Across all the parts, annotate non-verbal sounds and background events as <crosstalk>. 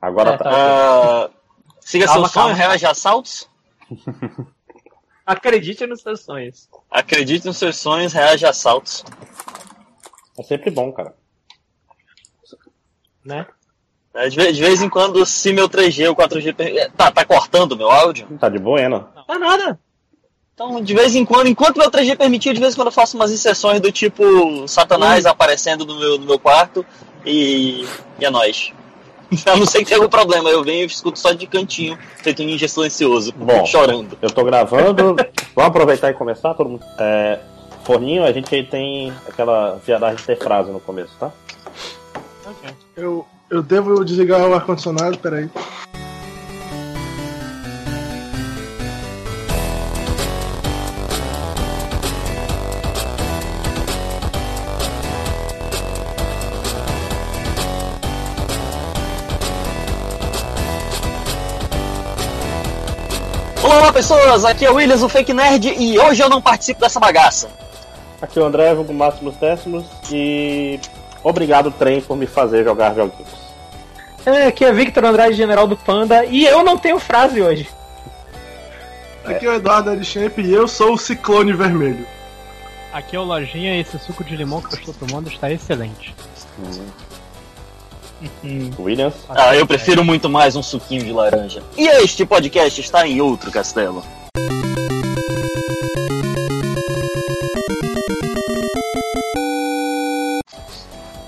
Agora É, tá. tá. Ah, siga Calma, seu sonho, reage a assaltos. <laughs> Acredite nos seus sonhos. Acredite nos seus sonhos, reage a assaltos. É sempre bom, cara. Né? É, De vez, de vez em quando, se meu 3G ou 4G. per- é, Tá, tá cortando meu áudio? Tá de buena. Não, nada. Então, de vez em quando, enquanto meu 3G permitir, de vez em quando eu faço umas inserções do tipo Satanás aparecendo no meu, no meu quarto e, e é nóis. <laughs> A não ser que tenha algum problema, eu venho e escuto só de cantinho, feito um ninja silencioso, Bom. chorando. Eu tô gravando. Vamos aproveitar e começar, todo mundo. É, forninho, a gente tem aquela viadagem de ter frase no começo, tá? Eu, eu devo desligar o ar-condicionado, peraí. Pessoas, aqui é o Williams, o Fake Nerd, e hoje eu não participo dessa bagaça. Aqui é o André, vulgo Máximos Décimos, e obrigado, trem, por me fazer jogar joguinhos. É, Aqui é Victor Andrade, general do Panda, e eu não tenho frase hoje. Aqui é o Eduardo Alichamp e eu sou o Ciclone Vermelho. Aqui é o Lojinha e esse suco de limão que eu estou tomando está excelente. Williams, Ah, eu prefiro muito mais um suquinho de laranja. E este podcast está em outro castelo.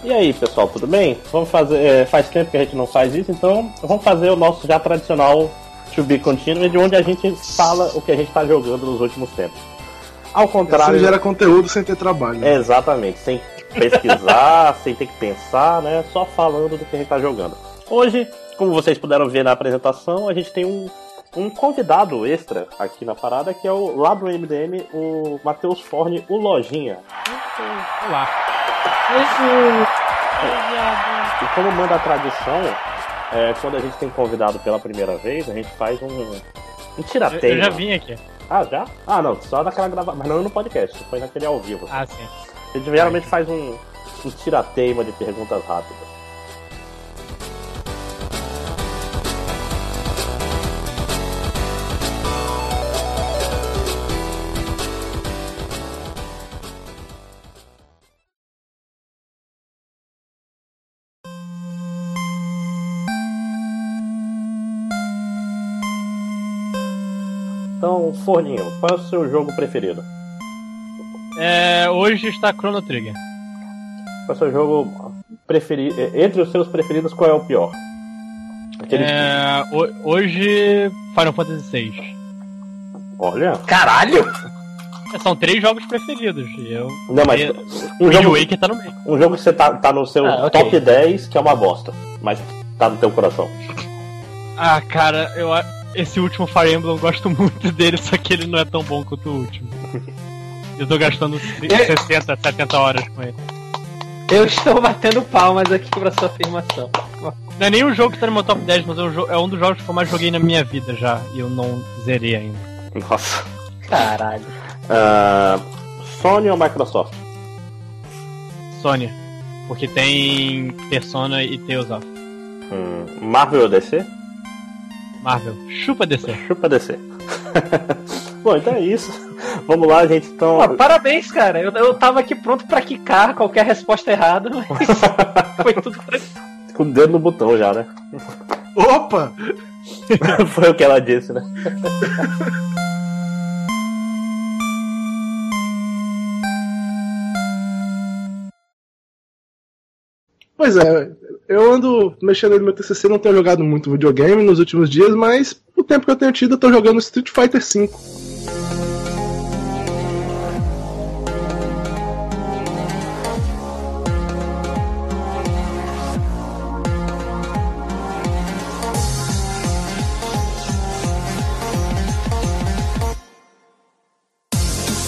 E aí, pessoal, tudo bem? Vamos fazer. é, faz tempo que a gente não faz isso, então vamos fazer o nosso já tradicional To Be Continued, onde a gente fala o que a gente tá jogando nos últimos tempos. Ao contrário. gera conteúdo sem ter trabalho. Exatamente, sem pesquisar, <laughs> sem ter que pensar, né? Só falando do que a gente tá jogando. Hoje, como vocês puderam ver na apresentação, a gente tem um, um convidado extra aqui na parada, que é o lá do MDM, o Matheus Forne, o Lojinha. Olá. E como manda a tradição, é, quando a gente tem convidado pela primeira vez, a gente faz um, um Eu, tirateio. eu já vim aqui. Ah, já? Ah, não, só naquela gravação, mas não no podcast, foi naquele ao vivo. Ah, sim. A gente geralmente faz um, um tirateima de perguntas rápidas. Então, Forninho, qual é o seu jogo preferido? É, hoje está Chrono Trigger. Qual é o seu jogo preferido? Entre os seus preferidos, qual é o pior? Aquele É, ho- hoje, Final Fantasy VI. Olha. Caralho! É, São três jogos preferidos. E eu. Não, mas um jogo, Waker tá no meio. um jogo que você tá, tá no seu Ah, ok. top 10, que é uma bosta. Mas tá no teu coração. Ah, cara, eu, esse último Fire Emblem eu gosto <laughs> muito dele, só que ele não é tão bom quanto o último. <laughs> Eu tô gastando 60, 70 horas com ele. Eu estou batendo palmas aqui pra sua afirmação. Não é nem um jogo que tá no meu top 10, mas é um, é um dos jogos que eu mais joguei na minha vida já. E eu não zerei ainda. Nossa. Caralho. Ah, Sony ou Microsoft? Sony. Porque tem Persona e Tales of. Hum, Marvel ou DC? Marvel. Chupa DC. Chupa DC. <laughs> Bom, então é isso. Vamos lá, gente. Então. Pô, parabéns, cara. Eu, eu tava aqui pronto pra quicar qualquer resposta errada, mas <laughs> foi tudo tranquilo. Com o dedo no botão já, né? Opa! <laughs> Foi o que ela disse, né? Pois é, eu ando mexendo no meu TCC, não tenho jogado muito videogame nos últimos dias, mas o tempo que eu tenho tido, eu tô jogando Street Fighter V.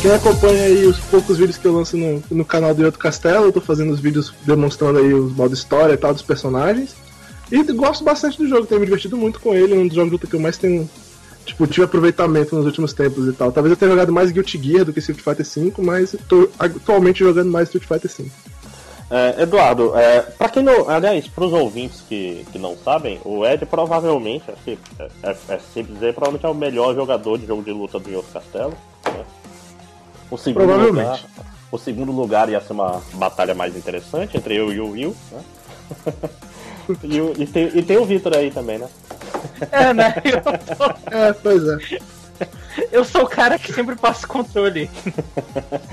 Quem acompanha aí os poucos vídeos que eu lanço no, no canal do Outro Castelo, eu tô fazendo os vídeos demonstrando aí os modos história e tal dos personagens. E gosto bastante do jogo, tenho me divertido muito com ele, é um dos jogos que eu mais tenho, tipo, tive aproveitamento nos últimos tempos e tal. Talvez eu tenha jogado mais Guilty Gear do que Street Fighter V, mas tô atualmente jogando mais Street Fighter V. É, Eduardo, é, para quem não. Aliás, para os ouvintes que, que não sabem, o Ed provavelmente, é, é, é simples dizer, provavelmente é o melhor jogador de jogo de luta do Yoto Castelo. Né? O segundo Provavelmente. lugar. O segundo lugar ia ser uma batalha mais interessante entre eu e o Will, né? <laughs> e, o- e tem, e tem o Vitor aí também, né? É, né? Eu, <laughs> tô- É, pois é. eu sou o cara que sempre passa o controle.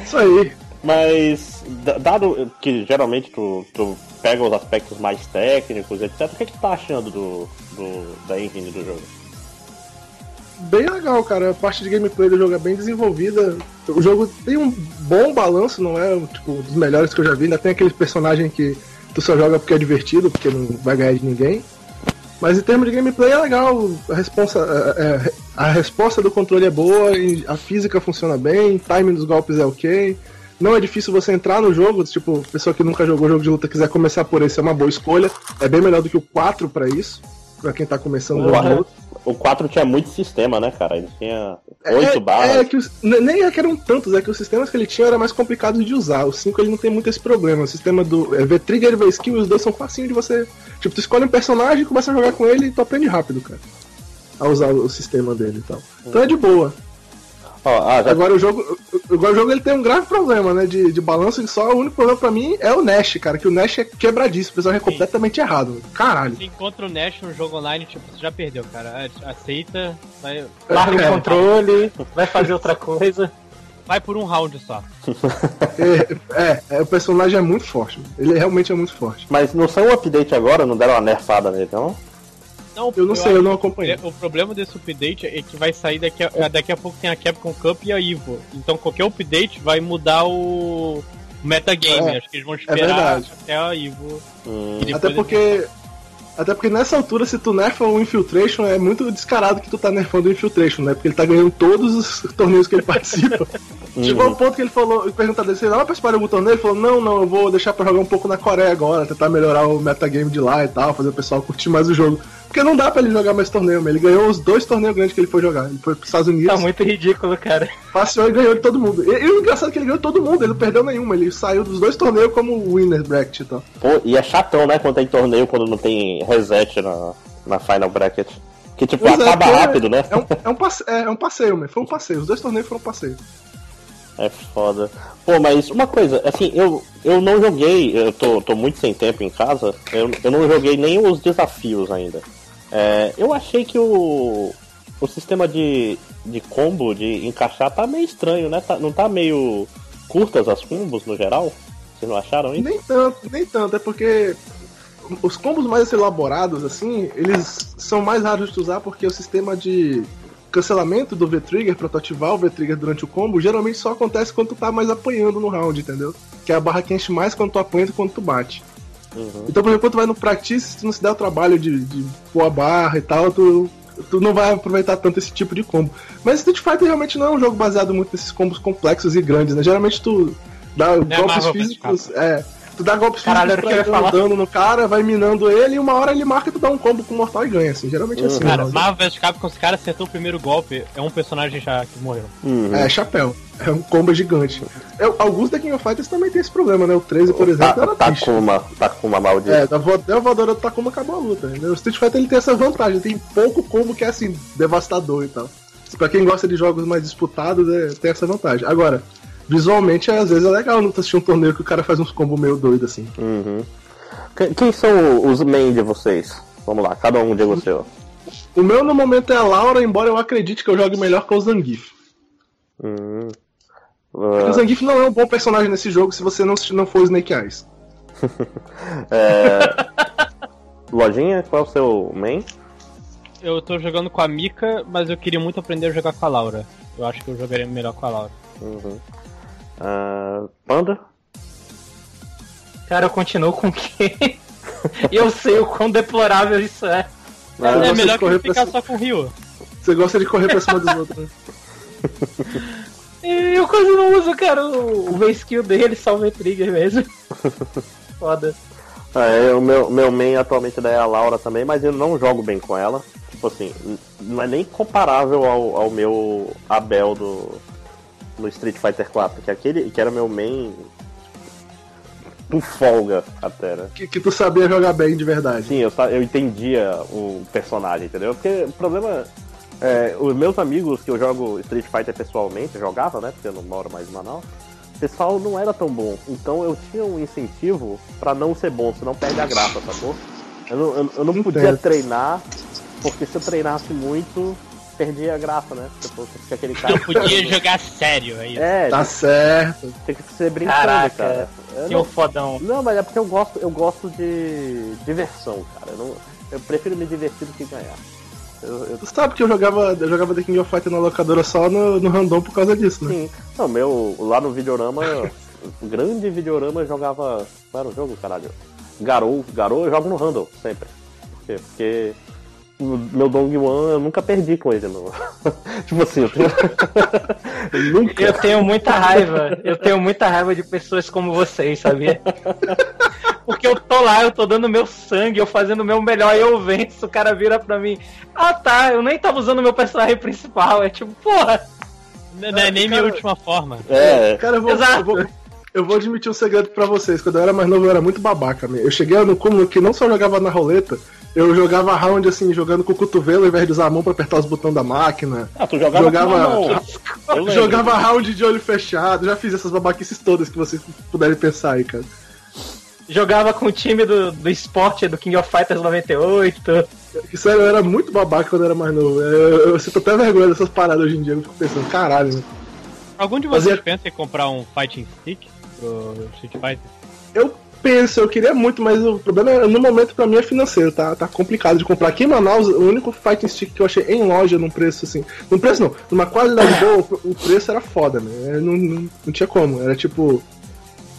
Isso aí. Mas, da- dado que geralmente tu, tu pega os aspectos mais técnicos, etc., o que, que tu tá achando do, do, da engine do jogo? Bem legal, cara. A parte de gameplay do jogo é bem desenvolvida. O jogo tem um bom balanço, não é tipo, um dos melhores que eu já vi. Ainda tem aquele personagem que tu só joga porque é divertido, porque não vai ganhar de ninguém. Mas em termos de gameplay é legal. A resposta, é, a resposta do controle é boa, a física funciona bem, o timing dos golpes é ok. Não é difícil você entrar no jogo, tipo, pessoa que nunca jogou jogo de luta quiser começar por esse é uma boa escolha. É bem melhor do que o 4 pra isso, pra quem tá começando o. O 4 tinha muito sistema, né, cara? Ele tinha oito é, barras. É que os, nem é que eram tantos, é que os sistemas que ele tinha eram mais complicados de usar. O 5 ele não tem muito esse problema. O sistema do é, V-Trigger e V-Skill, os dois são facinho de você. Tipo, tu escolhe um personagem, começa a jogar com ele e tu aprende rápido, cara. A usar o, o sistema dele e tal. Então é de boa. Ó, ah, já Agora o jogo. Agora o jogo ele tem um grave problema, né? De, de balanço e só o único problema pra mim é o Nash, cara. Que o Nash é quebradíssimo. O pessoal é completamente errado. Caralho. Você encontra o Nash no jogo online, tipo, você já perdeu, cara. Aceita, vai, Larga É. o controle, vai fazer outra coisa. vai por um round só. <laughs> É, é, é, o personagem é muito forte. Ele realmente é muito forte. Mas não saiu um update agora, não deram uma nerfada nele, não? Não, Eu não sei, eu não acompanhei. O problema desse update é que vai sair daqui a, daqui a pouco tem a Capcom Cup e a Evo. Então qualquer update vai mudar o metagame. É, Acho que eles vão esperar verdade. até a Evo. Hum, Até porque. Até porque nessa altura, se tu nerfa o Infiltration, é muito descarado que tu tá nerfando o Infiltration, né? Porque ele tá ganhando todos os <laughs> torneios que ele participa. <laughs> Chegou ao ponto que ele falou, perguntar dele, você vai participar de algum torneio? Ele falou, não, não, eu vou deixar pra jogar um pouco na Coreia agora, tentar melhorar o metagame de lá e tal, fazer o pessoal curtir mais o jogo. Porque não dá pra ele jogar mais torneio, mas ele ganhou os dois torneios grandes que ele foi jogar. Ele foi pros Estados Unidos, Tá muito ridículo, cara. passeou e ganhou de todo mundo. E, e o engraçado é que ele ganhou de todo mundo, ele não perdeu nenhuma, ele saiu dos dois torneios como winner bracket e tal. Pô, e é chatão, né, quando tem torneio, quando não tem reset na, na Final Bracket. Que tipo, Pois é, acaba porque rápido, né? É um, é um, passe- é, é um passeio, man. Foi um passeio. Os dois torneios foram um passeio. É foda. Pô, mas uma coisa, assim, eu, eu não joguei, eu tô, tô muito sem tempo em casa, eu, eu não joguei nem os desafios ainda. É, eu achei que o, o sistema de, de combo, de encaixar, tá meio estranho, né? Tá- não tá meio curtas as combos no geral? Vocês não acharam isso? Nem tanto, nem tanto. É porque os combos mais elaborados, assim, eles são mais raros de usar porque o sistema de cancelamento do V-Trigger pra tu ativar o V-Trigger durante o combo geralmente só acontece quando tu tá mais apanhando no round, entendeu? Que é a barra que enche mais quando tu apanha do quando tu bate. Uhum. Então, por exemplo, quando tu vai no practice, se tu não se der o trabalho de, de pôr a barra e tal, tu, tu não vai aproveitar tanto esse tipo de combo. Mas Street Fighter realmente não é um jogo baseado muito nesses combos complexos e grandes, né? Geralmente tu dá golpes Marvel vs. físicos. É. Tu dá golpes Caralho, físicos pra dando no cara, vai minando ele, e uma hora ele marca e tu dá um combo com o mortal e ganha, assim. Geralmente é assim. Cara, né? Marvel vs Capcom, se o cara acertou o primeiro golpe, é um personagem já que morreu. Uhum. É, chapéu. É um combo gigante. É, alguns da King of Fighters também tem esse problema, né? O 13, por exemplo, Tá, era tá triste. com uma, tá com uma maldita. É, da vo- da voadora do Takuma acabou a luta. Né? O Street Fighter ele tem essa vantagem, tem pouco combo que é assim, devastador e tal. Pra quem gosta de jogos mais disputados, é, tem essa vantagem. Agora, visualmente, às vezes é legal não assistir um torneio que o cara faz uns combos meio doido assim. Uhum. Que- Quem são os main de vocês? Vamos lá, cada um o seu. O meu no momento é a Laura, embora eu acredite que eu jogue melhor que o Zangief. Uhum. Porque O Zangief não é um bom personagem nesse jogo se você não, não for o Snake Eyes. <laughs> é... Lojinha, qual é o seu main? Eu tô jogando com a Mika, mas eu queria muito aprender a jogar com a Laura. Eu acho que eu jogaria melhor com a Laura. Uhum. Ah, Panda? Cara, eu continuo com que <laughs> eu sei o quão deplorável isso é. Ah, é melhor que pra ficar cima. só com o Rio. Você gosta de correr pra cima dos <laughs> outros, né? Eu quase não uso, cara, o, o V-Skill dele, só o V-Trigger mesmo. <laughs> Foda. É, o meu, meu main atualmente daí é a Laura também, mas eu não jogo bem com ela. Tipo assim, não é nem comparável ao, ao meu Abel do, no Street Fighter 4, que aquele que era meu main. com folga até, né? Que, que tu sabia jogar bem de verdade. Sim, eu, eu entendia o personagem, entendeu? Porque o problema. É, os meus amigos que eu jogo Street Fighter pessoalmente, eu jogava, né? Porque eu não moro mais em Manaus. O pessoal não era tão bom. Então eu tinha um incentivo pra não ser bom, senão perde a graça, sacou? Eu não, eu, eu não podia treinar, porque se eu treinasse muito, perdia a graça, né? Tipo, você fica aquele cara. Não podia jogar sério aí. É, Tá certo. tem que ser brincando, Caraca. cara. Eu um não, fodão. não, mas é porque eu gosto, eu gosto de diversão, cara. Eu, não- eu prefiro me divertir do que ganhar. Eu, eu- Tu sabe que eu jogava, eu jogava The King of Fighter na locadora só no, no random por causa disso, né? sim. Não, meu, lá no Videorama, o grande Videorama eu jogava. Qual era o jogo, caralho? Garou, Garou eu jogo no Handle, sempre. Por quê? Porque meu Dong Wan eu nunca perdi com ele. No... <laughs> tipo assim, eu tenho. Eu <laughs> nunca. Eu tenho muita raiva. Eu tenho muita raiva de pessoas como vocês, sabia? <laughs> Porque eu tô lá, eu tô dando meu sangue, eu fazendo o meu melhor e eu venço. O cara vira pra mim. Ah tá, eu nem tava usando o meu personagem principal. É tipo, porra. Não não é nem minha Cara- última forma. É, Cara, eu vou, Exato. eu vou, eu vou admitir um segredo pra vocês. Quando eu era mais novo, eu era muito babaca. meu. Eu cheguei no cúmulo que não só jogava na roleta, eu jogava round assim, jogando com o cotovelo ao invés de usar a mão pra apertar os botões da máquina. ah, tu jogava, Jogava-. <laughs> Jogava round de olho fechado. Já fiz essas babaquices todas que vocês puderem pensar aí, cara. Jogava com o time do, do esporte do King of Fighters 98. E, Sério, eu era muito babaca quando eu era mais novo. Eu, eu, eu sinto até vergonha dessas paradas hoje em dia. Eu fico pensando, caralho, né? Algum de vocês Fazia- pensa em comprar um Fighting Stick pro Street Fighter? Eu penso, eu queria muito, mas o problema é, no momento pra mim é financeiro, tá, tá complicado de comprar. Aqui em Manaus, o único fighting stick que eu achei em loja num preço assim. Num preço não, numa qualidade boa, o preço era foda, né? Não, não, não tinha como. Era tipo.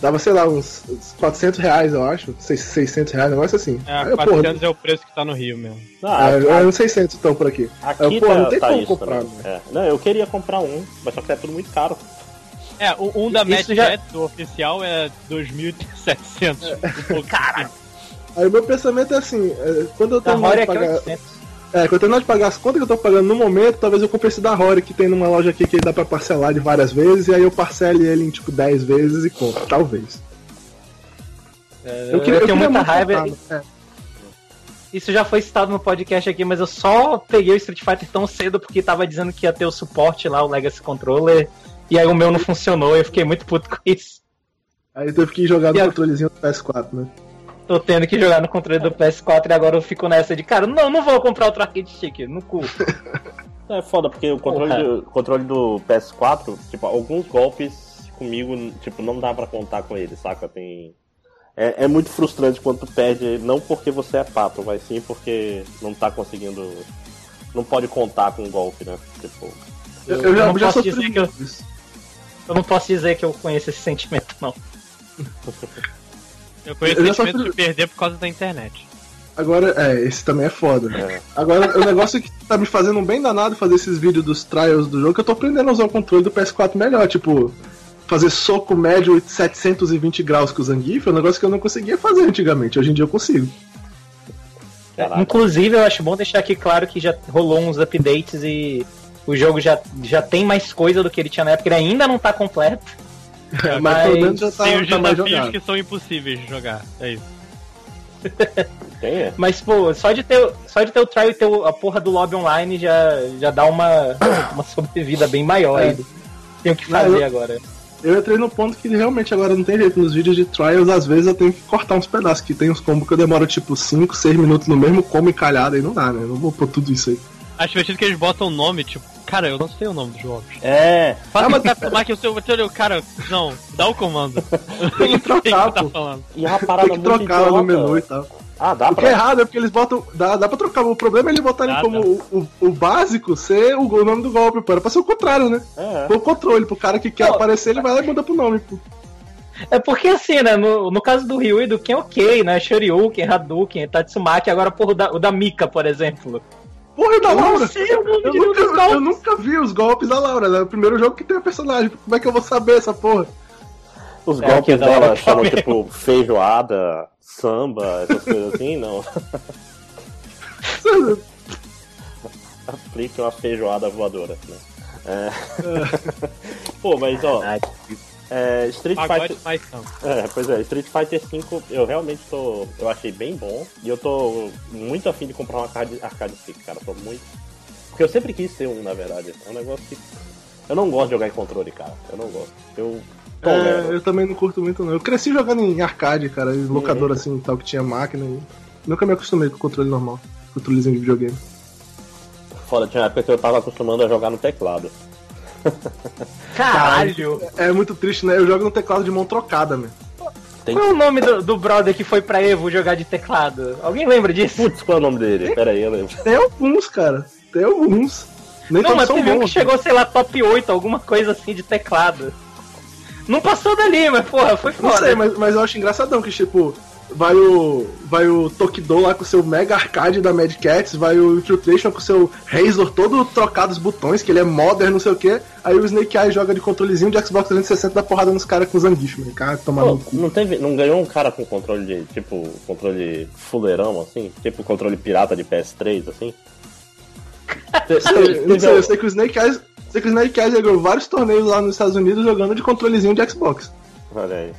Dava, sei lá, uns, uns 400 reais, eu acho. seis- 600 reais, um negócio assim. É, Aí eu, 400 é o preço que tá no Rio mesmo. Ah, é, é uns 600 então por aqui. Aqui Eu, pô, tá, não tem tá como isso comprar, também. É. Não, eu queria comprar um, mas só que é tudo muito caro. É, o, um da Mad já- do oficial, é 2.700. Um Caralho! Aí o meu pensamento é assim, é, quando eu terminar Rory de aqui é pagar. 800. É, quando eu terminar de pagar as contas que eu tô pagando no momento, talvez eu compre esse da Rory, que tem numa loja aqui que dá pra parcelar de várias vezes, e aí eu parcele ele em tipo 10 vezes e compro, talvez. Eu, tenho muita muito raiva. comprar, é. Isso já foi citado no podcast aqui, mas eu só peguei o Street Fighter tão cedo porque tava dizendo que ia ter o suporte lá, o Legacy Controller, e aí o meu não funcionou, eu fiquei muito puto com isso. Aí teve que jogar no E controlezinho do PS4, né? Tô tendo que jogar no controle do PS4 e agora eu fico nessa de, cara, não, não vou comprar outro arcade stick, no cu. <laughs> É foda, porque o controle, Porra. do, controle do PS4, tipo, alguns golpes comigo, tipo, não dá pra contar com ele, saca? Tem. É, é muito frustrante quando tu perde, não porque você é pato, mas sim porque não tá conseguindo. Não pode contar com o golpe, né? Tipo. Eu, eu já, não já posso sofri dizer que eu-. Eu não posso dizer que eu conheço esse sentimento, não. <laughs> Eu conheço Eu o sentimento sofri- de perder por causa da internet. Agora, é, esse também é foda. É. Agora, o negócio que tá me fazendo bem danado fazer esses vídeos dos trials do jogo, que eu tô aprendendo a usar o controle do PS4 melhor, tipo, fazer soco médio de 720 graus com o Zangief é um negócio que eu não conseguia fazer antigamente, hoje em dia eu consigo. Caraca. Inclusive, eu acho bom deixar aqui claro que já rolou uns updates e o jogo já, já tem mais coisa do que ele tinha na época, ele ainda não tá completo. mas, mas pelo menos já tá, Tem os tá desafios que são impossíveis de jogar. É isso. <laughs> Tem, é? Mas, pô, só de ter, só de ter o trial e ter o- a porra do lobby online já, já dá uma, <coughs> uma sobrevida bem maior É. aí. Tem o que fazer eu- agora. Eu entrei no ponto que realmente agora não tem jeito. Nos vídeos de trials, às vezes eu tenho que cortar uns pedaços, que tem uns combos que eu demoro tipo 5, 6 minutos no mesmo combo encalhado, aí não dá, né? Eu não vou pôr tudo isso aí. Acho divertido que eles botam o nome, tipo, cara, eu não sei o nome dos jogos. É. Fala Ah, mas mas- tá tomar que o seu. seu- Cara, não, dá o comando. <laughs> Tem que trocar, o que tá pô. falando. E é uma parada Tem que trocar no menu e tal. Ah, dá O que é pra. errado é porque eles botam. Dá, dá pra trocar. O problema é eles botarem Dá, como o, o, o básico ser o, o nome do golpe, pô. Era pra ser o contrário, né? É. Foi o controle. Pro cara que quer Pô. aparecer, ele vai lá e muda pro nome, pô. É porque assim, né? No, no caso do Ryu e do Ken, ok, né? Shoryuken, Hadouken, Tatsumaki, agora, porra, o da, o da Mika, por exemplo. Porra, da Eu Laura? Eu nunca, golpes. eu nunca vi os golpes da Laura, né? É o primeiro jogo que tem a personagem. Como é que eu vou saber essa porra? Os É, golpes dela chamam mesmo. tipo feijoada, samba, essas coisas assim, não. <laughs> Aplique uma feijoada voadora, né? É. <laughs> Pô, mas ó, Ai, É, Street Pagode Fighter. É, pois é, Street Fighter V eu realmente tô. Eu achei bem bom. E eu tô muito afim de comprar um arcade, arcade stick, cara. Tô muito. Porque eu sempre quis ter um, na verdade. É um negócio que. Eu não gosto de jogar em controle, cara. Eu não gosto. Eu. É, eu também não curto muito, não. Eu cresci jogando em arcade, cara, em locador Uhum. assim, tal, que tinha máquina. E nunca me acostumei com o controle normal. Controlezinho de videogame. Foda, tinha uma época que eu tava acostumando a jogar no teclado. Caralho! É muito triste, né? Eu jogo no teclado de mão trocada, meu. Tem... Qual é o nome do, do brother que foi pra Evo jogar de teclado? Alguém lembra disso? Putz, qual é o nome dele? Pera aí, eu lembro. Tem alguns, cara. Tem alguns. Nem Não, mas teve um que chegou, sei lá, top 8, alguma coisa assim de teclado. Não passou dali, mas porra, foi Não foda. sei, mas, mas eu acho engraçadão que, tipo, vai o. Vai o Tokido lá com o seu mega arcade da Mad Cats, vai o Infiltration com o seu Razor todo trocado os botões, que ele é modern, não sei o que. Aí o Snake Eye joga de controlezinho de Xbox 360 dá porrada nos caras com zanguicho, mano. Cara, tomar Pô, não, teve, não ganhou um cara com controle de. Tipo, controle fuleirão, assim? Tipo controle pirata de PS3, assim? Te- <laughs> eu não sei, eu sei que o Snake Eyes. Sei que o Snake Eyes ganhou vários torneios lá nos Estados Unidos jogando de controlezinho de Xbox. Olha aí.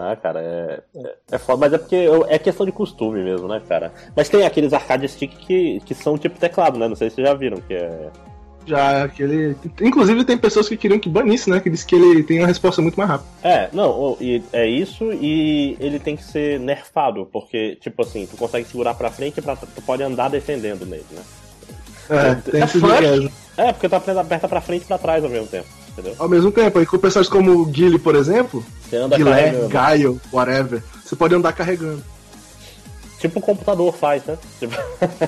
Ah, cara, é, é, é foda, mas é porque eu- é questão de costume mesmo, né, cara? Mas tem aqueles arcade stick que, que são tipo teclado, né? Não sei se vocês já viram, que é. Já aquele. Inclusive tem pessoas que queriam que banisse, né? Que diz que ele tem uma resposta muito mais rápida. É, não, e é isso e ele tem que ser nerfado, porque, tipo assim, tu consegue segurar pra frente e pra, tu pode andar defendendo nele, né? É, tem É esse flush? viés. É, porque tu aperta aperta pra frente e pra trás ao mesmo tempo, entendeu? Ao mesmo tempo, aí com pessoas como o Guile, por exemplo, Você anda Guilé, carregando. Gaio, whatever, você pode andar carregando. Tipo o computador faz, né? Tipo...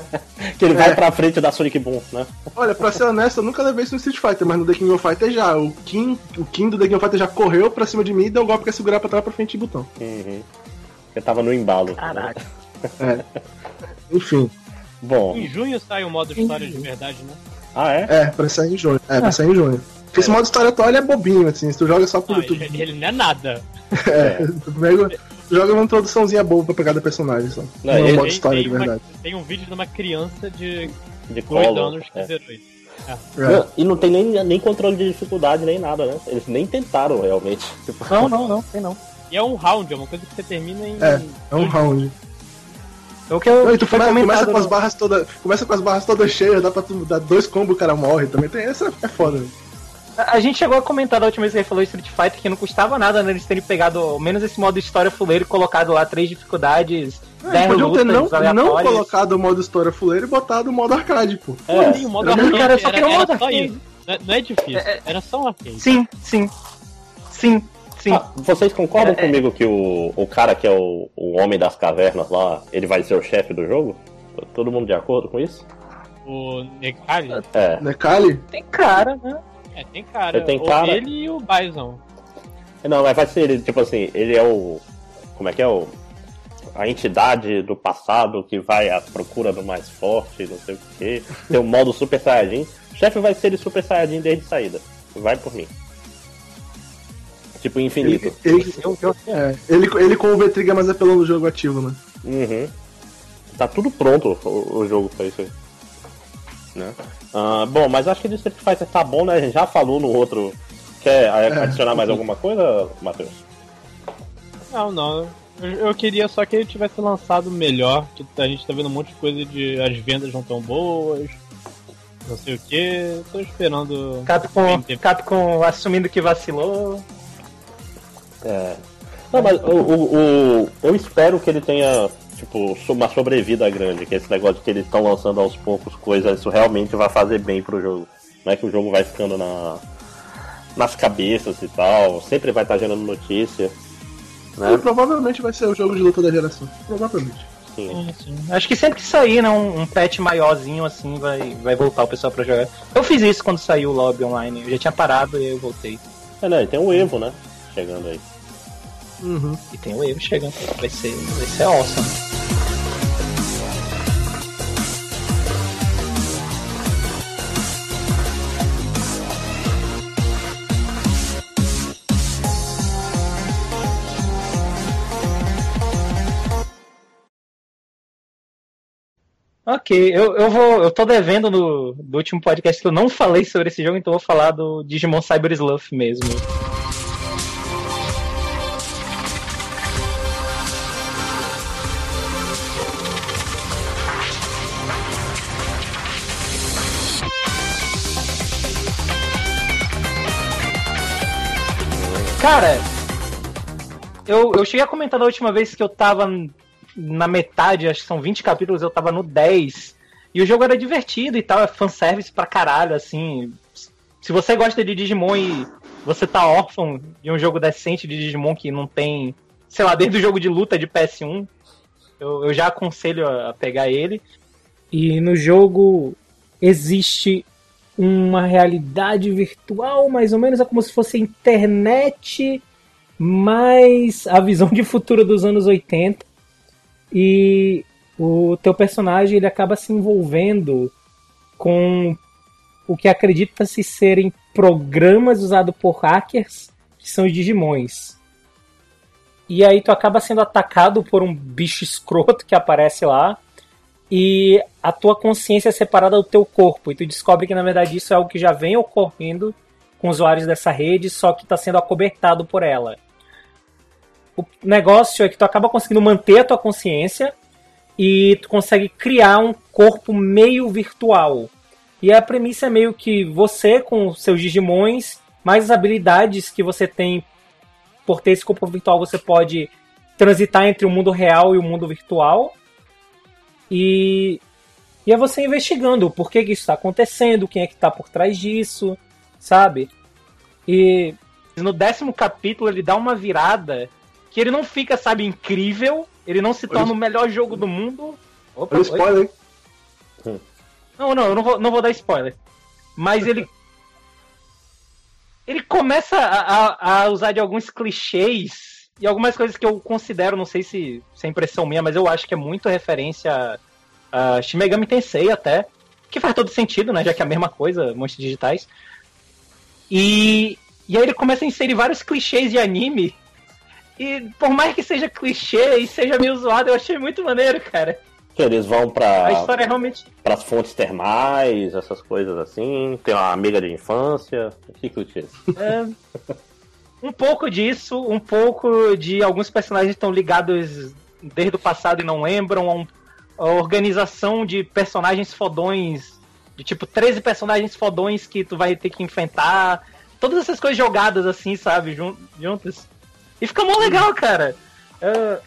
<laughs> que ele É. vai pra frente da Sonic Boom, né? Olha, pra ser honesto, eu nunca levei isso no Street Fighter, mas no The King of Fighter já. O King, o King do The King of Fighter já correu pra cima de mim e deu um golpe que é segurar pra trás pra frente de botão. Uhum. Eu tava no embalo. Caraca. né? Enfim, Bom. Em junho sai o modo história de verdade, né? Ah, é? é, pra sair em junho. É, pra sair em junho. Porque esse modo história atual ele é bobinho, assim, se tu joga só por Ah, YouTube. ele, ele não é nada. <laughs> É, tu pega- tu joga uma introduçãozinha boba pra pegar da personagem só. Não, Não, é um modo Tem, história tem de uma- verdade. tem um vídeo de uma criança de De 2 colo. anos que é. zerou isso. É. Não, e não tem nem, nem controle de dificuldade, nem nada, né? Eles nem tentaram realmente. Tipo, Não, não, não, tem não. E é um round, é uma coisa que você termina em. É, É um round. É o que eu Não, e tu começa com as no- barras todas. Começa com as barras todas cheias, dá pra tu dar dois combos o cara morre também. Tem, essa é foda. né? A gente chegou a comentar da última vez que ele falou Street Fighter que não custava nada né, eles terem pegado ao menos esse modo história fuleiro e colocado lá três dificuldades, É, dez podiam ter não, não colocado o modo história fuleiro e botado o modo arcade, pô. é, Sim, o modo Era arcade cara, só era, queria um era modo arcade. Não é, não é difícil, É, é. era só um arcade. Sim, sim. Sim, sim. Ah, vocês concordam É, é. comigo que o, o cara que é o, o homem das cavernas lá, ele vai ser o chefe do jogo? Todo mundo de acordo com isso? O Nekali, É. Né, Kali? Tem cara, né? É, tem cara. Ele tem cara. Ele e o Bison. Não, mas vai ser ele, tipo assim, ele é o. Como é que é o. A entidade do passado que vai à procura do mais forte, não sei o quê. Tem o modo Super Saiyajin. O chefe vai ser ele Super Saiyajin desde saída. Vai por mim. Tipo infinito. Ele, ele, é, ele, ele com o V-Trigger mais apelão do jogo ativo, né? Uhum. Tá tudo pronto o, o jogo pra isso aí. Né? Ah, bom, mas acho que do Street Fighter tá bom, né? A gente já falou no outro. Quer a- adicionar mais alguma coisa, Matheus? Não, não. Eu, eu queria só que ele tivesse lançado melhor, que a gente tá vendo um monte de coisa de as vendas não tão boas, não sei o que. Tô esperando. Capcom. Capcom assumindo que vacilou. É. Não, mas o, o, o- eu espero que ele tenha, tipo, uma sobrevida grande, que esse negócio de que eles estão lançando aos poucos coisas, isso realmente vai fazer bem pro jogo. Não é que o jogo vai ficando na, nas cabeças e tal, sempre vai estar gerando notícia. Né? E provavelmente vai ser o jogo de luta da geração. Provavelmente. Sim. Acho que sempre que sair, né, um, um patch maiorzinho assim, vai, vai voltar o pessoal pra jogar. Eu fiz isso quando saiu o lobby online. Eu já tinha parado e eu voltei. É, né? e Tem o Evo, né? Chegando aí. Uhum. E tem o Evo chegando. Vai ser, vai ser awesome. Ok, eu, eu vou. Eu tô devendo no, do último podcast que eu não falei sobre esse jogo, então vou falar do Digimon Cyber Sluff mesmo. Cara, eu, eu cheguei a comentar da última vez que eu tava na metade, acho que são 20 capítulos, eu tava no 10. E o jogo era divertido e tal, é fanservice pra caralho, assim. Se você gosta de Digimon e você tá órfão de um jogo decente de Digimon que não tem, sei lá, desde o jogo de luta de PS1, eu, eu já aconselho a pegar ele. E no jogo existe uma realidade virtual, mais ou menos, é como se fosse a internet, mais a visão de futuro dos anos 80. E o teu personagem ele acaba se envolvendo com o que acredita-se serem programas usados por hackers, que são os Digimons. E aí tu acaba sendo atacado por um bicho escroto que aparece lá, e a tua consciência é separada do teu corpo, e tu descobre que na verdade isso é algo que já vem ocorrendo com usuários dessa rede, só que está sendo acobertado por ela. O negócio é que tu acaba conseguindo manter a tua consciência e tu consegue criar um corpo meio virtual. E a premissa é meio que você, com seus Digimons, mais as habilidades que você tem por ter esse corpo virtual, você pode transitar entre o mundo real e o mundo virtual. E, e é você investigando o porquê que isso está acontecendo, quem é que está por trás disso, sabe? E no décimo capítulo ele dá uma virada que ele não fica, sabe, incrível, ele não se torna o melhor jogo do mundo. Opa, Olha spoiler. Não, não, eu não vou, não vou dar spoiler. Mas ele. ele começa a, a, usar de alguns clichês e algumas coisas que eu considero, não sei se, se é impressão minha, mas eu acho que é muito referência a, a Shimegami Tensei até. Que faz todo sentido, né? Já que é a mesma coisa, monstros digitais. E, e aí ele começa a inserir vários clichês de anime. E por mais que seja clichê e seja meio zoado, eu achei muito maneiro, cara. Que eles vão pra. A história é realmente. Pras fontes termais, essas coisas assim. Tem uma amiga de infância. Que clichês. É, um pouco disso, um pouco de alguns personagens estão ligados desde o passado e não lembram. A, a organização de personagens fodões. De tipo 13 personagens fodões que tu vai ter que enfrentar. Todas essas coisas jogadas assim, sabe? Juntas. E fica mó legal, cara. Uh,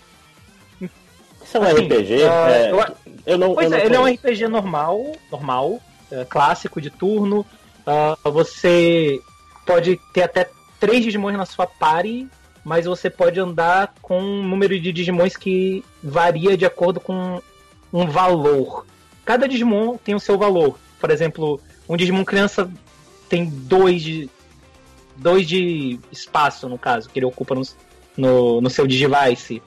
isso é um assim, RPG? Uh, é, eu, eu, não. Pois eu é, não ele é um RPG normal, normal, é, clássico de turno. Uh, você pode ter até três Digimons na sua party, mas você pode andar com um número de Digimons que varia de acordo com um valor. Cada Digimon tem o seu valor. Por exemplo, um Digimon criança tem dois de, dois de espaço, no caso, que ele ocupa no, no, no seu Digivice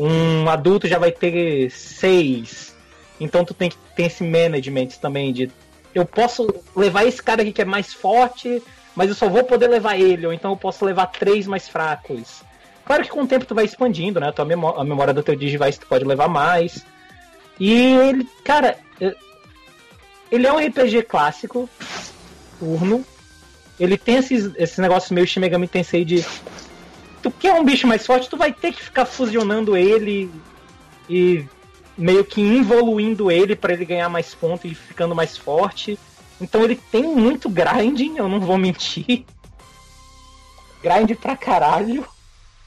um adulto já vai ter seis. Então tu tem que ter esse management também de eu posso levar esse cara aqui que é mais forte, mas eu só vou poder levar ele, ou então eu posso levar três mais fracos. Claro que com o tempo tu vai expandindo, né? A, tua memória, a memória do teu Digivice tu pode levar mais. E ele, cara, ele é um RPG clássico, turno. Ele tem esses, esses negócios meio Shimegami Tensei de tu quer um bicho mais forte, tu vai ter que ficar fusionando ele e meio que evoluindo ele para ele ganhar mais pontos e ficando mais forte. Então ele tem muito grinding, eu não vou mentir. <laughs> Grind pra caralho.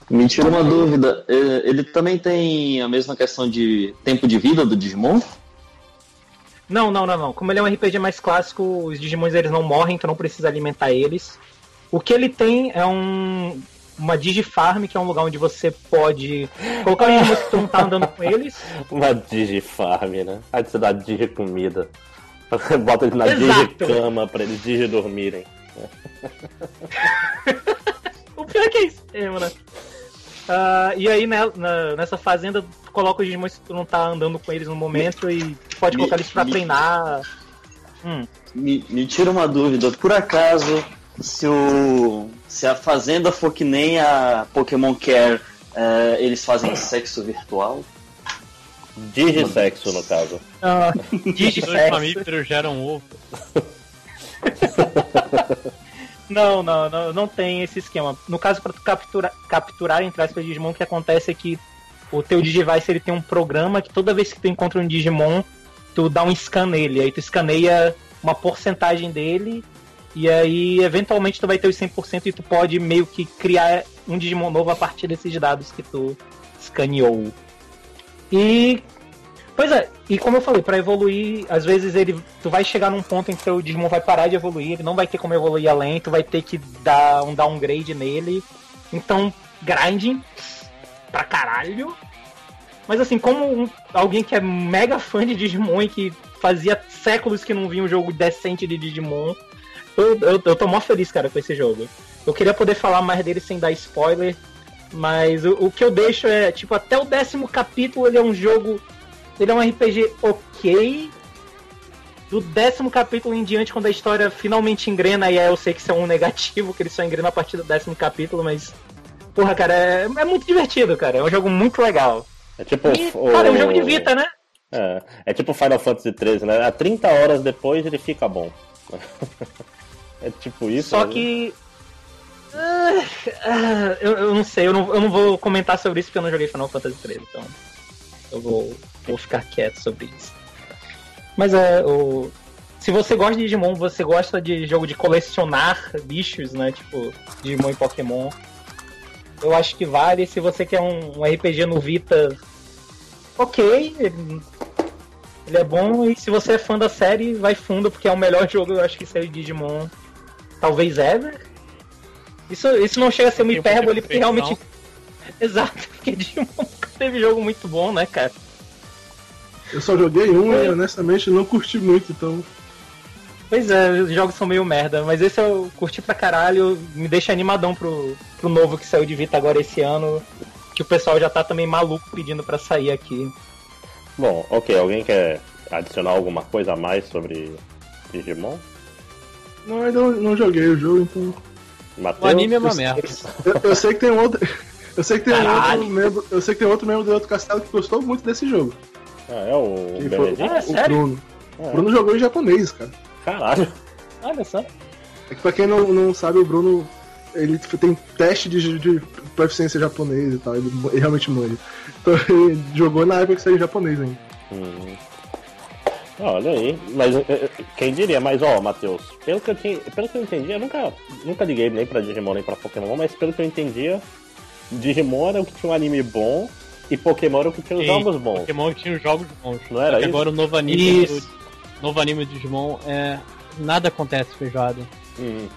Me tira uma dúvida, é, ele também tem a mesma questão de tempo de vida do Digimon? Não, não, não, não. Como ele é um RPG mais clássico, os Digimons eles não morrem, então não precisa alimentar eles. O que ele tem é um uma Digifarm, que é um lugar onde você pode colocar os Digimon que tu não tá andando com eles. <laughs> Uma Digifarm, né? Aí você dá Digicomida. Bota eles na Digicama pra eles Digidormirem. <laughs> o pior é que é isso mesmo, né? Uh, e aí né, na, nessa fazenda tu coloca os Digimon que tu não tá andando com eles no momento e pode colocar me, eles pra me, treinar. Hum. Me, me tira uma dúvida, por acaso se, o, se a Fazenda for que nem a Pokémon Care, é, eles fazem sexo virtual? Digisexo, no caso. Ah, <laughs> Dois mamíferos geram ovo. <laughs> não, não, não, não tem esse esquema. No caso, para tu capturar, capturar entre aspas Digimon, o que acontece é que o teu Digivice ele tem um programa que toda vez que tu encontra um Digimon, tu dá um scan nele, aí tu escaneia uma porcentagem dele e aí, eventualmente, tu vai ter os 100% e tu pode meio que criar um Digimon novo a partir desses dados que tu escaneou. E. Pois é, e como eu falei, pra evoluir, às vezes ele. Tu vai chegar num ponto em que o Digimon vai parar de evoluir, ele não vai ter como evoluir além, tu vai ter que dar um downgrade nele. Então, grinding pra caralho. Mas assim, como um- alguém que é mega fã de Digimon e que fazia séculos que não via um jogo decente de Digimon, eu, eu, eu tô mó feliz, cara, com esse jogo. Eu queria poder falar mais dele sem dar spoiler, mas o, o que eu deixo é, tipo, até o décimo capítulo ele é um jogo. Ele é um RPG ok. Do décimo capítulo em diante, quando a história finalmente engrena, e aí eu sei que isso é um negativo, que ele só engrena a partir do décimo capítulo, mas. Porra, cara, é, é muito divertido, cara. É um jogo muito legal. É tipo. E, o- cara, é um jogo de Vita, né? É, é tipo Final Fantasy XIII, né? A 30 horas depois ele fica bom. <laughs> é tipo isso. Só né? que. Ah, eu, eu não sei, eu não, eu não vou comentar sobre isso porque eu não joguei Final Fantasy XIII, então. Eu vou, vou ficar quieto sobre isso. Mas é, o. Se você gosta de Digimon, você gosta de jogo de colecionar bichos, né? Tipo, Digimon e Pokémon. Eu acho que vale. Se você quer um, um RPG no Vita, ok. Ele, ele é bom. E se você é fã da série, vai fundo, porque é o melhor <laughs> jogo, eu acho que saiu de Digimon talvez ever. Isso, isso não chega a ser uma hipérbole, porque realmente. <laughs> Exato, porque Digimon nunca teve jogo muito bom, né, cara? Eu só joguei um e honestamente não curti muito, então. Pois é, os jogos são meio merda, mas esse eu curti pra caralho, me deixa animadão pro, pro novo que saiu de Vita agora esse ano, que o pessoal já tá também maluco pedindo pra sair aqui. Bom, ok. Alguém quer adicionar alguma coisa a mais sobre Digimon? Não, ainda não, não joguei o jogo, então. Matheus? O anime é uma merda. Eu, eu sei que tem um outro. Eu sei que tem um Caralho. outro membro. Eu sei que tem outro membro do outro castelo que gostou muito desse jogo. Ah, é o Que foi? Ah, o sério? Bruno. É. O Bruno jogou em japonês, cara. Caralho. Olha só. É que pra quem não, não sabe, o Bruno ele tem teste de, de proficiência japonês e tal, ele, ele realmente manja. Então ele jogou na época que saiu em japonês ainda. Hum. Olha aí, mas eh, eh, quem diria, mas ó, Matheus, pelo que eu tinha, pelo que eu entendi, eu nunca, nunca liguei nem pra Digimon nem pra Pokémon, mas pelo que eu entendia, Digimon era o que tinha um anime bom e Pokémon era o que tinha os jogos bons. Pokémon tinha os jogos bons. Não era isso? agora o novo anime Isso. do, novo anime do Digimon é. Nada acontece feijoada. Hum.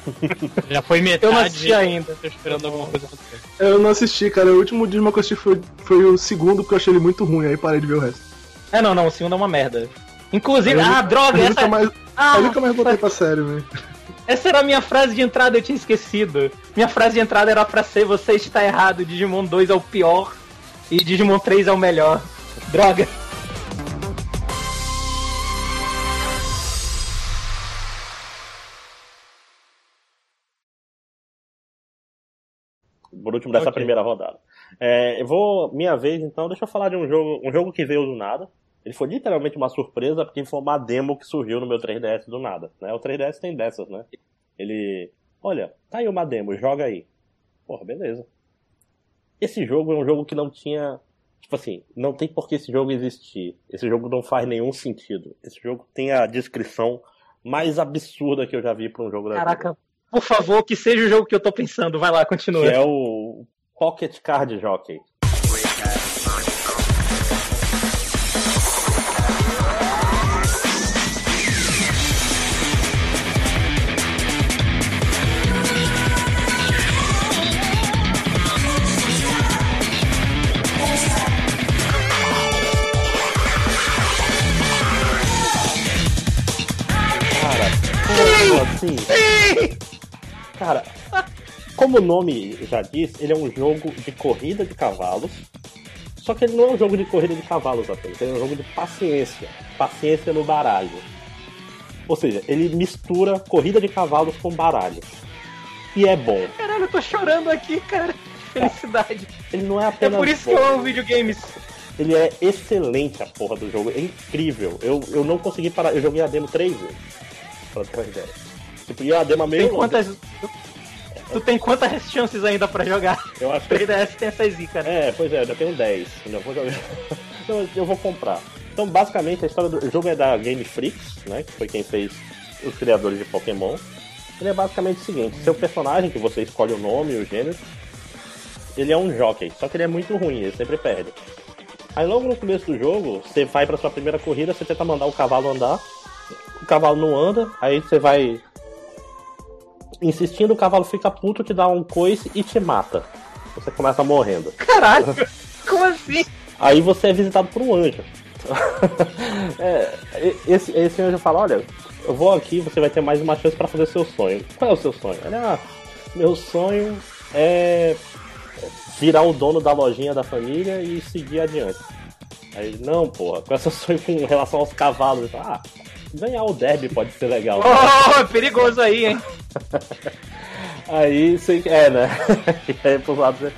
<laughs> Já foi metade. Eu não assisti ainda. Tô esperando alguma coisa acontecer. Eu não assisti, cara. O último Digimon que eu assisti foi, foi o segundo, porque eu achei ele muito ruim, aí parei de ver o resto. É, não, não, o segundo é uma merda. Inclusive, Eu ah, droga, eu essa, nunca mais, ah, eu nunca mais botei pra sério, velho. essa era a minha frase de entrada, eu tinha esquecido. Minha frase de entrada era pra ser você está errado, Digimon 2 é o pior e Digimon 3 é o melhor. Droga. por último dessa Ok. primeira rodada. É, eu vou, minha vez então, deixa eu falar de um jogo, um jogo que veio do nada. Ele foi literalmente uma surpresa, porque foi uma demo que surgiu no meu 3DS do nada. Né? O 3DS tem dessas, né? Ele, olha, tá aí uma demo, joga aí. Porra, beleza. Esse jogo é um jogo que não tinha. Tipo assim, não tem por que esse jogo existir. Esse jogo não faz nenhum sentido. Esse jogo tem a descrição mais absurda que eu já vi pra um jogo da vida. Caraca, por favor, que seja o jogo que eu tô pensando. Vai lá, continua. Que é o Pocket Card Jockey. Cara, como assim? Cara, como o nome já diz, ele é um jogo de corrida de cavalos. Só que ele não é um jogo de corrida de cavalos apenas, ele é um jogo de paciência. Paciência no baralho. Ou seja, ele mistura corrida de cavalos com baralho. E é bom. Caralho, eu tô chorando aqui, cara. Felicidade. Ele não é É apenas por isso bom. que eu amo videogames. Ele é excelente a porra do jogo, é incrível. Eu, eu não consegui parar, eu joguei a demo três vezes. Pra ter uma ideia. Tipo, e a demo é meio Tem quantas. Tu tem quantas chances ainda pra jogar? Eu acho que 3DS tem essa zica, né? É, pois é, eu já tenho 10. Ainda vou jogar. <laughs> Não, eu vou comprar. Então, basicamente, a história do o jogo é da Game Freaks, né? Que foi quem fez os criadores de Pokémon. Ele é basicamente o seguinte: seu personagem, que você escolhe o nome e o gênero, ele é um jockey, só que ele é muito ruim, ele sempre perde. Aí logo no começo do jogo, você vai pra sua primeira corrida, você tenta mandar o cavalo andar, o cavalo não anda, aí você vai insistindo, o cavalo fica puto, te dá um coice e te mata. Você começa morrendo. Caralho! <laughs> Como assim? Aí você é visitado por um anjo. <laughs> É, esse, esse anjo fala, olha, eu vou aqui, você vai ter mais uma chance pra fazer seu sonho. Qual é o seu sonho? Ele, ah, meu sonho é virar o dono da lojinha da família e seguir adiante. Aí não, porra, com essa sonho com relação aos cavalos. Ele fala, ah, ganhar o derby pode ser legal. <laughs> Oh, é perigoso aí, hein? <laughs> Aí você. É, né? <laughs> aí,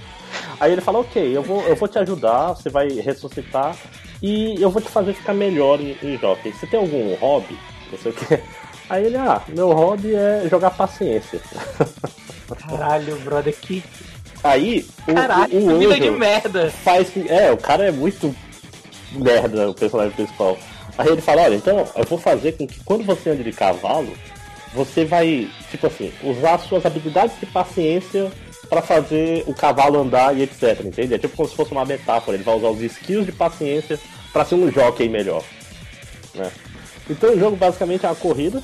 aí ele fala, ok, eu vou, eu vou te ajudar, você vai ressuscitar e eu vou te fazer ficar melhor em, em jockey. Você tem algum hobby? Não sei o que. Aí ele, ah, meu hobby é jogar paciência. Caralho, brother, que. Aí o, Caralho, o, o anjo de merda. faz que. É, o cara é muito merda, o personagem principal. Aí ele fala, olha, então eu vou fazer com que quando você anda de cavalo, você vai, tipo assim, usar suas habilidades de paciência pra fazer o cavalo andar e etc, entende? É tipo como se fosse uma metáfora, ele vai usar os skills de paciência pra ser um jockey melhor, né? Então o jogo basicamente é uma corrida,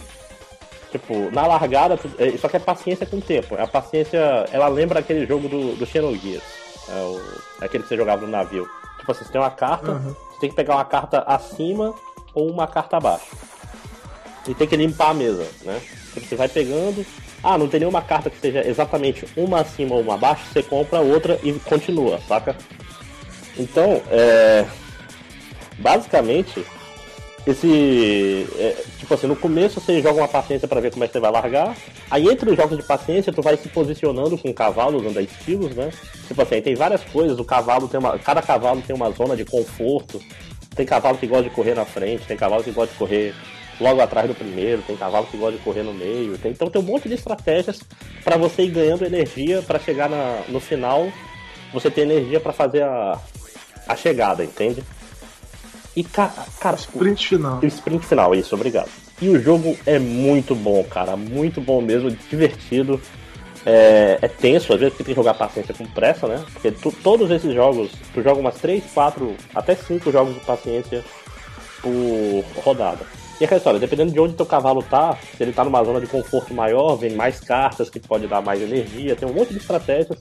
tipo, na largada, é, só que é paciência com tempo, a paciência, ela lembra aquele jogo do, do Xenogears, é, o, é aquele que você jogava no navio. Tipo assim, você tem uma carta, você tem que pegar uma carta acima ou uma carta abaixo. E tem que limpar a mesa, né? Você vai pegando. Ah, não tem nenhuma carta que seja exatamente uma acima ou uma abaixo, você compra outra e continua, saca? Então, é. Basicamente, esse. é, tipo assim, no começo você joga uma paciência pra ver como é que você vai largar. Aí entre os jogos de paciência, tu vai se posicionando com cavalo, usando estilos, né? Tipo assim, tem várias coisas, o cavalo tem uma. Cada cavalo tem uma zona de conforto. Tem cavalo que gosta de correr na frente, tem cavalo que gosta de correr logo atrás do primeiro, tem cavalo que gosta de correr no meio. Tem, então tem um monte de estratégias pra você ir ganhando energia pra chegar na, no final, você ter energia pra fazer a, a chegada, entende? E ca, cara, Sprint final. o sprint final, isso, obrigado. E o jogo é muito bom, cara, muito bom mesmo, divertido. É, é tenso, às vezes porque tem que jogar paciência com pressa, né? Porque tu- todos esses jogos, tu joga umas 3, 4, até 5 jogos de paciência por rodada. E aquela história, dependendo de onde teu cavalo tá, se ele tá numa zona de conforto maior, vem mais cartas que pode dar mais energia, tem um monte de estratégias.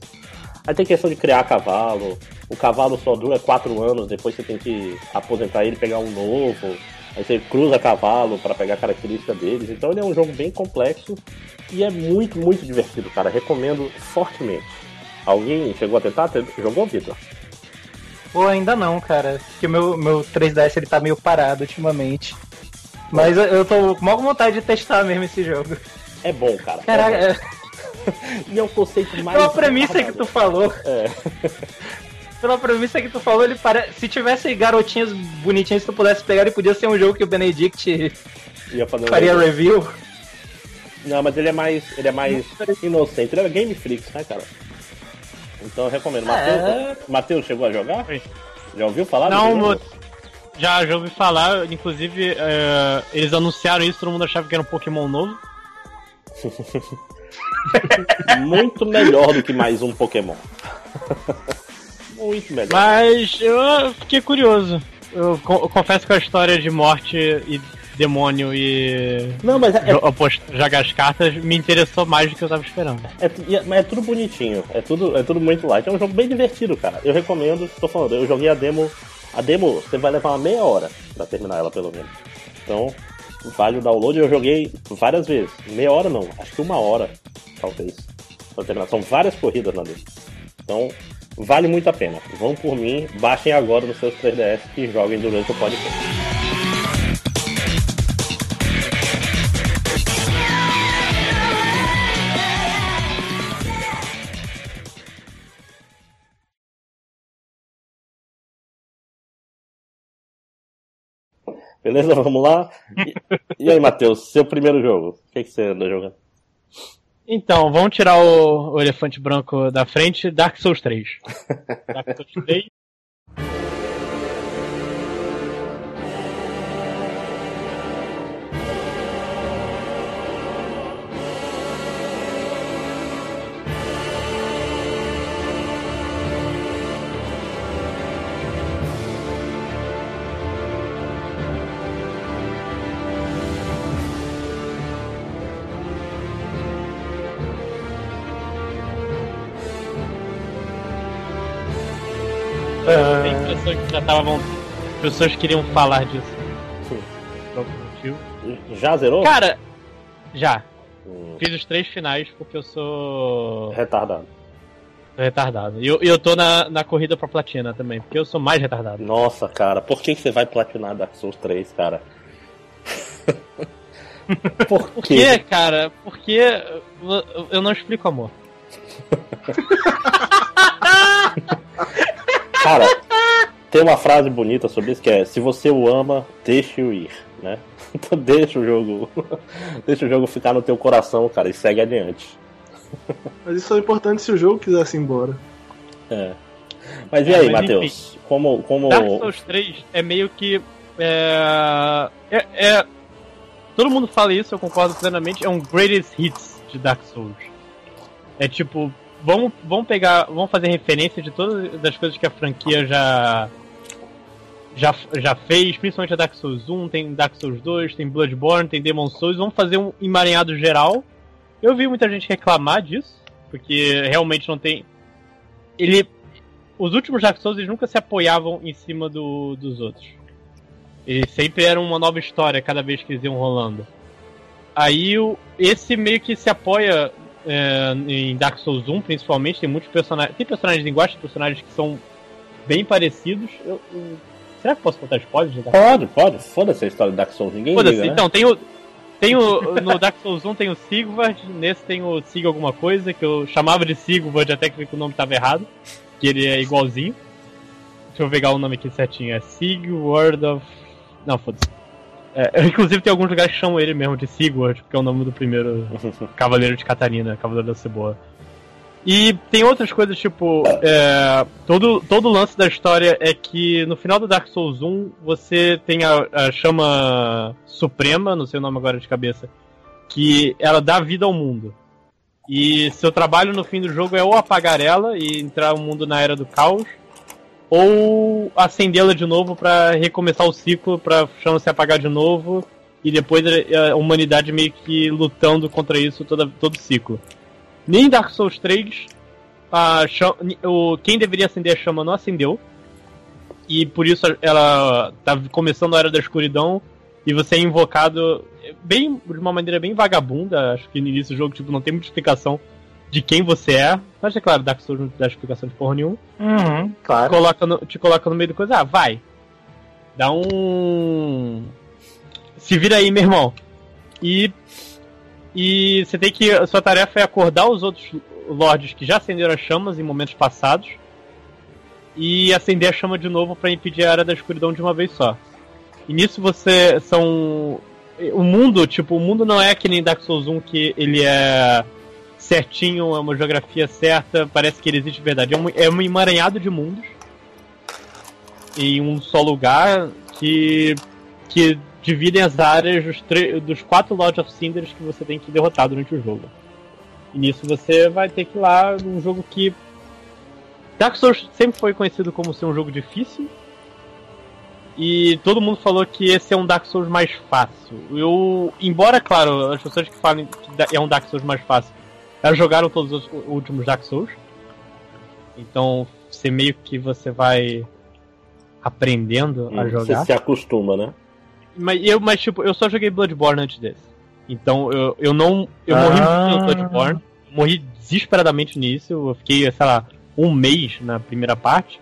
Aí tem questão de criar cavalo, o cavalo só dura 4 anos, depois você tem que aposentar ele pegar um novo. Aí você cruza cavalo para pegar a característica deles. Então ele é um jogo bem complexo e é muito, muito divertido, cara. Recomendo fortemente. Alguém chegou a tentar? Te- Jogou, Vitor? Pô, ainda não, cara. Porque meu, meu 3DS ele tá meio parado ultimamente. Mas eu, eu tô com maior vontade de testar mesmo esse jogo. É bom, cara. Caraca, É é, bom. <laughs> E é o conceito mais. pela premissa que tu falou, É. <laughs> pela premissa que tu falou, ele parece. Se tivesse garotinhas bonitinhas que tu pudesse pegar, ele podia ser um jogo que o Benedict Ia fazer um faria review. Não, mas ele é mais. Ele é mais inocente. Ele é Game Freaks, né, cara? Então eu recomendo. Matheus, É. Matheus chegou a jogar? Oi. Já ouviu falar? Não, mo- já, já ouvi falar, inclusive é, eles anunciaram isso, todo mundo achava que era um Pokémon novo. <laughs> Muito melhor do que mais um Pokémon. <laughs> Muito melhor. Mas eu fiquei curioso. Eu, co- eu confesso que a história de morte e demônio e Não, mas é, jogar as cartas me interessou mais do que eu tava esperando. é, é- mas é tudo bonitinho. É tudo, é tudo muito light. É um jogo bem divertido, cara. Eu recomendo. Tô falando, eu joguei a demo. A demo, você vai levar uma meia hora pra terminar ela, pelo menos. Então, vale o download. Eu joguei várias vezes. Meia hora não, acho que uma hora, talvez. Pra terminar. São várias corridas na demo. Então, vale muito a pena. Vão por mim, baixem agora nos seus 3DS e joguem durante o podcast. Beleza? Vamos lá? E, e aí, Matheus, seu primeiro jogo? O que, que você anda jogando? Então, vamos tirar o, o elefante branco da frente, Dark Souls 3. <laughs> Dark Souls 3. Pessoas queriam falar disso. Sim. Por algum motivo. Já zerou? Cara, já. Hum, Fiz os três finais porque eu sou retardado. retardado. E eu, eu tô na, na corrida pra platina também, porque eu sou mais retardado. Nossa, cara, por que que você vai platinar Dark Souls 3, cara? <laughs> por Por quê, cara? Porque eu não explico amor. <laughs> Cara, tem uma frase bonita sobre isso que é: se você o ama, deixe-o ir, né? <laughs> Então deixa o jogo, <laughs> deixa o jogo ficar no teu coração, cara, e segue adiante. Mas isso é importante se o jogo quisesse ir embora. É. Mas e É, aí, mas Matheus? Como, como Dark Souls 3 é meio que. É, é, é- Todo mundo fala isso, eu concordo plenamente. É um greatest hits de Dark Souls. É tipo, vamos, vamos pegar. Vamos fazer referência de todas as coisas que a franquia já. Já, já fez, principalmente a Dark Souls 1, tem Dark Souls 2, tem Bloodborne, tem Demon Souls, vamos fazer um emaranhado geral. Eu vi muita gente reclamar disso, porque realmente não tem. Ele os últimos Dark Souls eles nunca se apoiavam em cima do, dos outros. Eles sempre eram uma nova história cada vez que eles iam rolando. Aí o, esse meio que se apoia é, em Dark Souls 1, principalmente. Tem muitos personagens. Tem personagens iguais, personagens que são bem parecidos. Eu- eu- será que posso contar spoilers Pode, pode. Foda-se a história do Dark Souls, ninguém Foda-se, liga, né? então, tem o. Tem o. No Dark Souls 1 tem o Sigvard, nesse tem o Sig alguma coisa, que eu chamava de Sigvard até que vi que o nome tava errado. Que ele é igualzinho. Deixa eu pegar o nome aqui certinho. É Sigward of. Não, foda-se. É, inclusive tem alguns lugares que chamam ele mesmo de Sigward, porque é o nome do primeiro <laughs> Cavaleiro de Catarina, Cavaleiro da Cebola. E tem outras coisas, tipo, é, todo, todo o lance da história é que no final do Dark Souls 1 você tem a, a chama suprema, não sei o nome agora de cabeça, que ela dá vida ao mundo. E seu trabalho no fim do jogo é ou apagar ela e entrar o mundo na era do caos, ou acendê-la de novo pra recomeçar o ciclo, pra chama se apagar de novo, e depois a a humanidade meio que lutando contra isso toda, todo ciclo. Nem em Dark Souls 3, a o, quem deveria acender a chama não acendeu. E por isso ela tá começando a Era da Escuridão. E você é invocado bem, de uma maneira bem vagabunda. Acho que no início do jogo tipo, não tem muita explicação de quem você é. Mas é claro, Dark Souls não dá explicação de porra nenhuma Uhum, claro. coloca no- te coloca no meio do coisa, ah, vai. Dá um. Se vira aí, meu irmão. E. E você tem que. A sua tarefa é acordar os outros lords que já acenderam as chamas em momentos passados. E acender a chama de novo pra impedir a era da escuridão de uma vez só. E nisso você. São. O mundo, tipo, o mundo não é que nem Dark Souls 1 que ele é certinho, é uma geografia certa, parece que ele existe de verdade. É um, é um emaranhado de mundos em um só lugar que, que dividem as áreas dos, dos quatro Lords of Cinders que você tem que derrotar durante o jogo. E nisso você vai ter que ir lá num jogo que. Dark Souls sempre foi conhecido como ser um jogo difícil. E todo mundo falou que esse é um Dark Souls mais fácil. Eu, embora, claro, as pessoas que falam que é um Dark Souls mais fácil, elas jogaram todos os últimos Dark Souls. Então, você meio que você vai aprendendo a Hum, jogar. Você se acostuma, né? Mas eu, mas tipo, eu só joguei Bloodborne antes desse. Então eu, eu não. Eu morri Ah. muito no Bloodborne. Morri desesperadamente nisso. Eu fiquei, sei lá, um mês na primeira parte.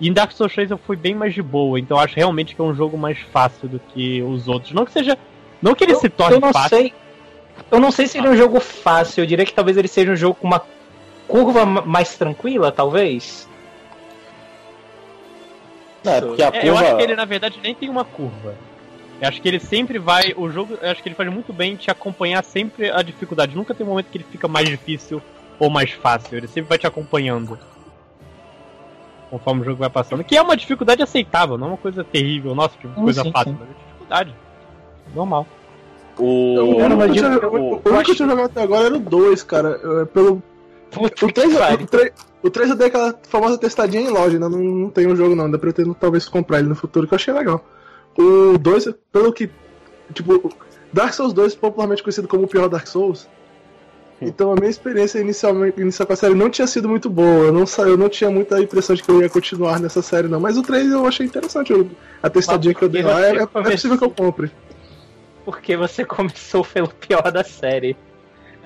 E em Dark Souls 3 eu fui bem mais de boa. Então eu acho realmente que é um jogo mais fácil do que os outros. Não que seja. Não que ele se torne eu não fácil. sei. Eu não sei se ele é um jogo fácil. Eu diria que talvez ele seja um jogo com uma curva ma- mais tranquila, talvez. É, porque a É, eu curva... acho que ele, na verdade, nem tem uma curva. Eu acho que ele sempre vai. O jogo, eu acho que ele faz muito bem te acompanhar sempre a dificuldade. Nunca tem um momento que ele fica mais difícil ou mais fácil. Ele sempre vai te acompanhando. Conforme o jogo vai passando. Que é uma dificuldade aceitável, não é uma coisa terrível. Nossa, que coisa sim, fácil. sim. Mas é dificuldade. Normal. O... O único que eu tinha- eu- o eu único que eu acho- tinha jogado até agora era o 2, cara. É, Pelo, Puta o, 3, que pariu. o, 3, o 3 eu dei aquela famosa testadinha em loja, ainda não, não tem um jogo não, dá pra eu ter, talvez comprar ele no futuro, que eu achei legal. O 2, pelo que. Tipo, Dark Souls 2, popularmente conhecido como o pior Dark Souls, Então a minha experiência inicialmente inicial com a série não tinha sido muito boa. Eu não, sa- eu não tinha muita impressão de que eu ia continuar nessa série, não. Mas o 3 eu achei interessante. eu- a testadinha que eu dei lá é, é, é possível que eu compre. Porque você começou pelo pior da série.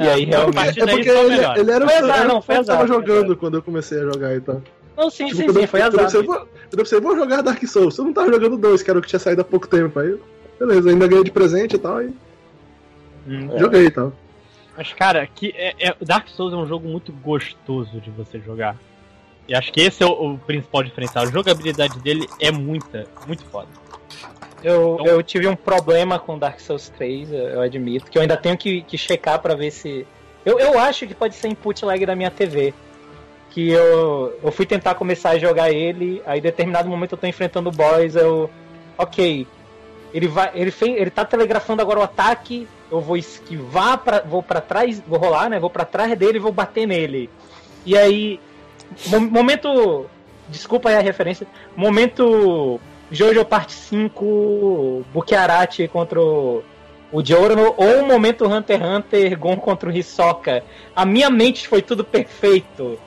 E É, aí realmente. É daí porque só ele, melhora. ele era o Foi que azar, eu não, foi tava jogando quando eu comecei a jogar e tal. Não, sim, Tipo, sim, quando sim, eu- foi eu azar. pensei, quando eu pensei, vou jogar Dark Souls. Eu não tava jogando dois, que era o que tinha saído há pouco tempo. Aí, eu- beleza, ainda ganhei de presente e tal, e Hum. É. joguei e tal. Mas, cara, que é, é- Dark Souls é um jogo muito gostoso de você jogar. E acho que esse é o, o principal diferencial. A jogabilidade dele é muita, muito foda. Eu, Então- eu tive um problema com Dark Souls 3, eu eu admito, que eu ainda tenho que, que checar pra ver se. Eu, eu acho que pode ser input lag da minha TV. Que eu, eu fui tentar começar a jogar ele, aí em determinado momento eu tô enfrentando o boss, eu. Ok. Ele vai. Ele, fez, ele tá telegrafando agora o ataque, eu vou esquivar, pra, vou para trás, vou rolar, né? Vou pra trás dele e vou bater nele. E aí. mo- Momento. Desculpa aí a referência. Momento Jojo Parte 5, Bukiarati contra o, o Giorno, ou o momento Hunter x Hunter, Gon contra o Hisoka. A minha mente foi tudo perfeito.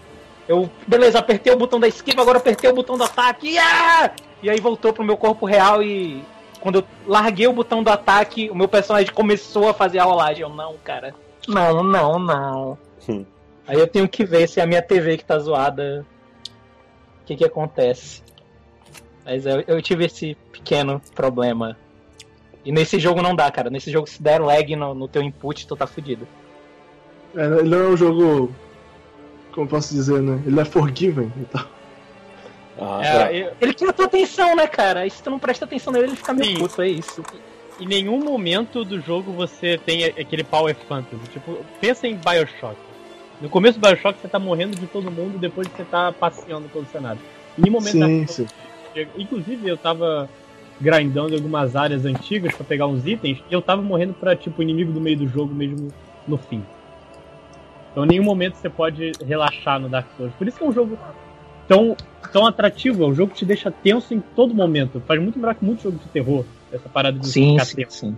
Eu, beleza, apertei o botão da esquiva, agora apertei o botão do ataque. ah! E aí voltou pro meu corpo real e quando eu larguei o botão do ataque, o meu personagem começou a fazer a rolagem. Eu, não, cara. Não, não, não. Hum. Aí eu tenho que ver se é a minha TV que tá zoada. O que que acontece? Mas eu, eu tive esse pequeno problema. E nesse jogo não dá, cara. Nesse jogo, se der lag no, no teu input, tu tá fudido. É, ele não é um jogo. Como eu posso dizer, né? Ele é forgiven e tal. Ah, É, é. eu- Ele quer a tua atenção, né, cara? E se tu não presta atenção nele, ele fica meio Sim. puto, é isso. em nenhum momento do jogo você tem aquele power fantasy. Tipo, pensa em Bioshock. No começo do Bioshock você tá morrendo de todo mundo, depois você tá passeando pelo cenário. Em nenhum momento Sim, sim. Chega- Inclusive eu tava grindando algumas áreas antigas pra pegar uns itens e eu tava morrendo pra, tipo, inimigo do meio do jogo mesmo no fim. Então em nenhum momento você pode relaxar no Dark Souls. Por isso que é um jogo tão, tão atrativo, é um jogo que te deixa tenso em todo momento. Faz muito melhor que muito jogo de terror. Essa parada de Sim, ficar sim, tenso. sim.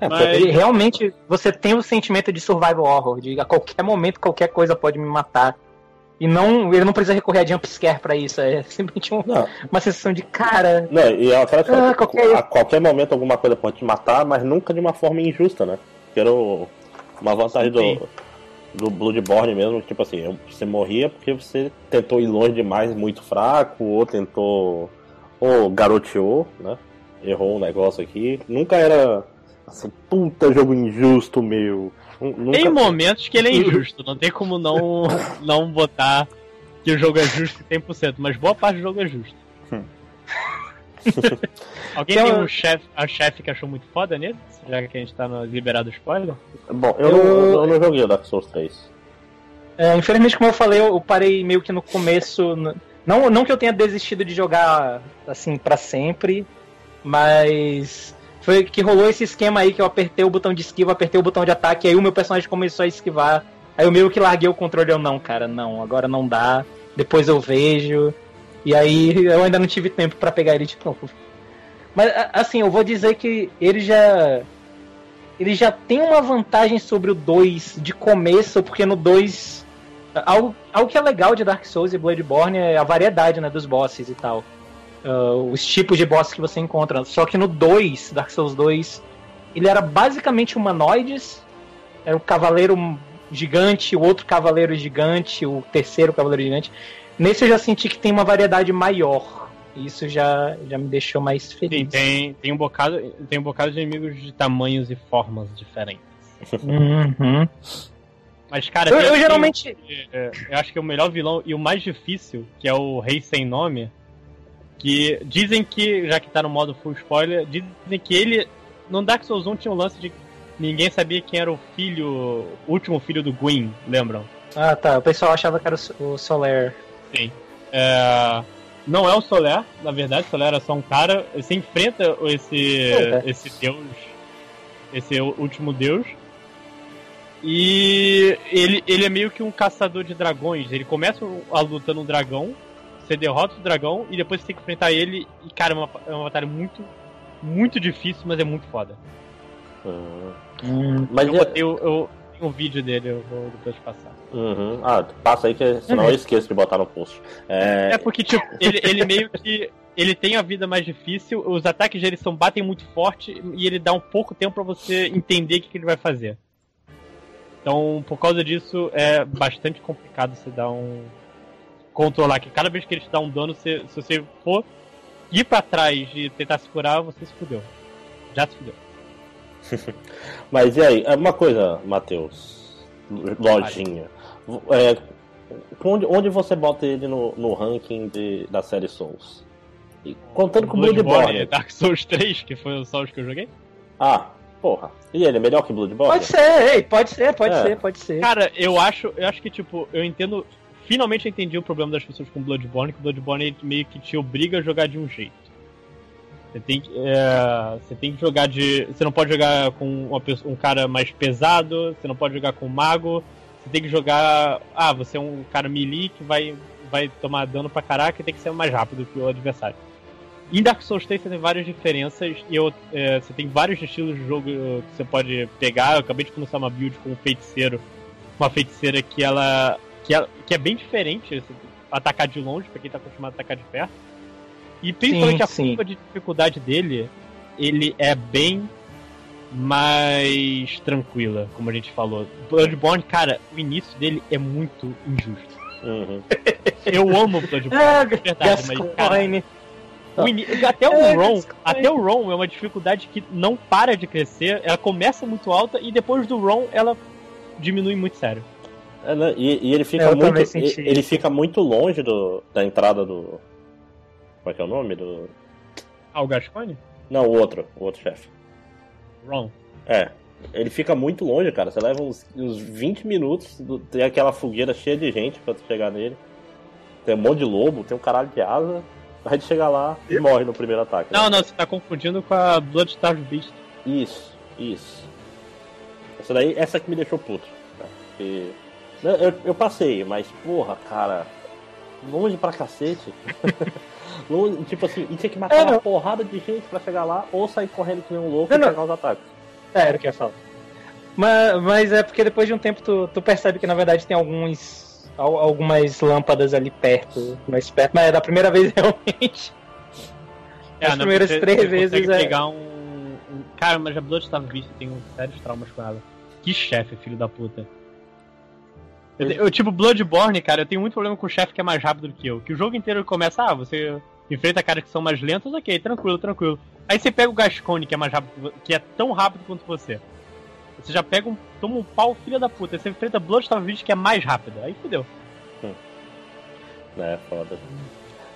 É, Mas- realmente, você tem o sentimento de survival horror, de a qualquer momento qualquer coisa pode me matar. E não, ele não precisa recorrer a jumpscare pra isso, é <laughs> simplesmente um- Não, uma sensação de cara. não, e é Ah, qualquer- a qualquer momento alguma coisa pode te matar, mas nunca de uma forma injusta, né? Que era o- uma vantagem do, do Bloodborne mesmo, tipo assim, você morria porque você tentou ir longe demais, muito fraco, ou tentou. ou garoteou, né? Errou um negócio aqui. Nunca era assim, puta jogo injusto, meu. Nu- Nunca... Tem momentos que ele é <laughs> injusto, não tem como não, não botar que o jogo é justo 100%, mas boa parte do jogo é justo. Hum. <laughs> Alguém Então, tem um chefe, a chefe que achou muito foda nele? Já que a gente tá no liberado spoiler? Bom, eu, Eu- Não, eu não joguei o Dark Souls 3. É, infelizmente, como eu falei, eu parei meio que no começo. Não, não que eu tenha desistido de jogar assim pra sempre, mas foi que rolou esse esquema aí que eu apertei o botão de esquiva, apertei o botão de ataque, aí o meu personagem começou a esquivar. Aí eu meio que larguei o controle, eu não, cara, não, agora não dá. Depois eu vejo. E aí eu ainda não tive tempo pra pegar ele de novo. Mas assim, eu vou dizer que ele já ele já tem uma vantagem sobre o 2 de começo, porque no 2 algo, algo que é legal de Dark Souls e Bloodborne é a variedade, né, dos bosses e tal. Ah, os tipos de bosses que você encontra. Só que no 2, Dark Souls 2, ele era basicamente humanoides. Era o cavaleiro gigante, o outro cavaleiro gigante, o terceiro cavaleiro gigante. Nesse eu já senti que tem uma variedade maior. Isso já, já me deixou mais Sim, feliz. tem, tem, um bocado, tem um bocado de inimigos de tamanhos e formas diferentes. Uhum. Mas, cara, Eu, eu geralmente. é, eu acho que é o melhor vilão e o mais difícil, que é o Rei Sem Nome, que dizem que, já que tá no modo full spoiler, dizem que ele, no Dark Souls 1 tinha um lance de ninguém sabia quem era o filho, o último filho do Gwyn, lembram? Ah, tá. O pessoal achava que era o o Soler. É, não é o Soler, na verdade, o Soler era só um cara, você enfrenta esse, É. esse deus, esse último deus, e ele, ele é meio que um caçador de dragões. Ele começa a luta no dragão, você derrota o dragão e depois você tem que enfrentar ele. E cara, é uma, é uma batalha muito, muito difícil, mas é muito foda. Ah, Hum. Mas eu, é- eu, tem um vídeo dele, eu vou depois passar. Uhum. Ah, passa aí, que senão eu esqueço de botar no post. É, É porque, tipo, ele, ele meio que. Ele tem a vida mais difícil, os ataques dele são batem muito forte e ele dá um pouco tempo pra você entender o que, que ele vai fazer. Então, por causa disso, é bastante complicado você dar um. controlar. Que cada vez que ele te dá um dano, você- se você for ir pra trás e tentar se curar, você se fudeu. Já se fudeu. <laughs> Mas e aí, é uma coisa, Matheus, lojinha. É, onde, onde você bota ele no, no ranking de, da série Souls? E contando com Bloodborne. e Dark Souls 3, que foi só os que eu joguei. Ah, porra. E ele é melhor que Bloodborne? Pode ser, ei, pode ser, pode É. ser, pode ser. Cara, eu acho, eu acho que, tipo, eu entendo. Finalmente eu entendi o problema das pessoas com Bloodborne, que Bloodborne ele meio que te obriga a jogar de um jeito. Você tem é, você tem que jogar de. Você não pode jogar com uma um cara mais pesado, você não pode jogar com um mago, você tem que jogar. Ah, você é um cara melee que vai, vai tomar dano pra caraca e tem que ser mais rápido que o adversário. Em Dark Souls 3 você tem várias diferenças e eu, é, você tem vários estilos de jogo que você pode pegar. Eu acabei de começar uma build com um feiticeiro uma feiticeira que ela que, ela, que é bem diferente atacar de longe pra quem tá acostumado a atacar de perto e principalmente Sim, a sim. curva de dificuldade dele ele é bem mais tranquila como a gente falou Bloodborne cara o início dele é muito injusto Uhum. <laughs> eu amo Bloodborne de verdade mas cara, Gascoigne. o ini- até o É, Ron, até o Ron é uma dificuldade que não para de crescer. Ela começa muito alta e depois do Ron ela diminui muito sério. É, né? e, e ele fica É, eu muito. Ele isso. fica muito longe do, da entrada do. Como é que é o nome? Do. Ah, o Gascoigne? Não, o outro, o outro chefe. Ron. É. Ele fica muito longe, cara. Você leva uns, uns 20 minutos, do- tem aquela fogueira cheia de gente pra tu chegar nele. Tem um monte de lobo, tem um caralho de asa. Aí tu chega lá e morre no primeiro ataque. né? Não, não, você tá confundindo com a Bloodstarved Beast. Isso, isso. Essa daí, essa que me deixou puto. tá? Porque- Não, Eu, eu passei, mas porra, cara. Longe pra cacete. <laughs> Longe, tipo assim, e tinha que matar É, uma porrada de gente pra chegar lá, ou sair correndo que nem um louco Não, e não. pegar os ataques. É, era o que eu ia falar. Mas, mas é porque depois de um tempo tu, tu percebe que na verdade tem alguns. al- algumas lâmpadas ali perto, mais perto. Mas é da primeira vez <laughs> realmente. As não, primeiras você- três você vezes é- pegar um, um- Cara, mas a Bloodstarved Beast tem uns sérios traumas com ela. Que chefe, filho da puta. Eu, eu, tipo, Bloodborne, cara, eu tenho muito problema com o chefe que é mais rápido do que eu. Que o jogo inteiro começa, ah, você enfrenta caras que são mais lentos, ok, tranquilo, tranquilo. Aí você pega o Gascone, que é mais rápido, que é tão rápido quanto você. Você já pega um. toma um pau, filha da puta. Aí você enfrenta Bloodstained Beast, que é mais rápido. Aí fudeu. É, foda.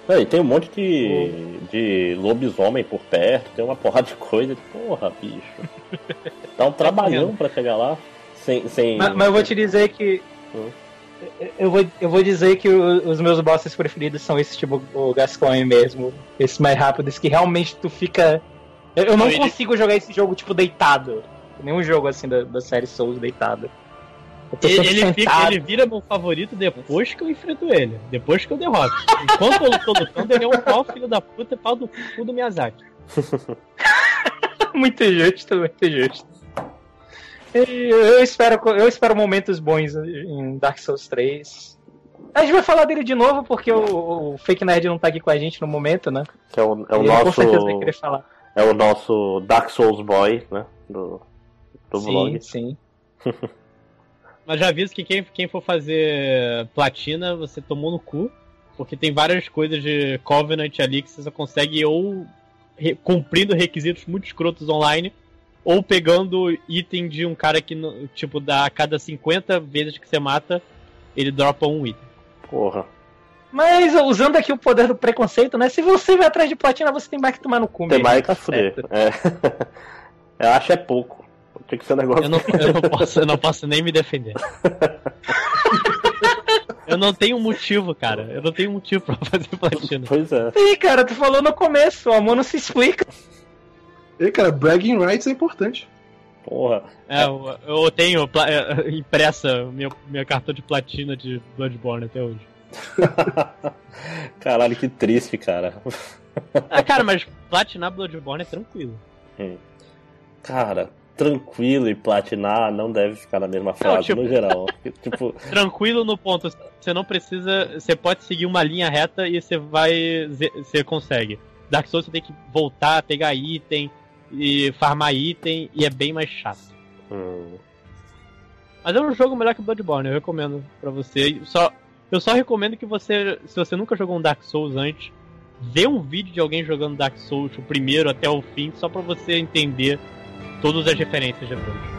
Não, e tem um monte de, de lobisomem por perto, tem uma porrada de coisa. Porra, bicho. Dá um trabalhão pra chegar lá. Sem. sem... Mas, mas eu vou te dizer que. Hum. Eu vou, eu vou dizer que o- os meus bosses preferidos são esses tipo o Gascoigne mesmo. Esses mais rápidos que realmente tu fica. Eu, não Ele- consigo jogar esse jogo tipo deitado. Nenhum jogo assim da, da série Souls deitado. Ele, ele fica- ele vira meu favorito depois que eu enfrento ele. Depois que eu derroto. Enquanto eu tô lutando, ele é um pau, filho da puta, pau do cu do Miyazaki. <laughs> <laughs> muito justo, muito justo. Eu espero, eu espero momentos bons em Dark Souls 3. A gente vai falar dele de novo porque o, o Fake Nerd não tá aqui com a gente no momento, né? Que é o, é o Ele com nosso. certeza vai querer falar. É o nosso Dark Souls Boy, né? Do, do sim, vlog. sim. <laughs> Mas já aviso que quem, quem for fazer platina, você tomou no cu. Porque tem várias coisas de Covenant ali que você só consegue ou re- cumprindo requisitos muito escrotos online, ou pegando item de um cara que, no- tipo, dá a cada 50 vezes que você mata, ele dropa um item. Porra. Mas usando aqui o poder do preconceito, né? Se você vai atrás de platina, você tem mais que tomar no cu Tem mesmo, mais que fuder. É. <laughs> Eu acho é pouco. Tinha que ser um negócio. Eu não, eu não <laughs> posso, eu não posso nem me defender. <laughs> Eu não tenho motivo, cara. Eu não tenho motivo pra fazer platina. Pois é. Ih, cara, tu falou no começo, o amor não se explica. E, cara, bragging rights é importante. Porra. É, eu, eu tenho é, <laughs> impressa meu, meu cartão de platina de Bloodborne até hoje. <laughs> Caralho, que triste, cara. <laughs> Ah, cara, mas platinar Bloodborne é tranquilo. Cara, tranquilo e platinar não deve ficar na mesma frase tipo- no geral. tipo, Tranquilo no ponto, você não precisa. Você pode seguir uma linha reta e você vai. Você consegue. Dark Souls você tem que voltar, pegar item e farmar item e é bem mais chato. hum, Mas é um jogo melhor que Bloodborne, eu recomendo pra você. Só, eu só recomendo que você, se você nunca jogou um Dark Souls antes, vê um vídeo de alguém jogando Dark Souls, o primeiro até o fim, só pra você entender todas as referências depois.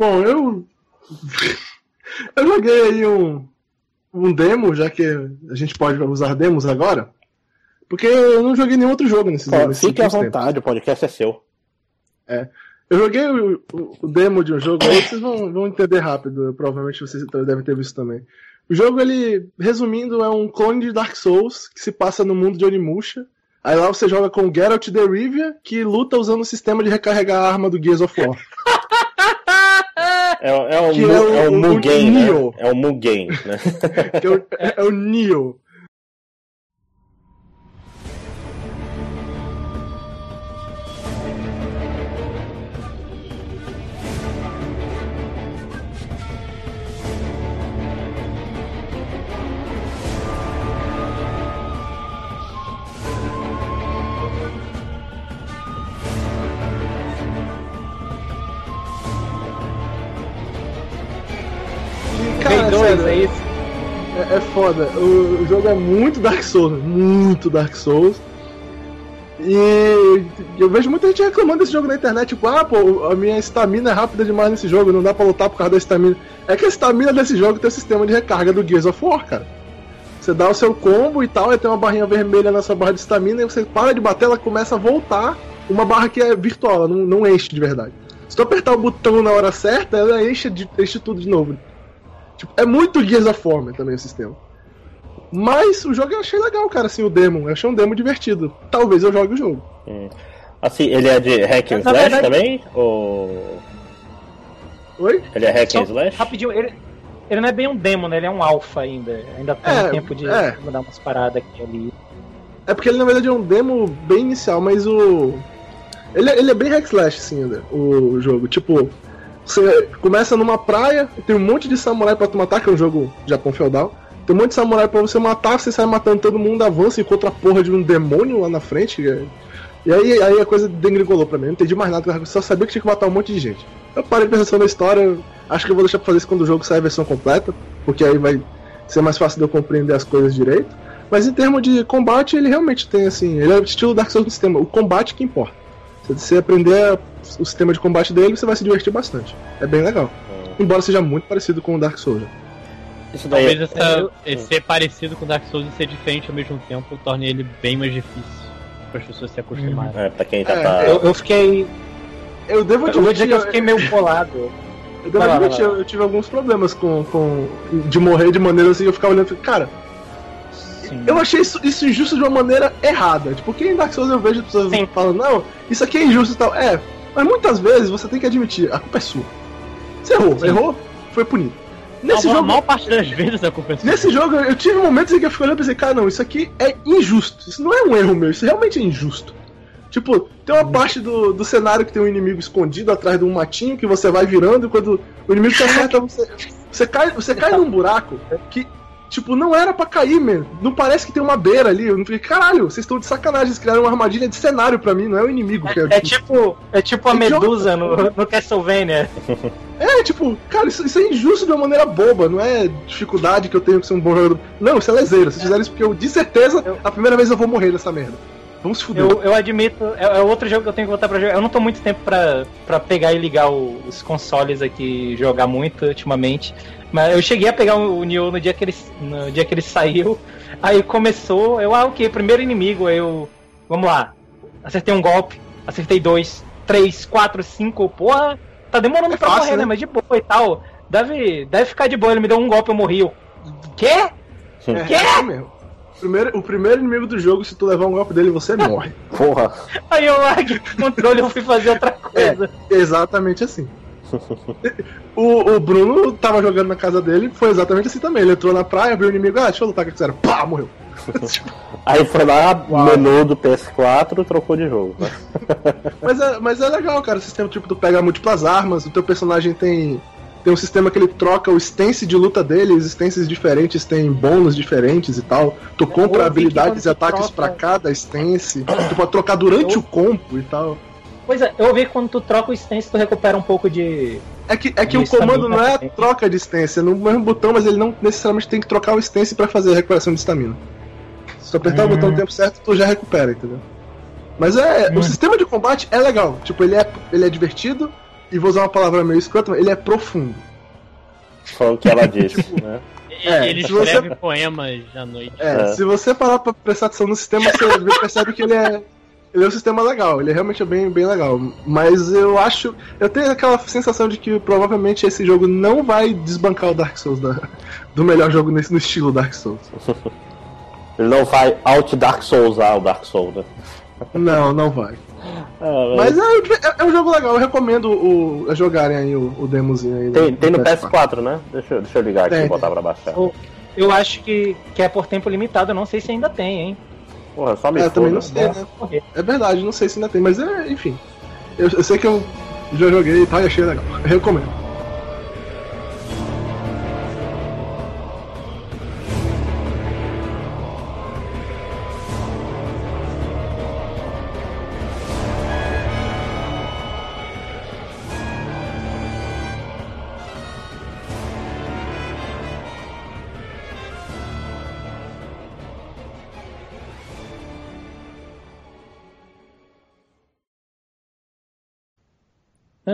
Bom, eu. <laughs> eu joguei aí um, um demo, já que a gente pode usar demos agora. Porque eu não joguei nenhum outro jogo nesses ó, nesses fique à vontade, o podcast é seu. Eu joguei o, o- demo de um jogo aí, vocês vão, vão entender rápido. Provavelmente vocês devem ter visto também. O jogo, ele, resumindo, é um clone de Dark Souls que se passa no mundo de Onimusha. Aí lá você joga com o Geralt de Rivia, que luta usando o sistema de recarregar a arma do Gears of War. <laughs> É, é o, Que é o- é o o Mugen, né? É o Mugen, né? <laughs> é o, <laughs> é o Neo. Play cara, 2, sério, é isso? É, é foda. O, o jogo é muito Dark Souls, muito Dark Souls. E eu vejo muita gente reclamando desse jogo na internet, tipo, ah, pô, a minha estamina é rápida demais nesse jogo, não dá pra lutar por causa da estamina. É que a estamina desse jogo tem o sistema de recarga do Gears of War, cara. Você dá o seu combo e tal, e tem uma barrinha vermelha nessa barra de estamina, e você para de bater, ela começa a voltar. Uma barra que é virtual, ela não, não enche de verdade. Se tu apertar o botão na hora certa, ela enche, de, enche tudo de novo. Tipo, é muito Gears of War também o sistema. Mas o jogo eu achei legal, cara, assim, o demo. Eu achei um demo divertido. Talvez eu jogue o jogo. Assim, ele é de hack and Na slash verdade- também? Ou. Oi? Ele é hack Só and slash? Rapidinho, ele, ele não é bem um demo, né? Ele é um alpha ainda. Ainda tem É, tempo de é. mudar umas paradas aqui ali. É porque ele na verdade é um demo bem inicial, mas o. Ele, é- ele é bem hack slash, assim, né, o jogo. Tipo, você começa numa praia, tem um monte de samurai pra tu matar, que é um jogo Japão feudal. Tem um monte de samurai pra você matar, você sai matando todo mundo, avança e encontra a porra de um demônio lá na frente. é- E aí, aí a coisa degringolou pra mim. Não entendi mais nada, só sabia que tinha que matar um monte de gente. Eu parei pensando na história, acho que eu vou deixar pra fazer isso quando o jogo sair a versão completa, porque aí vai ser mais fácil de eu compreender as coisas direito. Mas em termos de combate, ele realmente tem assim. Ele é estilo Dark Souls no sistema. O combate que importa. Se você aprender o sistema de combate dele, você vai se divertir bastante. É bem legal. Embora seja muito parecido com o Dark Souls. Isso daí Talvez é... essa, eu- esse ser parecido com Dark Souls e ser diferente ao mesmo tempo torne ele bem mais difícil para as pessoas se acostumarem. É, pra quem já É, tá. Eu, eu fiquei. Eu devo Eu vou dizer admitir, que eu fiquei meio bolado. eu devo admitir, eu, eu tive alguns problemas com, com. de morrer de maneira assim, eu ficava olhando e falei, cara, Sim. eu achei isso, isso injusto de uma maneira errada. Tipo, porque em Dark Souls eu vejo pessoas Sim. falando, não, isso aqui é injusto e tal. É, mas muitas vezes você tem que admitir, a culpa é sua. Você errou, Sim. errou, foi punido. Nesse a, jogo, maior parte das vezes a culpa é sua. Nesse jogo eu tive momentos em que eu fiquei olhando e pensei, cara, não, isso aqui é injusto. Isso não é um erro meu, isso realmente é injusto. Tipo, tem uma parte do, do cenário que tem um inimigo escondido atrás de um matinho que você vai virando e quando o inimigo te acerta, você, você cai, você cai num buraco que, tipo, não era pra cair, man. Não parece que tem uma beira ali. Eu não fiquei, caralho, vocês estão de sacanagem, vocês criaram uma armadilha de cenário pra mim, não é o inimigo que é, É tipo, é tipo a Idiota. Medusa no, no Castlevania. <laughs> É, tipo, cara, isso, isso é injusto de uma maneira boba, não é dificuldade que eu tenho que ser um bom jogador. Não, isso é lezeiro. Vocês fizeram isso porque eu, de certeza, Eu- a primeira vez eu vou morrer nessa merda. Vamos se fuder. Eu, eu admito, é, é outro jogo que eu tenho que voltar pra jogar. Eu não tô muito tempo pra, pra pegar e ligar o- os consoles aqui e jogar muito ultimamente. Mas eu cheguei a pegar o Nioh no dia que ele, no dia que ele saiu. Aí começou, eu, ah, o que? Primeiro inimigo, eu. Vamos lá. Acertei um golpe, acertei dois, três, quatro, cinco, porra. Tá demorando É pra fácil, morrer, né? né? Mas de boa e tal. Deve, deve ficar de boa, ele me deu um golpe, eu morri. Eu, Quê? É, Quê? é assim mesmo. Primeiro, o primeiro inimigo do jogo, se tu levar um golpe dele, você morre. Porra. Aí eu larguei o controle e fui fazer outra coisa. Exatamente assim. <laughs> O, o Bruno tava jogando na casa dele, foi exatamente assim também. Ele entrou na praia, viu o inimigo, ah, deixa eu lutar com esse cara. Pá, morreu. <laughs> Aí foi lá, menu do PS4, trocou de jogo. Né? <laughs> Mas é, mas é legal, cara. O sistema tipo, tu pega múltiplas armas, o teu personagem tem. Tem um sistema que ele troca o stance de luta dele, os stances diferentes têm bônus diferentes e tal. Tu compra habilidades e ataques troca- pra cada stance. Tu pode trocar durante Eu- o compo e tal. Pois é, eu ouvi que quando tu troca o stance, tu recupera um pouco de. É que, é que o comando não é né? troca de stance, é no mesmo botão, mas ele não necessariamente tem que trocar o stance pra fazer a recuperação de estamina. Se tu apertar o Hum. botão no tempo certo, tu já recupera, entendeu? Mas é. Hum. O sistema de combate é legal. Tipo, ele é, ele é divertido, e vou usar uma palavra meio escrota, mas ele é profundo. Foi o que ela <laughs> disse, né? É, ele se você- escreve poemas à noite. É, É. se você parar pra prestar atenção no sistema, você <laughs> percebe que ele é. Ele é um sistema legal, ele realmente é bem, bem legal. Mas eu acho. Eu tenho aquela sensação de que provavelmente esse jogo não vai desbancar o Dark Souls da- <laughs> do melhor jogo nesse, no estilo Dark Souls. <laughs> Ele não vai out Dark Souls ah, o Dark Souls, né? <laughs> Não, não vai. É, Mas é, é- é um jogo legal, eu recomendo o, a jogarem aí o, o demozinho aí. tem, do- tem no do PS4, né? Deixa, eu- deixa eu ligar aqui e botar pra baixar. Eu, eu acho que, que é por tempo limitado, eu não sei se ainda tem, hein? Porra, só me É, também foda. não sei, né? É verdade, não sei se ainda tem, mas é, enfim. Eu, eu sei que eu já joguei e tal, e achei legal. Eu recomendo.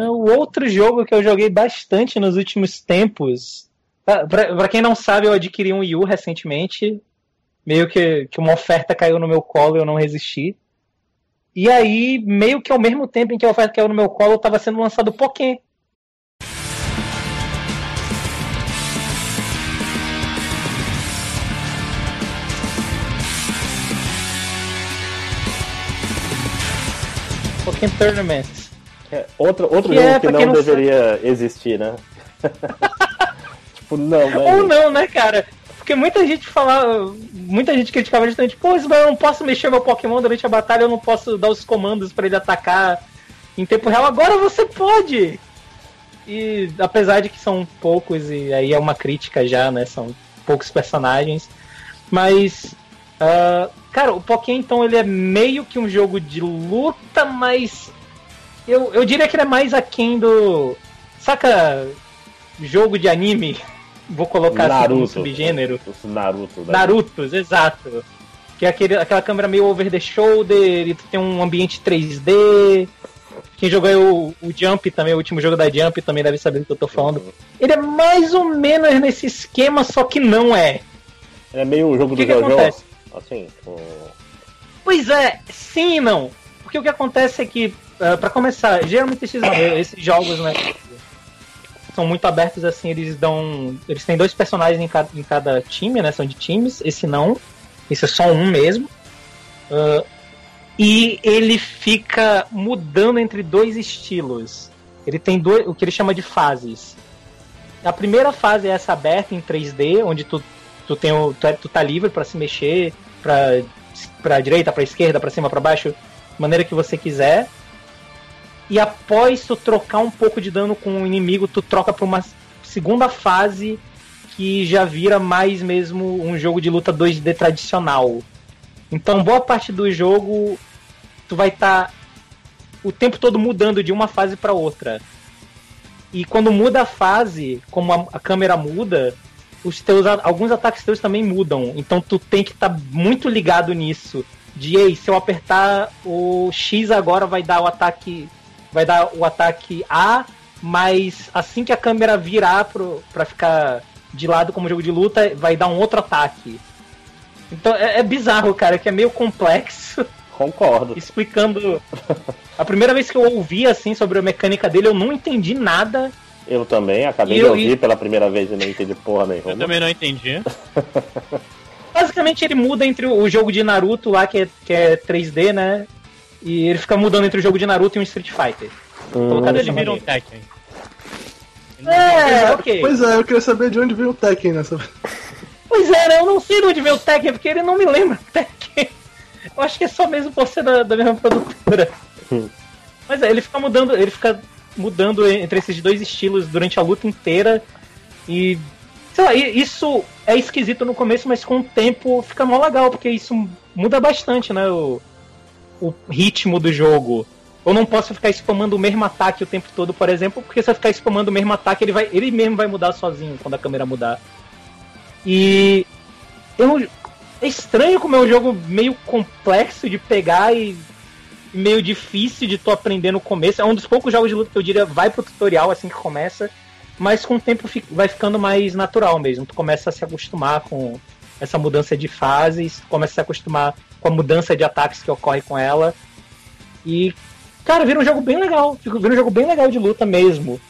O outro jogo que eu joguei bastante nos últimos tempos. Pra quem não sabe, eu adquiri um Wii U recentemente. Meio que, que uma oferta caiu no meu colo e eu não resisti. E aí, meio que ao mesmo tempo em que a oferta caiu no meu colo, estava sendo lançado Pokémon. Pokémon Tournament. É, outro outro Que jogo é, que não não deveria existir, né? <laughs> tipo, não, né? Ou não, né, cara? Porque muita gente falava. Muita gente criticava justamente, pô, mas eu não posso mexer meu Pokémon durante a batalha, eu não posso dar os comandos pra ele atacar em tempo real. Agora você pode! E apesar de que são poucos, e aí é uma crítica já, né? São poucos personagens. Mas. ah, cara, o Pokémon então ele é meio que um jogo de luta, mas. Eu, eu diria que ele é mais aquém do. Saca jogo de anime? <laughs> Vou colocar assim como um Naruto. subgênero. Naruto. né? Narutos, exato. Que é aquele, aquela câmera meio over the shoulder, e tu tem um ambiente 3D. Quem jogou aí o, o Jump também, o último jogo da Jump, também deve saber do que eu tô falando. Ele é mais ou menos nesse esquema, só que não é. É meio o jogo O que do que Jojo. Assim. Pois é, sim e não. Porque o que acontece é que, ah, pra começar, geralmente esses, <coughs> esses jogos, né, são muito abertos assim, eles dão. Eles têm dois personagens em cada, em cada time, né? São de times, esse não. Esse é só um mesmo. Ah, e ele fica mudando entre dois estilos. Ele tem dois, o que ele chama de fases. A primeira fase é essa aberta em 3D, onde tu, tu, tem o, tu, é- tu tá livre para se mexer, pra para direita, para esquerda, para cima, para baixo, maneira que você quiser. E após tu trocar um pouco de dano com o inimigo, tu troca para uma segunda fase que já vira mais mesmo um jogo de luta 2D tradicional. Então, boa parte do jogo tu vai estar o tempo todo mudando de uma fase para outra. E quando muda a fase, como a, a câmera muda, os teus alguns ataques teus também mudam. Então tu tem que estar muito ligado nisso. De ei, se eu apertar o X agora vai dar o ataque vai dar o ataque A, mas assim que a câmera virar pro, pra ficar de lado como jogo de luta, vai dar um outro ataque. Então é, é bizarro, cara, que é meio complexo. Concordo. <laughs> Explicando. A primeira vez que eu ouvi assim sobre a mecânica dele, eu não entendi nada. Eu também, acabei E de eu- ouvir e- pela primeira vez e não entendi porra Eu nenhuma. também não entendi. <laughs> Basicamente ele muda entre o jogo de Naruto lá, que é, que é 3D, né? E ele fica mudando entre o jogo de Naruto e um Street Fighter. Hum, Quando dessa ele vira um. Tekken. É, ok. Pois é, eu queria saber de onde veio o Tekken nessa. <laughs> Pois é, né? Eu não sei de onde veio o Tekken, porque ele não me lembra <laughs> Tekken. Eu acho que é só mesmo por ser da, da mesma produtora. Hum. <laughs> Mas é, ele fica mudando, ele fica mudando entre esses dois estilos durante a luta inteira. E. Sei lá, isso é esquisito no começo, mas com o tempo fica mó legal, porque isso muda bastante, né? O, o ritmo do jogo. Eu não posso ficar spamando o mesmo ataque o tempo todo, por exemplo, porque se eu ficar spamando o mesmo ataque, ele, vai, ele mesmo vai mudar sozinho quando a câmera mudar. E eu, é estranho como é um jogo meio complexo de pegar e meio difícil de tu aprender no começo. É um dos poucos jogos de luta que eu diria vai pro tutorial assim que começa, mas com o tempo vai ficando mais natural mesmo. Tu começa a se acostumar com essa mudança de fases, começa a se acostumar com a mudança de ataques que ocorre com ela. E, cara, vira um jogo bem legal. Vira um jogo bem legal de luta mesmo.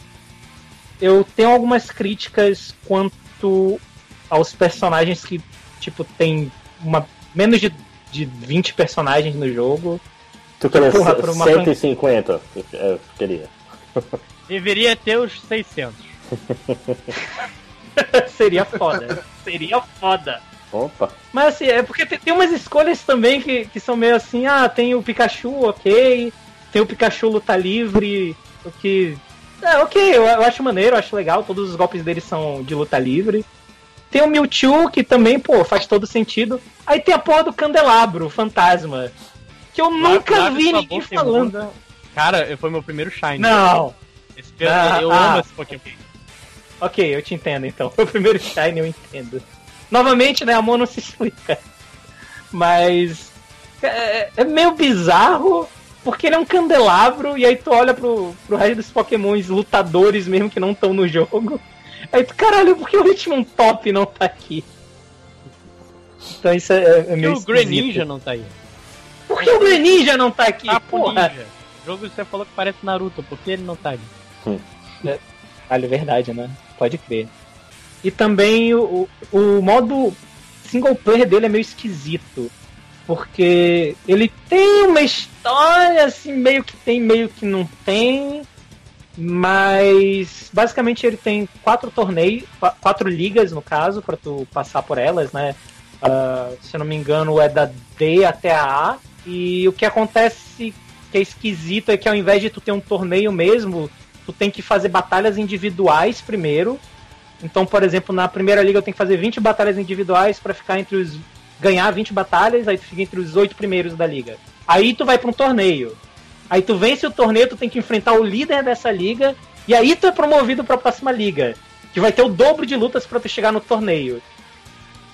Eu tenho algumas críticas quanto aos personagens que, tipo, tem uma, menos de, de 20 personagens no jogo. Tu queria Porra, por uma 150? Eu queria. Deveria ter os 600. <laughs> <laughs> Seria foda. Seria foda. Opa. Mas assim, é porque tem, tem umas escolhas também que, que são meio assim, ah, tem o Pikachu, ok. Tem o Pikachu luta livre, o que. É, ok, eu, eu acho maneiro, eu acho legal, todos os golpes dele são de luta livre. Tem o Mewtwo, que também, pô, faz todo sentido. Aí tem a porra do Candelabro, o fantasma. Que eu nunca vi ninguém boca falando. imunda. Cara, foi meu primeiro Shine. Não, Esse, Ah, eu ah. amo esse Pokémon. ok, eu te entendo então. <laughs> O primeiro Shine eu entendo. Novamente, né, amor não se explica. Mas é, é meio bizarro, porque ele é um candelabro, e aí tu olha pro, pro resto dos pokémons lutadores mesmo que não estão no jogo. Aí tu, caralho, por que o Hitmon Top não tá aqui? Então isso é, é Por meio que o Greninja não tá aí? Por que o Greninja não tá aqui? Tapo Porra! Ninja. Jogo que você falou que parece Naruto, por que ele não tá ali? Caralho, é verdade, né? Pode crer. E também o, o, modo single player dele é meio esquisito. Porque ele tem uma história, assim, meio que tem, meio que não tem. Mas basicamente ele tem quatro torneios, qua- quatro ligas no caso, pra tu passar por elas, né? Ah, se eu não me engano, é da D até a A. E o que acontece que é esquisito é que ao invés de tu ter um torneio mesmo, tu tem que fazer batalhas individuais primeiro. Então, por exemplo, na primeira liga eu tenho que fazer 20 batalhas individuais pra ficar entre os. ganhar 20 batalhas, aí tu fica entre os oito primeiros da liga. Aí tu vai pra um torneio. Aí tu vence o torneio, tu tem que enfrentar o líder dessa liga, e aí tu é promovido pra próxima liga. Que vai ter o dobro de lutas pra tu chegar no torneio.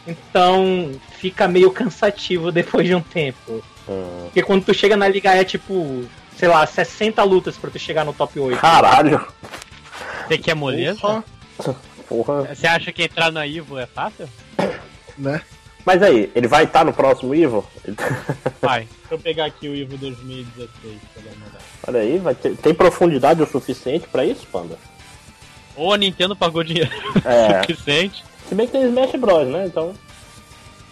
Então fica meio cansativo <laughs> depois de um tempo. Hum. Porque quando tu chega na liga é tipo, sei lá, 60 lutas pra tu chegar no top 8. Caralho. Você quer moleza? Porra. Você acha que entrar na Ivo é fácil? <coughs> né? Mas aí, ele vai estar no próximo Ivo? <laughs> Vai. Deixa eu pegar aqui o Ivo 2016 pra dar uma olhada. Olha aí, vai ter- tem profundidade o suficiente pra isso, Panda? Ou a Nintendo pagou dinheiro <laughs> É. suficiente. Se bem que tem Smash Bros, né? Então.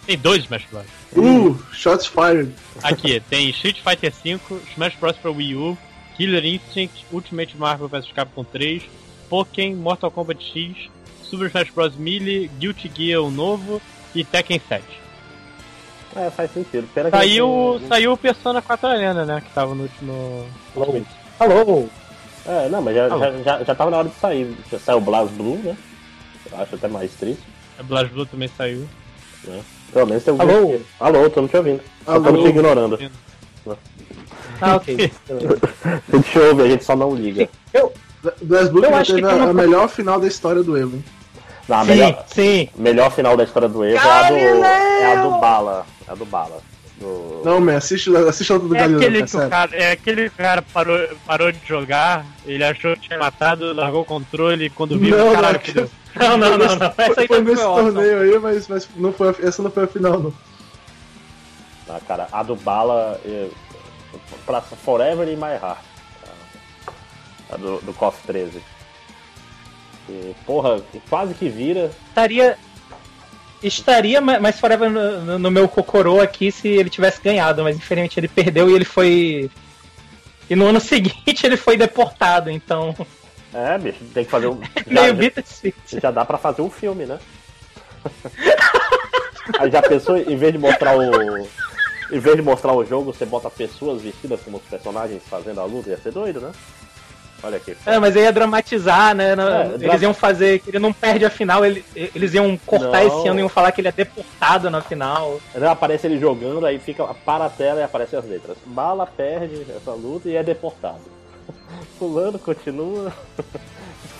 Tem dois Smash Bros. Uh, shots fired. Aqui, tem Street Fighter V, Smash Bros pra Wii U, Killer Instinct, Ultimate Marvel vs Capcom 3, Pokémon, Mortal Kombat X, Super Smash Bros Melee, Guilty Gear o novo e Tekken 7. É, faz sentido. Pena que Saiu, não- saiu o Persona 4 Arena, né? Que tava no último. Alô? Alô? É, não, mas já, Alô. já, já, já tava na hora de sair. Já saiu o Blast Blue, né? Eu acho até mais triste. A Blast Blue também saiu. Pelo menos tem um Alô? Alô, tô não te ouvindo. Só Alô? Estamos te ignorando. Ah, ok. A gente ouve, a gente só não liga. Blast Blue Eu acho que teve a, a melhor final da história do Evo. Não, a sim, melhor, sim. melhor final da história do Evo é a do, é a do Bala. É a do Bala. No- Não, man, assiste, assiste a do É Galileu, aquele, é que o sério. cara, é aquele cara parou, parou de jogar, ele achou que tinha matado, largou o controle e quando viu, Não, caralho, não, fudeu. <laughs> Não, não, não, não. Essa Foi, aí foi também nesse torneio aí, mas, mas não foi, a- essa não foi a final, não. Ah, cara, a do Bala. é, pra Forever in My Heart. A do, do KOF 13. E, porra, quase que vira. Estaria. Estaria ma- mais forever no, no- meu cocorô aqui se ele tivesse ganhado, mas infelizmente ele perdeu e ele foi. E no ano <laughs> seguinte ele foi deportado, então. É, bicho, tem que fazer um. <laughs> Já, bittersweet. já dá pra fazer um filme, né? <laughs> Aí já pensou, em vez de mostrar o. Em vez de mostrar o jogo, você bota pessoas vestidas como os personagens fazendo a luta, ia ser doido, né? Olha aqui. É, mas aí ia dramatizar, né? É, eles dra- iam fazer. que Ele não perde a final, ele- eles iam cortar Não. esse ano e iam falar que ele é deportado na final. Aí Aparece ele jogando, aí fica para a tela e aparecem as letras. Bala perde essa luta e é deportado. <laughs> Fulano continua. <laughs>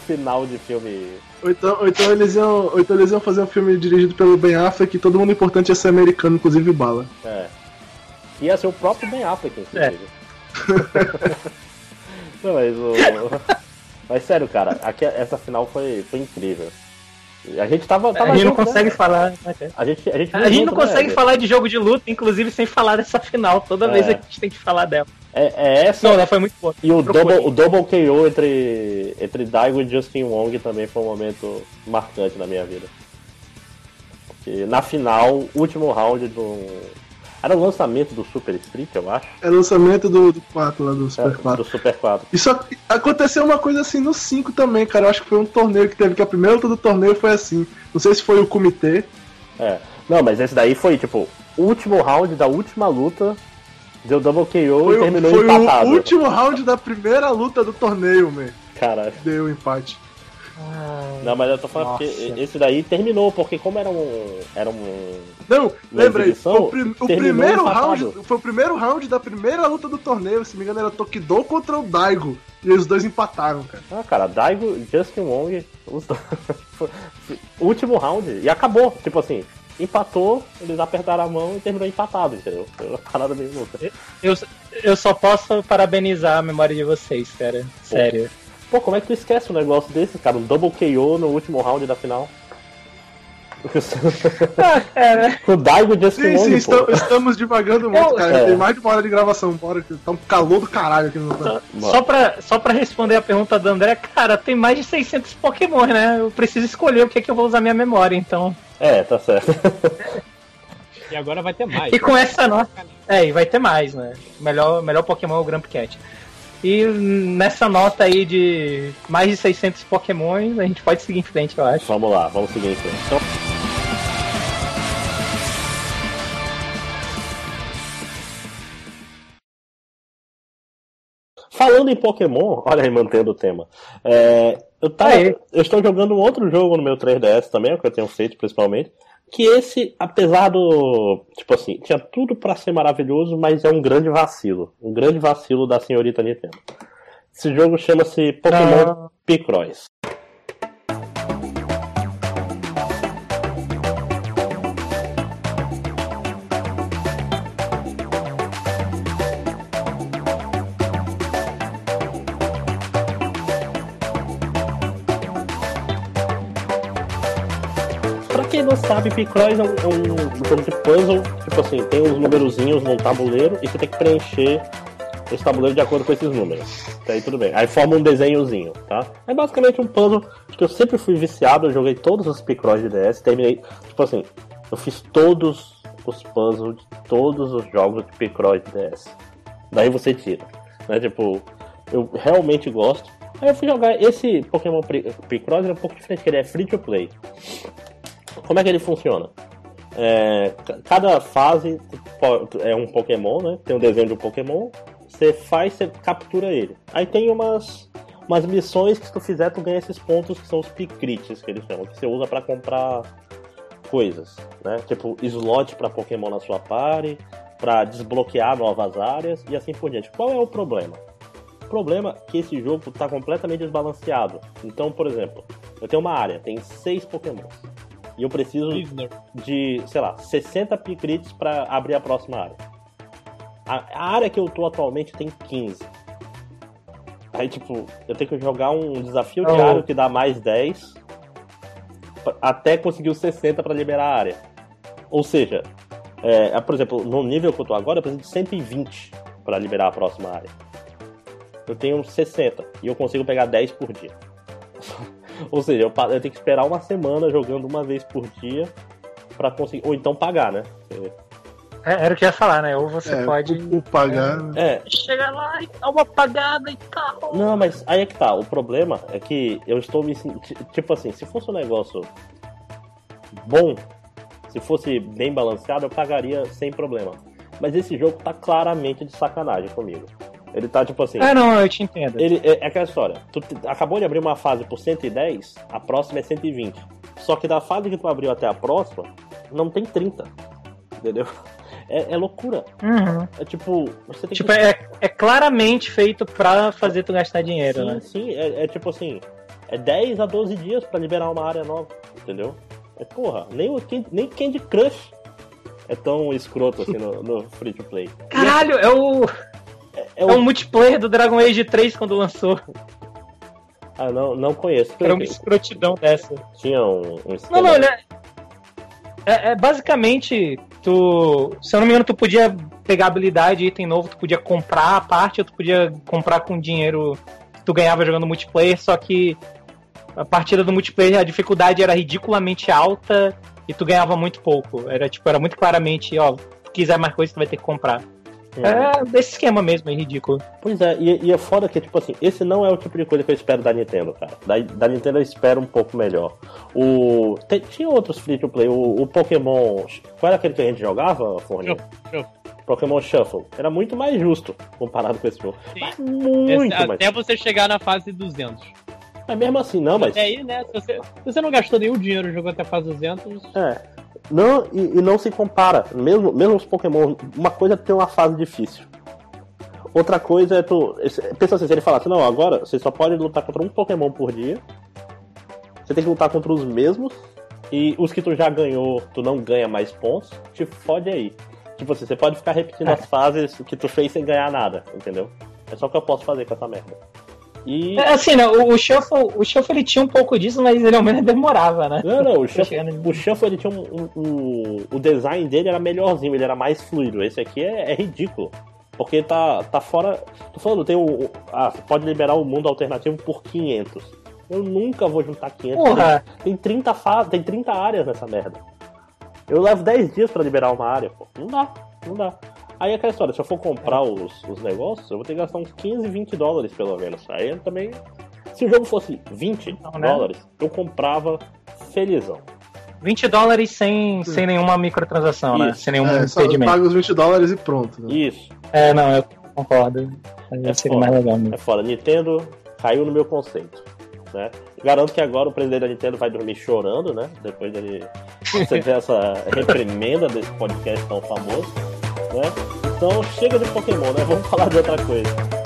Final de filme. Ou então, ou, então eles iam, ou então eles iam fazer um filme dirigido pelo Ben Affleck e todo mundo importante ia ser americano, inclusive Bala. É. Ia ser o próprio Ben Affleck, inclusive. <laughs> Não, mas o. <laughs> Mas sério, cara, aqui, essa final foi, foi incrível. A gente tava. tava a gente não junto, consegue né? falar. A gente, a gente, A gente não junto, né, consegue Eder? falar de jogo de luta, inclusive sem falar dessa final. Toda É. vez a gente tem que falar dela. É, é essa. Não, ela foi muito boa. E o double, o double KO entre, entre Daigo e Justin Wong também foi um momento marcante na minha vida. Porque na final, último round do. Era o lançamento do Super Street, eu acho. É o lançamento do, do 4 lá do Super É, 4. do Super 4. Isso ac- aconteceu uma coisa assim no 5 também, cara. Eu acho que foi um torneio que teve, que a primeira luta do torneio foi assim. Não sei se foi o comitê. É. Não, mas esse daí foi tipo, último round da última luta, deu double KO Foi, e o- terminou foi empatado. o último round da primeira luta do torneio, man. Caralho. Deu o empate. Não, mas eu tô falando Nossa. porque esse daí terminou, porque como era um. Era um. Não, lembrei. o, prim- o primeiro empatado. round. Foi o primeiro round da primeira luta do torneio, se não me engano, era Tokido contra o Daigo. E os dois empataram, cara. Ah, cara, Daigo, Justin Wong, os dois. <laughs> Último round. E acabou. Tipo assim, empatou, eles apertaram a mão e terminou empatado, entendeu? Foi uma parada meio louca. Eu, eu só posso parabenizar a memória de vocês, cara. Sério. Pô, como é que tu esquece um negócio desse, cara? Um double KO no último round da final. Ah, <laughs> cara. Com o Daigo e Justin Sim, sim, pô. estamos, divagando muito, Eu- cara. É. Tem mais de uma hora de gravação, bora, que tá um calor do caralho aqui no Só, só, pra, só pra responder a pergunta do André, cara, tem mais de 600 Pokémon, né? Eu preciso escolher o que é que eu vou usar minha memória, então. É, tá certo. <laughs> E agora vai ter mais. E com essa nota. É, e vai ter mais, né? Melhor, melhor Pokémon é o Gramp Cat. E nessa nota aí de mais de 600 Pokémon, a gente pode seguir em frente, eu acho. vamos lá, vamos seguir em frente. Então, Falando em Pokémon, <laughs> olha aí, mantendo o tema. é, eu, tava, eu estou jogando um outro jogo no meu 3DS também, é o que eu tenho feito principalmente. Que esse, apesar do. Tipo assim, tinha tudo pra ser maravilhoso, mas é um grande vacilo. Um grande vacilo da senhorita Nintendo. Esse jogo chama-se Pokémon Picross. Sabe, Picross é um, é um jogo de puzzle, tipo assim, tem uns numerozinhos num tabuleiro e você tem que preencher esse tabuleiro de acordo com esses números. Aí tudo bem. Aí forma um desenhozinho, tá? É basicamente um puzzle que eu sempre fui viciado, eu joguei todos os Picross de DS, terminei, tipo assim, eu fiz todos os puzzles de todos os jogos de Picross de DS. Daí você tira, né? Tipo, eu realmente gosto. Aí eu fui jogar esse Pokémon Picross, é um pouco diferente, que ele é free to play. Como é que ele funciona? É, ca- cada fase é um Pokémon, né? Tem um desenho de um Pokémon. Você faz, você captura ele. Aí tem umas, umas missões que se tu fizer, tu ganha esses pontos que são os Picrites, que eles chamam, que você usa pra comprar coisas, né? Tipo, slot pra Pokémon na sua party, pra desbloquear novas áreas e assim por diante. Qual é o problema? O problema é que esse jogo tá completamente desbalanceado. Então, por exemplo, eu tenho uma área, tem seis Pokémons. E eu preciso Prisoner. de, sei lá, 60 picrites pra abrir a próxima área. A, a área que eu tô atualmente tem 15. Aí, tipo, eu tenho que jogar um desafio Oh. diário que dá mais 10 pra- até conseguir os 60 pra liberar a área. Ou seja, é, por exemplo, no nível que eu tô agora, eu preciso de 120 pra liberar a próxima área. Eu tenho 60 e eu consigo pegar 10 por dia. <laughs> Ou seja, eu, eu tenho que esperar uma semana jogando uma vez por dia pra conseguir. Ou então pagar, né? É, Era o que eu ia falar, né? Ou você É, pode. o, o pagar. É, Chega lá e dá uma apagada e tal. não, mas aí é que tá. O problema é que eu estou me sentindo. Tipo assim, se fosse um negócio bom, se fosse bem balanceado, eu pagaria sem problema. Mas esse jogo tá claramente de sacanagem comigo. Ele tá tipo assim. Ah, não, eu te entendo. Ele, é, é aquela história. Tu te- acabou de abrir uma fase por 110, a próxima é 120. Só que da fase que tu abriu até a próxima, não tem 30. Entendeu? É, é loucura. Uhum. É tipo, você tem Tipo, que. é, é claramente feito pra fazer tu gastar dinheiro, sim, né? sim. É, é tipo assim, é 10 a 12 dias pra liberar uma área nova. Entendeu? É porra, nem, o, nem Candy Crush é tão escroto assim no, no free to play. Caralho, é o, É é o o. multiplayer do Dragon Age 3 quando lançou. Ah, não, não conheço. Era uma escrotidão dessa. Tinha um, um Não, não, né? É, é basicamente, tu. Se eu não me engano, tu podia pegar habilidade, item novo, tu podia comprar a parte, ou tu podia comprar com dinheiro que tu ganhava jogando multiplayer, só que a partida do multiplayer a dificuldade era ridiculamente alta e tu ganhava muito pouco. Era tipo, era muito claramente, ó, se quiser mais coisa, tu vai ter que comprar. É desse esquema mesmo, é ridículo. Pois é, e, e é foda que, tipo assim, esse não é o tipo de coisa que eu espero da Nintendo, cara. Da, da Nintendo eu espero um pouco melhor. O. tem- tinha outros free to play, o, o Pokémon. Qual era aquele que a gente jogava, Forninho? Shuffle, Pokémon Shuffle. Era muito mais justo comparado com esse jogo. Mas muito Esse- mais. Até você chegar na fase 200. Mas mesmo assim, não, mas. Até aí, né? Se você, se você não gastou nenhum dinheiro jogando até a fase 200, É. Não, e, e não se compara. Mesmo, mesmo os Pokémon, uma coisa é ter uma fase difícil. Outra coisa é tu. Pensa assim, se ele falasse, não, agora você só pode lutar contra um Pokémon por dia. Você tem que lutar contra os mesmos. E os que tu já ganhou, tu não ganha mais pontos, te fode aí. Tipo assim, você pode ficar repetindo as fases que tu fez sem ganhar nada, entendeu? É só o que eu posso fazer com essa merda. E. É, assim, né, o, o Shuffle, o Shuffle ele tinha um pouco disso, mas ele ao menos demorava, né? Não, não, o Shuffle, o Shuffle ele tinha um, um- um- O design dele era melhorzinho, ele era mais fluido. Esse aqui é, é ridículo. Porque tá, tá fora. Tô falando, tem o. Ah, você pode liberar o mundo alternativo por 500. Eu nunca vou juntar 500. Porra, Tem 30 fa... tem 30 áreas nessa merda. Eu levo 10 dias pra liberar uma área, pô. Não dá, não dá. Aí é aquela história, se eu for comprar os, os negócios, eu vou ter que gastar uns 15, 20 dólares pelo menos. Aí eu também. Se o jogo fosse 20 Não, né? dólares, eu comprava felizão. 20 dólares sem, sem nenhuma microtransação, né? Isso. Sem nenhum É, só impedimento. paga os 20 dólares e pronto. né? Isso, É, não, eu concordo. Aí É seria foda. mais legal mesmo. é foda. Nintendo caiu no meu conceito. Né? Garanto que agora o presidente da Nintendo vai dormir chorando, né? Depois dele receber essa reprimenda desse podcast tão famoso. Né? Então chega de Pokémon, né? Vamos <laughs> falar de outra coisa.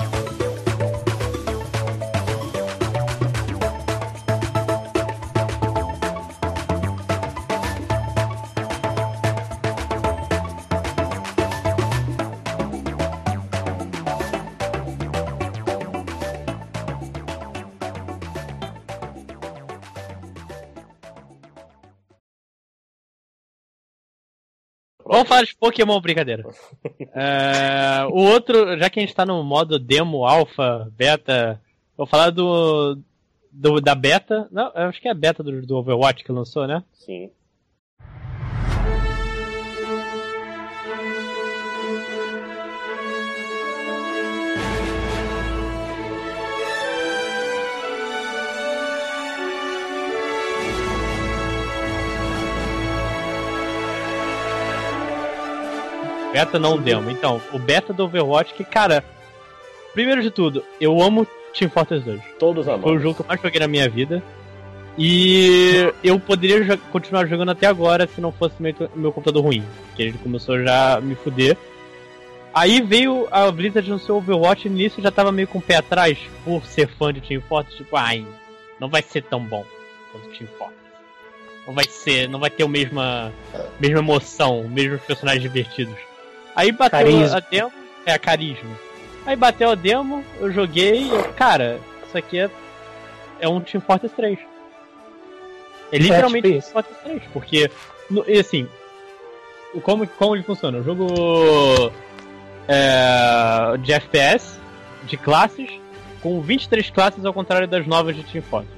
Vamos falar de Pokémon, brincadeira. <laughs> É, o outro, já que a gente tá no modo demo, alpha, beta, vou falar do, do da beta. Não, acho que é a beta do, do Overwatch que lançou, né? Sim. Beta não demo. Então, o beta do Overwatch, que, cara, primeiro de tudo, eu amo Team Fortress 2. Todos Foi o amamos. jogo que eu mais joguei na minha vida. E eu poderia jo- continuar jogando até agora se não fosse meu, meu computador ruim. Que ele começou já a me fuder. Aí veio a Blizzard no seu Overwatch e nisso eu já tava meio com o pé atrás por ser fã de Team Fortress. Tipo, ai, não vai ser tão bom quanto Team Fortress. Não vai ser, não vai ter a mesma, mesma emoção, mesmos personagens divertidos. Aí bateu Carisma. a demo, é carisma. Aí bateu a demo, eu joguei, eu, cara, isso aqui é, é um Team Fortress 3. É literalmente tipo Team. Fortress 3, porque, no- e assim, como, como ele funciona? O jogo é, de FPS, de classes, com 23 classes ao contrário das novas de Team Fortress.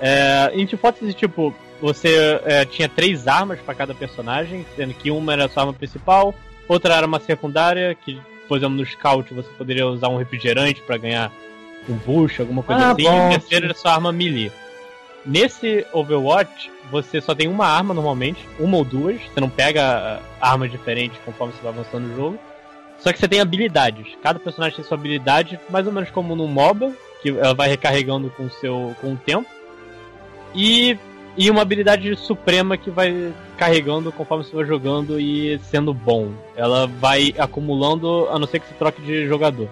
É, em Team Fortress, tipo, você é, tinha três armas para cada personagem, sendo que uma era a sua arma principal, outra era uma secundária, que, por exemplo, no Scout você poderia usar um refrigerante para ganhar um boost, alguma coisa Ah, assim, bom. e a terceira era sua arma melee. Nesse Overwatch, você só tem uma arma normalmente, uma ou duas, você não pega ah, armas diferentes conforme você vai avançando no jogo. Só que você tem habilidades. Cada personagem tem sua habilidade, mais ou menos como no MOBA, que ela vai recarregando com o seu com o tempo. E, e uma habilidade suprema que vai carregando conforme você vai jogando e sendo bom. Ela vai acumulando, a não ser que você troque de jogador.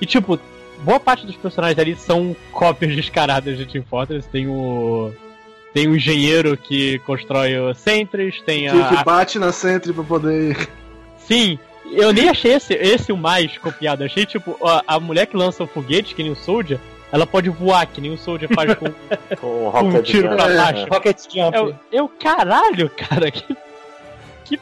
E tipo, boa parte dos personagens ali são cópias <laughs> descaradas de Team Fortress. Tem o. Tem o engenheiro que constrói o Sentries, tem a, Que, que bate na Sentry pra poder. <laughs> Sim, eu nem achei esse, esse o mais copiado. Achei, tipo, a, a mulher que lança o foguete, que nem o Soldier, ela pode voar, que nem o Soldier faz com, <laughs> Com um tiro Jump. pra É. baixo. Rocket Jump. Eu, eu, caralho, cara, que, que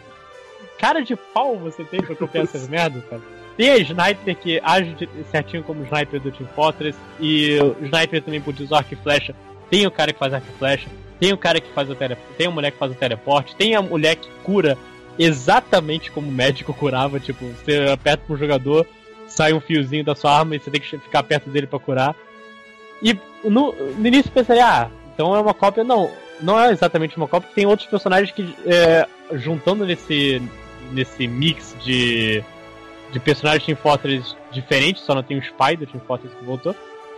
cara de pau você tem pra copiar essas merdas, cara. Tem a Sniper que age certinho como o Sniper do Team Fortress, e o Sniper também pode usar arco e flecha. Tem o cara que faz arco e flecha, tem o cara que faz o teleporte, tem a mulher que faz o teleporte, tem a mulher que cura exatamente como o médico curava, tipo, você aperta um jogador, sai um fiozinho da sua arma e você tem que ficar perto dele pra curar. E no, no início eu pensei, ah, então é uma cópia. Não, não é exatamente uma cópia, tem outros personagens que, é, juntando nesse, nesse mix de, de personagens Team Fortress diferentes, só não tem o Spy do Team Fortress que voltou.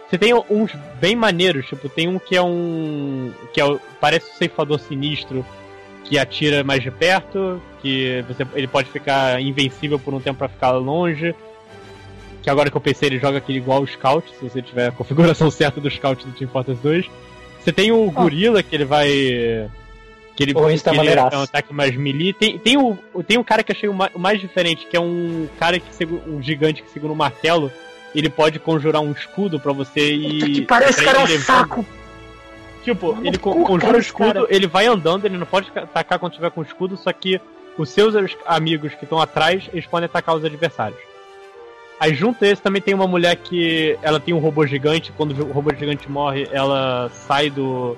Você tem uns bem maneiros, tipo, tem um que é um. que é, parece um ceifador sinistro que atira mais de perto, que você, ele pode ficar invencível por um tempo pra ficar longe. Que agora que eu pensei, ele joga aquele igual o Scout, se você tiver a configuração <laughs> certa do Scout do Team Fortress 2. Você tem o Gorila, que ele vai. Que ele, que ele é um ataque mais melee. Tem, tem, o, tem um cara que eu achei o mais, o mais diferente, que é um cara que segura, um gigante que segura um martelo. Ele pode conjurar um escudo pra você e. que parece, é ele um saco. Tipo, ele co- conjura o escudo, cara. ele vai andando, ele não pode atacar quando tiver com o escudo, só que os seus amigos que estão atrás, eles podem atacar os adversários. Aí junto a esse também tem uma mulher que ela tem um robô gigante, quando o robô gigante morre, ela sai do,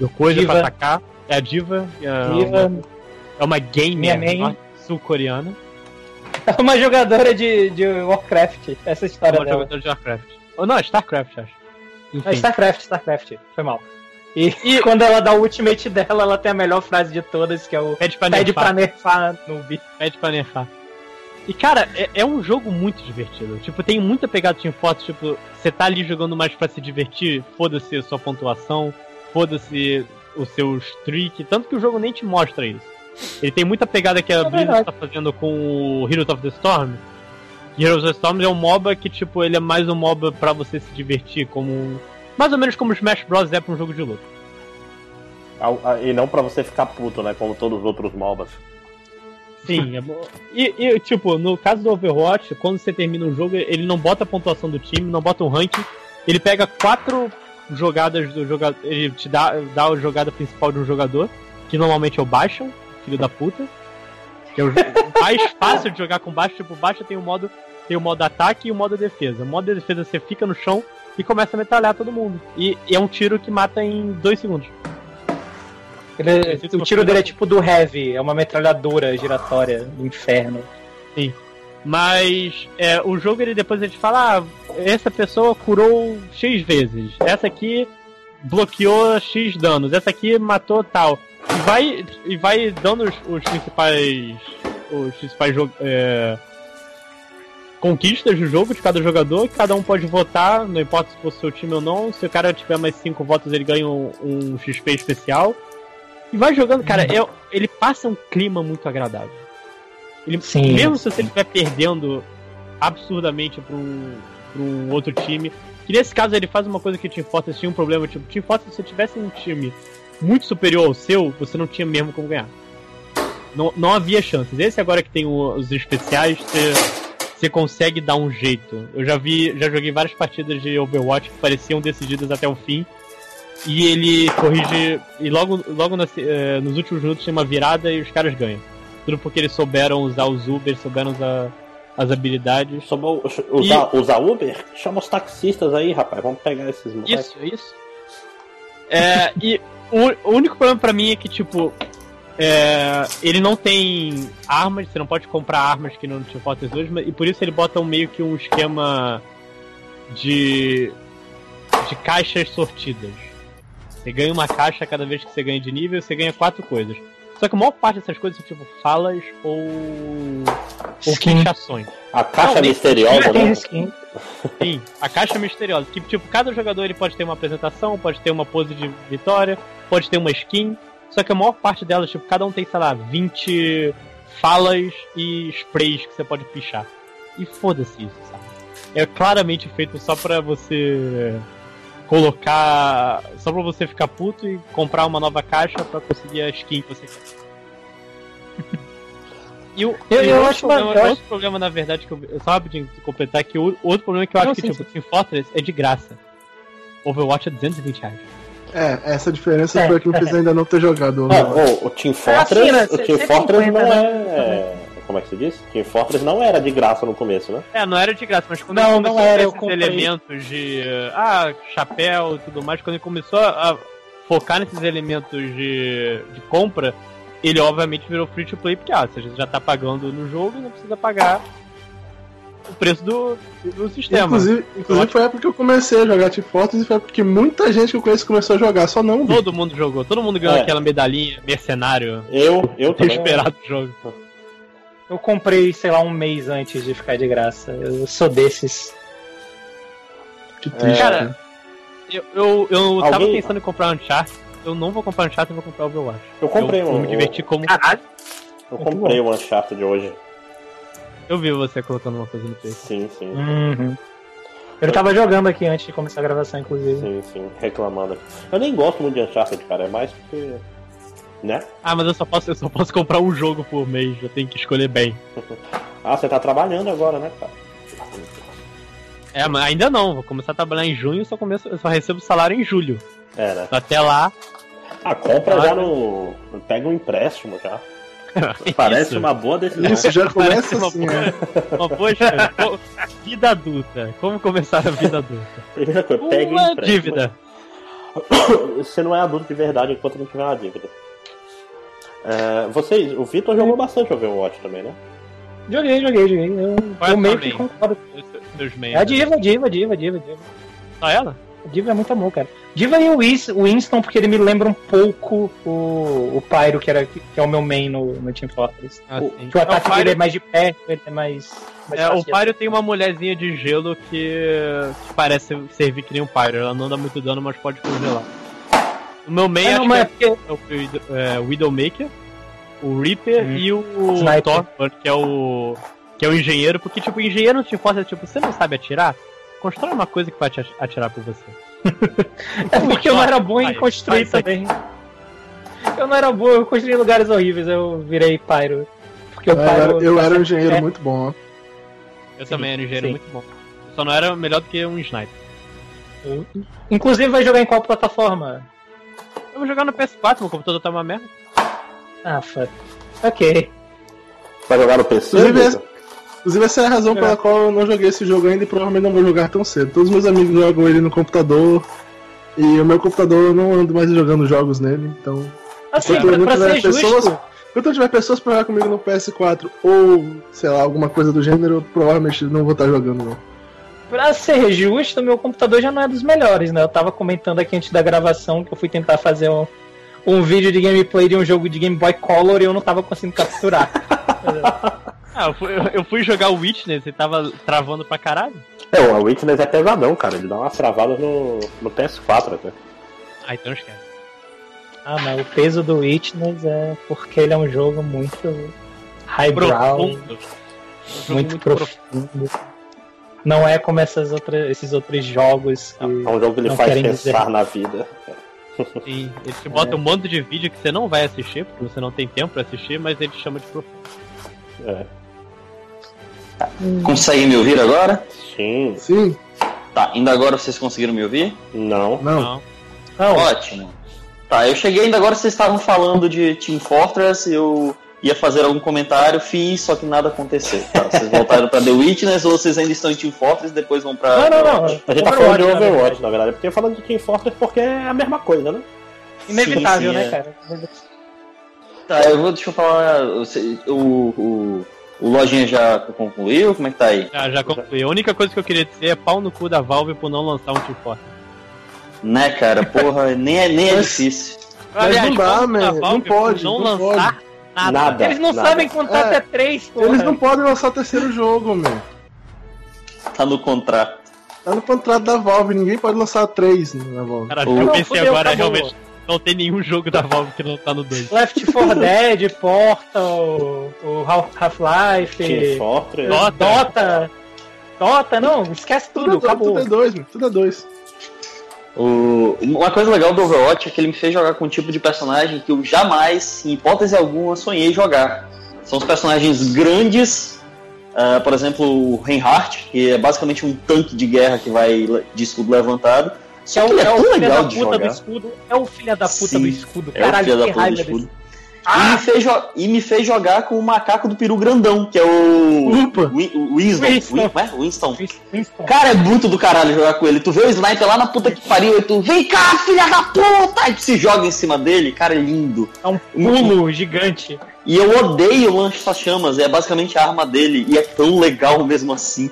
do coisa Diva. pra atacar. É a diva. É Diva. Uma, é uma gamer main. sul-coreana. É uma jogadora de, de Warcraft. Essa É história uma dela. jogadora de Warcraft. Ou não, é Starcraft, acho. Enfim. É StarCraft, StarCraft. Foi mal. E, <laughs> quando ela dá o ultimate dela, ela tem a melhor frase de todas, que é o Pede pra pede nerfar. pra nerfar no bicho. pede pra nerfar. E cara, é, é um jogo muito divertido. Tipo, tem muita pegada de Team Fortress, tipo, você tá ali jogando mais pra se divertir, foda-se a sua pontuação, foda-se os seus streak, tanto que o jogo nem te mostra isso. Ele tem muita pegada que a É Blizzard tá fazendo com o Heroes of the Storm. Heroes of the Storm é um MOBA que, tipo, ele é mais um MOBA pra você se divertir, como. um- Mais ou menos como o Smash Bros. é pra um jogo de luta. E não pra você ficar puto, né? Como todos os outros MOBAs. Sim, é bom. E, e, tipo, no caso do Overwatch, quando você termina o jogo, ele não bota a pontuação do time, não bota um ranking, ele pega quatro jogadas do jogador. Ele te dá, dá a jogada principal de um jogador, que normalmente é o Baixa, filho da puta. Que é o mais <laughs> fácil de jogar com Baixa, tipo, Baixa tem o modo. Tem o modo ataque e o modo defesa. O modo de defesa você fica no chão e começa a metralhar todo mundo. E, e é um tiro que mata em dois segundos. Ele- o tiro dele é tipo do Heavy, é uma metralhadora giratória do inferno. Mas é, o jogo ele depois ele fala, ah, essa pessoa curou X vezes, essa aqui bloqueou X danos, essa aqui matou tal. E vai, e vai dando os, os principais. Os principais é, conquistas do jogo de cada jogador, que cada um pode votar, não importa se for seu time ou não. Se o cara tiver mais 5 votos, ele ganha um, um XP especial. E vai jogando, cara, é- ele passa um clima muito agradável. Ele, Sim. mesmo se você estiver perdendo absurdamente para um, pra um outro time, que nesse caso ele faz uma coisa que o Team Fortress tinha um problema, tipo, Team Fortress se você tivesse um time muito superior ao seu, você não tinha mesmo como ganhar. Não, não havia chances. Esse agora que tem os especiais, você, você consegue dar um jeito. Eu já vi, já joguei várias partidas de Overwatch que pareciam decididas até o fim. E ele corrige. E logo, logo na eh, nos últimos minutos tem uma virada e os caras ganham. Tudo porque eles souberam usar os Uber, souberam usar as habilidades. Sobre o- usar, usar Uber? Chama os taxistas aí, rapaz. Vamos pegar esses moleques. Isso, isso. É, e o, o único problema pra mim é que, tipo, é, ele não tem armas, você não pode comprar armas que não Fortress 2, mas- e por isso ele bota um, meio que um esquema de, de caixas sortidas. Você ganha uma caixa cada vez que você ganha de nível, você ganha quatro coisas. Só que a maior parte dessas coisas são tipo falas ou, ou fichações. A caixa Não, misteriosa, né? skin. Sim, a caixa misteriosa. Que, tipo, cada jogador ele pode ter uma apresentação, pode ter uma pose de vitória, pode ter uma skin. Só que a maior parte delas, tipo, cada um tem, sei lá, 20 falas e sprays que você pode pichar. E foda-se isso, sabe? É claramente feito só pra você colocar. Só pra você ficar puto e comprar uma nova caixa pra conseguir a skin que você quer. <laughs> E o, Eu- e eu outro acho problema, uma- eu outro problema, na verdade, que eu, eu só rapidinho completar que o outro problema é que eu Não, acho que, sim, tipo, Team Fortress é de graça. Overwatch é 220 reais. É, essa diferença É, foi a que me fez ainda não ter jogado. O, o Team Fortress, assim, né? o Team 150, Fortress não né? Como é que se diz? Team Fortress não era de graça no começo, né? É, não era de graça, mas quando Não, ele não começou a era, esses comprei. elementos de. Ah, chapéu e tudo mais, quando ele começou a focar nesses elementos de, de compra, ele obviamente virou free to play, porque ah, você já tá pagando no jogo, não precisa pagar o preço do, do sistema. Inclusive, inclusive foi a época que eu comecei a jogar Team Fortress e foi a época que muita gente que eu conheço começou a jogar, só não vi. Todo mundo jogou, todo mundo ganhou É. aquela medalhinha mercenário Eu, eu também. desesperado do jogo. Eu comprei, sei lá, um mês antes de ficar de graça. Eu sou desses. Que triste. É. Cara, Eu, eu, eu tava Alguém- pensando em comprar Uncharted. Eu não vou comprar Uncharted, eu vou comprar Overwatch. Eu comprei eu, um. eu me diverti como. Caralho. Eu comprei o Uncharted hoje. Eu vi você colocando uma coisa no peito. Sim, sim. Uhum. Eu tava jogando aqui antes de começar a gravação, inclusive. Sim, sim. Reclamando. Eu nem gosto muito de Uncharted, cara. É mais porque. Né? Ah, mas eu só posso, eu só posso comprar um jogo por mês, eu tenho que escolher bem. <laughs> Ah, você tá trabalhando agora, né, cara? É, mas ainda não, vou começar a trabalhar em junho, só começo, eu só recebo salário em julho. É, né? Até lá. Ah, compra Ah, já no. Pega um empréstimo já. <laughs> Parece Isso. uma boa decisão. Isso já Parece começa uma assim, boa- é. <laughs> Uma boa vida adulta. Como começar a vida adulta? Primeira coisa, pega um Uma empréstimo. dívida. <coughs> Você não é adulto de verdade enquanto não tiver uma dívida. É, vocês, o Vitor jogou bastante Overwatch também, né? Joguei, joguei, joguei. Eu, é eu meio que main? concordo. É a Diva, Diva, Diva, Diva, Diva. Só ela? Diva é muito amor, cara. Diva e o Winston, porque ele me lembra um pouco o, o Pyro, que, era, que é o meu main no, no Team Fortress. Ah, o, que o ataque É, o dele é Pyro- mais de pé, ele é mais. mais É, o Pyro tem uma mulherzinha de gelo que, que parece servir que nem um Pyro. Ela não dá muito dano, mas pode congelar. O meu main É, acho não, é é porque é o Widow- é, Widowmaker, o Reaper Hum. e o Sniper. Thorfinn, que é o que é o engenheiro, porque tipo, o engenheiro não te força, tipo, você não sabe atirar? Constrói uma coisa que vai te ati- atirar por você. É porque eu não era bom em Vai, construir também. Eu não era bom, eu construí lugares horríveis, eu virei Pyro. Porque o Eu era, Pyro. eu era um É. engenheiro muito bom, ó. Eu Sim, também era um engenheiro sim. muito bom. Só não era melhor do que um sniper. Inclusive vai jogar em qual plataforma? Eu vou jogar no PS4, meu computador tá uma merda. Ah, fuck. Ok. Vai jogar no PC? Inclusive? Inclusive, essa é a razão É. pela qual eu não joguei esse jogo ainda e provavelmente não vou jogar tão cedo. Todos meus amigos jogam ele no computador e o meu computador eu não ando mais jogando jogos nele, então. Assim, pra, pra tiver ser justo. pessoas- Enquanto eu tiver pessoas pra jogar comigo no PS4 ou, sei lá, alguma coisa do gênero, eu provavelmente não vou estar jogando, não. Pra ser justo, meu computador já não é dos melhores, né? Eu tava comentando aqui antes da gravação que eu fui tentar fazer um, um vídeo de gameplay de um jogo de Game Boy Color e eu não tava conseguindo capturar. <laughs> Ah, eu fui, eu- fui jogar o Witness e tava travando pra caralho. É, o Witness é pesadão, cara. Ele dá umas travadas no, no PS4 até. Ah, então esquece. ah, não, o peso do Witness é porque ele é um jogo muito highbrow, Profundo. Jogo muito, profundo. Não é como essas outras, esses outros jogos que. É um jogo que ele faz pensar dizer. na vida. Sim, ele te bota um monte de vídeo que você não vai assistir, porque você não tem tempo pra assistir, mas ele te chama de profundo. É. Conseguem me ouvir agora? Sim. Sim. Tá, ainda agora vocês conseguiram me ouvir? Não. Não. Não. Não, Ótimo. Tá, eu cheguei ainda agora, vocês estavam falando de Team Fortress, eu ia fazer algum comentário, fiz, só que nada aconteceu. Tá, vocês voltaram pra The Witness ou vocês ainda estão em Team Fortress depois vão pra. não, não, não. A gente tá falando de Overwatch, na verdade. Porque falando de Team Fortress porque é a mesma coisa, né? Inevitável, Sim, sim, né, é. cara? Tá, eu vou, deixa eu falar. O, o, o Lojinha já concluiu? Como é que tá aí? Já, já concluí. A única coisa que eu queria dizer é pau no cu da Valve por não lançar um Team Fortress. Né, cara? Porra, nem é, nem é difícil. Mas não dá, pau no cu da man, Valve não pode, Não, não lançar nada. Nada. Eles não nada. sabem contar É. até três, porra. Eles não podem lançar o terceiro jogo, meu. Tá no contrato. Tá no contrato da Valve, ninguém pode lançar três na Valve. Cara, eu pensei agora, acabou. realmente, não tem nenhum jogo da Valve que não tá no 2. Left 4 <laughs> Dead, Portal, o Half-Life. Dota. Dota. Dota, não, esquece tudo, Tudo, é, acabou. tudo é dois, meu. Tudo é dois. O- Uma coisa legal do Overwatch é que ele me fez jogar com um tipo de personagem que eu jamais, em hipótese alguma, sonhei jogar. São os personagens grandes, ah, por exemplo, o Reinhardt, que é basicamente um tanque de guerra que vai de escudo levantado. Só é o, ele é, é o tão filho da do jogar. escudo. É o filho da puta Sim, do escudo. É o Caralho, filho da puta do escudo. Desse. E, me fez jo- e me fez jogar com o macaco do peru grandão, que é o. Upa. Winston. Winston. Win- é? Winston. Winston. Cara, é muito do caralho jogar com ele. Tu vê o sniper lá na puta que pariu e tu, vem cá, filha da puta! E tu se joga em cima dele, cara, é lindo. É um pulo gigante. E eu odeio o lança-chamas, é basicamente a arma dele, e é tão legal mesmo assim.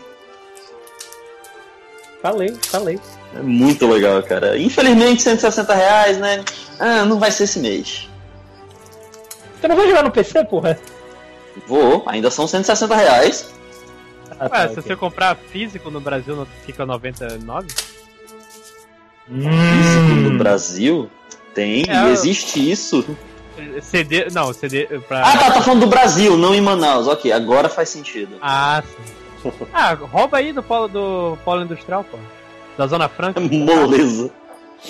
Falei, falei. É muito legal, cara. Infelizmente, 160 reais, né? Ah, não vai ser esse mês. Você não vai jogar no PC, porra? Vou, ainda são 160 reais. Ah, Ué, tá, se ok. você comprar físico no Brasil, não fica 99? Físico no Brasil? Tem, É, existe isso. CD. Não, CD. Pra... Ah, tá, tá falando do Brasil, não em Manaus. Ok, agora faz sentido. Ah, sim. <laughs> Ah, rouba aí do polo, do polo industrial, pô. Da Zona Franca. Moleza.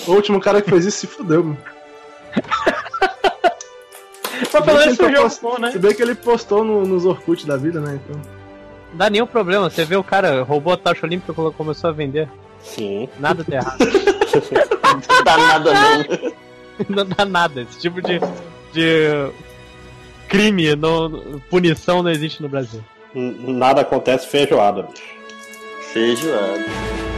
O último cara que fez isso se fudeu, mano. <laughs> Mas pelo menos Se bem foi que um ele jogo bom, né? Se bem que ele postou no, nos Orkut da vida, né? Então. Não dá nenhum problema. Você vê o cara roubou a taxa olímpica e começou a vender. Sim. Nada tá errado. <laughs> Não dá nada não. <laughs> não dá nada. Esse tipo de, de crime, não, punição não existe no Brasil. Nada acontece feijoada, bicho. Feijoada.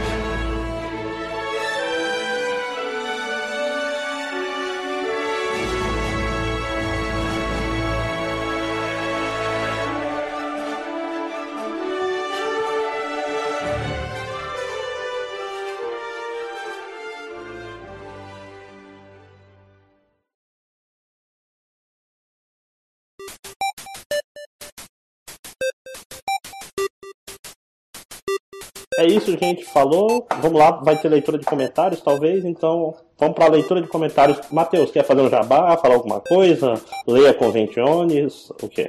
É isso, gente. Falou. Vamos lá, vai ter leitura de comentários, talvez. Então, vamos para a leitura de comentários. Matheus, quer fazer um jabá? Falar alguma coisa? Leia Conventiones? O quê?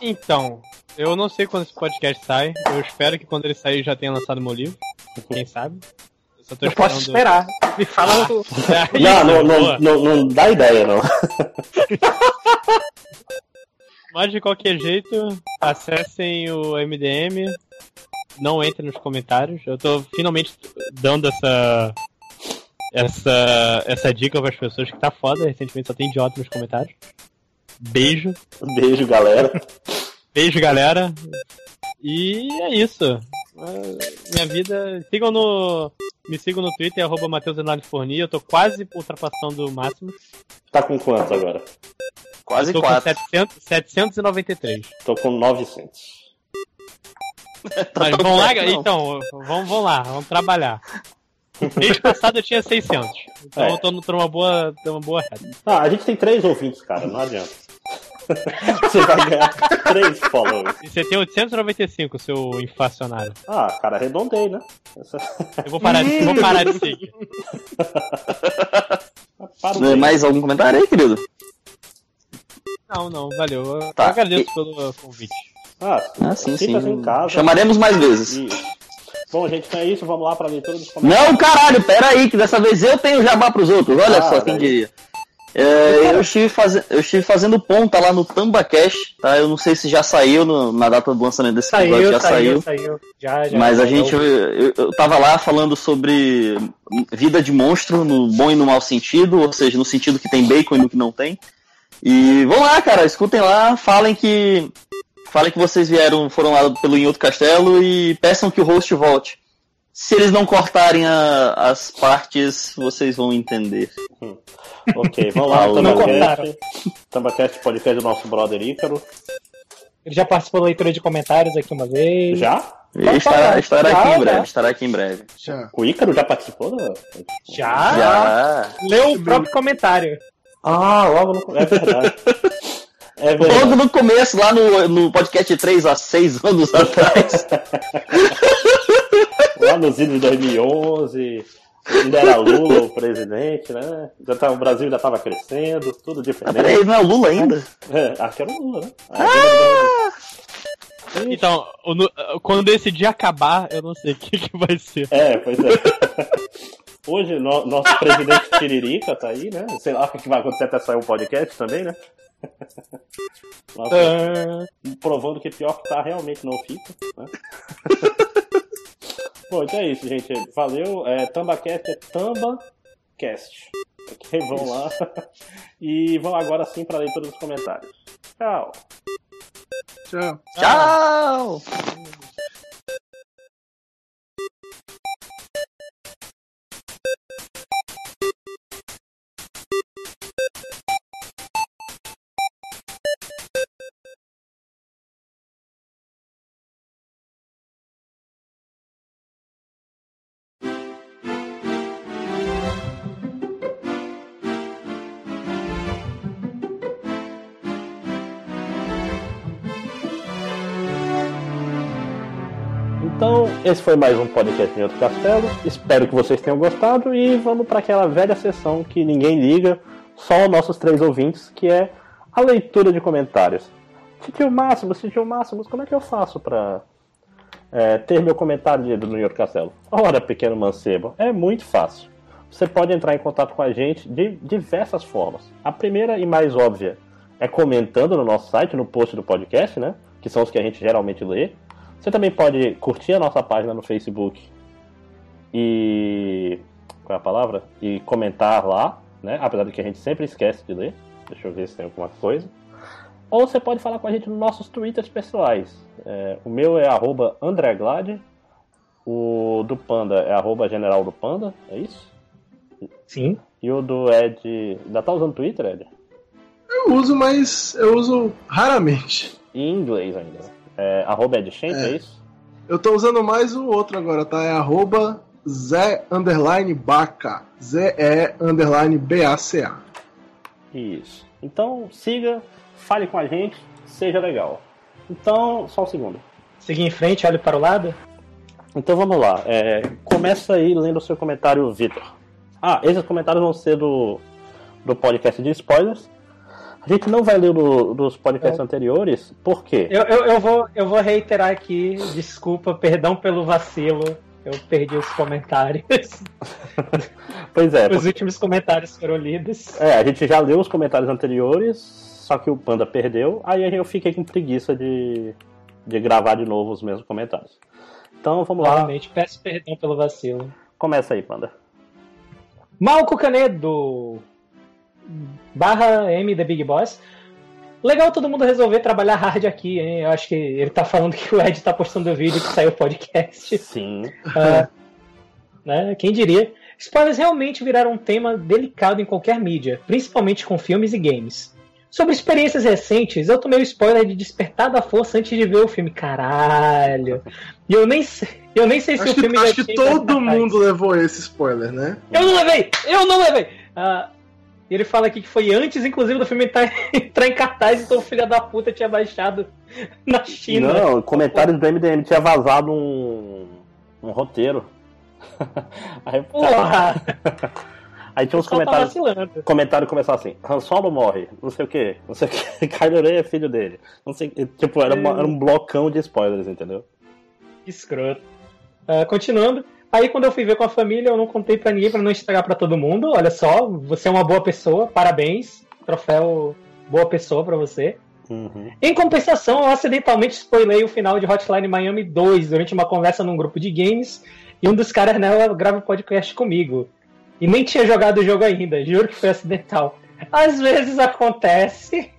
Então, eu não sei quando esse podcast sai. Eu espero que quando ele sair já tenha lançado meu livro. Quem sabe? Eu só tô Eu posso esperar. Me fala o. É, <laughs> Não, não, não, não, não dá ideia, não. <laughs> Mas de qualquer jeito, acessem o MDM. Não entrem nos comentários. Eu tô finalmente dando essa. Essa, essa dica para as pessoas que tá foda. Recentemente só tem idiota nos comentários. Beijo. Beijo, galera. Beijo, galera. E é isso. Minha vida. Sigam no. Me sigam no Twitter, arroba Matheus. Eu tô quase ultrapassando o máximo. Tá com quantos agora? Quase tô com quatro. 700, 793. Tô com 900. Mas vamos lá, não. então, vamos, vamos lá, vamos trabalhar. Mês passado eu tinha 600. Então É. eu tô numa boa, tô numa boa reta. Ah, a gente tem três ouvintes, cara. Não adianta. <laughs> Você vai ganhar três followers. E você tem 895, seu inflacionário. Ah, cara, arredondei, né? Essa- Eu vou parar de, vou parar de <laughs> seguir. Mais algum comentário aí, querido? Não, não, valeu. Eu Tá. agradeço pelo convite. Ah, Ah, sim, sim. Em casa. Chamaremos mais vezes. Isso. Bom, gente, então é isso. Vamos lá pra leitura dos comentários. Não, caralho, pera aí, que dessa vez eu tenho jabá pros outros. Olha Ah, só, quem diria. É, eu, estive faze... eu estive fazendo ponta lá no TambaCast, tá? Eu não sei se já saiu no- na data do lançamento desse episódio, já saiu, saiu. saiu. Já, já. Mas a gente, eu, eu, eu tava lá falando sobre vida de monstro, no bom e no mau sentido, ou seja, no sentido que tem bacon e no que não tem. E vão lá, cara, escutem lá, falem que. Falem que vocês vieram, foram lá pelo Em Outro Castelo e peçam que o host volte. Se eles não cortarem a- as partes, vocês vão entender. Ok, vamos lá. <laughs> Não Tambacast. Tambacast, podcast do nosso brother Ícaro. Ele já participou da leitura de comentários aqui uma vez. Já? Ele estará, estará aqui em Já, breve, já. estará aqui em breve. Já. O Ícaro já participou da. Já? Já. Leu o próprio comentário. Ah, logo no. É verdade. <laughs> É Logo no começo, lá no, no podcast 3 há 6 anos <laughs> atrás. Lá nos idos de 2011. Ainda era Lula o presidente, né? Já tava, o Brasil já estava crescendo, tudo Ah, diferente. peraí, não é o Lula ainda? É, acho que era o Lula, né? Então, o no- quando esse dia acabar, eu não sei o que, que vai ser. É, pois é. Hoje, no- nosso presidente Tiririca tá aí, né? Sei lá o que vai acontecer até sair um podcast também, né? Nossa, provando que pior que tá realmente não fica, né? <laughs> Bom, então é isso, gente. Valeu. É, TambaCast é TambaCast. Ok, vão lá. <laughs> E vão agora sim pra leitura dos comentários. Tchau. Tchau. Tchau! Então, esse foi mais um podcast em outro castelo. Espero que vocês tenham gostado e vamos para aquela velha sessão que ninguém liga, só nossos três ouvintes, que é a leitura de comentários. Titio Máximos, Titio Máximos, como é que eu faço para ter meu comentário lido no York Castelo? Ora, pequeno mancebo, é muito fácil. Você pode entrar em contato com a gente de diversas formas. A primeira e mais óbvia é comentando no nosso site, no post do podcast, né? Que são os que a gente geralmente lê. Você também pode curtir a nossa página no Facebook e. Qual é a palavra? E comentar lá, né? Apesar de que a gente sempre esquece de ler. Deixa eu ver se tem alguma coisa. Ou você pode falar com a gente nos nossos twitters pessoais. É, o meu é arroba. O do Panda é arroba General do Panda, é isso? Sim. E o do Ed. Ainda tá usando Twitter, Ed? Eu uso, mas eu uso raramente. Em inglês ainda. né? É, arroba Ed Champ, é. É. isso? Eu tô usando mais o outro agora, tá? É arroba Zé underline Baca. Z-E underline B-A-C-A. Isso. Então siga, fale com a gente, seja legal. Então, só um segundo. Seguir em frente, olhe para o lado. Então vamos lá. É, começa aí lendo o seu comentário, Vitor. Ah, esses comentários vão ser do, do podcast de spoilers. A gente não vai ler do, dos podcasts anteriores, por quê? Eu, eu, eu, vou, eu vou reiterar aqui, desculpa, perdão pelo vacilo. Eu perdi os comentários. <laughs> Pois é, Os últimos comentários foram lidos. É, a gente já leu os comentários anteriores, só que o Panda perdeu, aí eu fiquei com preguiça de, de gravar de novo os mesmos comentários. Então vamos lá, Novamente, peço perdão pelo vacilo. começa aí, Panda. Malco Canedo barra M The Big Boss. Legal todo mundo resolver trabalhar hard aqui, hein? Eu acho que ele tá falando que o Ed tá postando o vídeo que saiu o podcast. Sim, Ah, né? Quem diria? Spoilers realmente viraram um tema delicado em qualquer mídia, principalmente com filmes e games. Sobre experiências recentes, eu tomei o spoiler de Despertar da Força antes de ver o filme. Caralho! E eu nem sei, eu nem sei se Acho o que, filme acho já que todo mundo levou esse spoiler, né? Eu não levei! Eu não levei! Ah, ele fala aqui que foi antes, inclusive, do filme entrar, <laughs> entrar em cartaz, então o filho da puta tinha baixado na China. Não, comentários do MDM tinha vazado um, um roteiro. <laughs> aí, Porra! aí tinha uns tá comentários. vacilando. comentário começava assim, Han Solo morre, não sei o que, não sei o que, <laughs> Kylo Ren é filho dele, não sei, tipo, era, uma- era um blocão de spoilers, entendeu? Que escroto. Uh, continuando. Aí quando eu fui ver com a família, eu não contei pra ninguém pra não estragar pra todo mundo. Olha só, você é uma boa pessoa, parabéns. Troféu boa pessoa pra você. Uhum. Em compensação, eu acidentalmente spoilei o final de Hotline Miami 2 durante uma conversa num grupo de games e um dos caras nela grava um podcast comigo. E nem tinha jogado o jogo ainda, juro que foi acidental. Às vezes acontece.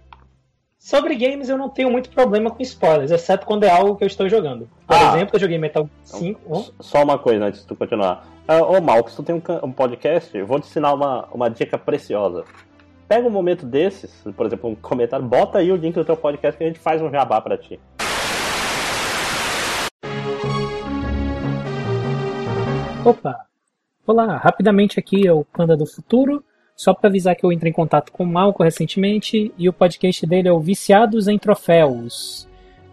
Sobre games eu não tenho muito problema com spoilers, exceto quando é algo que eu estou jogando. Por Ah. exemplo, eu joguei Metal 5. Oh, Só uma coisa antes de tu continuar. Ah, Ô Malcos, tu tem um, um podcast, eu vou te ensinar uma, uma dica preciosa. Pega um momento desses, por exemplo, um comentário, bota aí o link do teu podcast que a gente faz um jabá pra ti. Opa! Olá, rapidamente aqui é o Panda do Futuro. Só para avisar que eu entrei em contato com o Malco recentemente e o podcast dele é o Viciados em Troféus.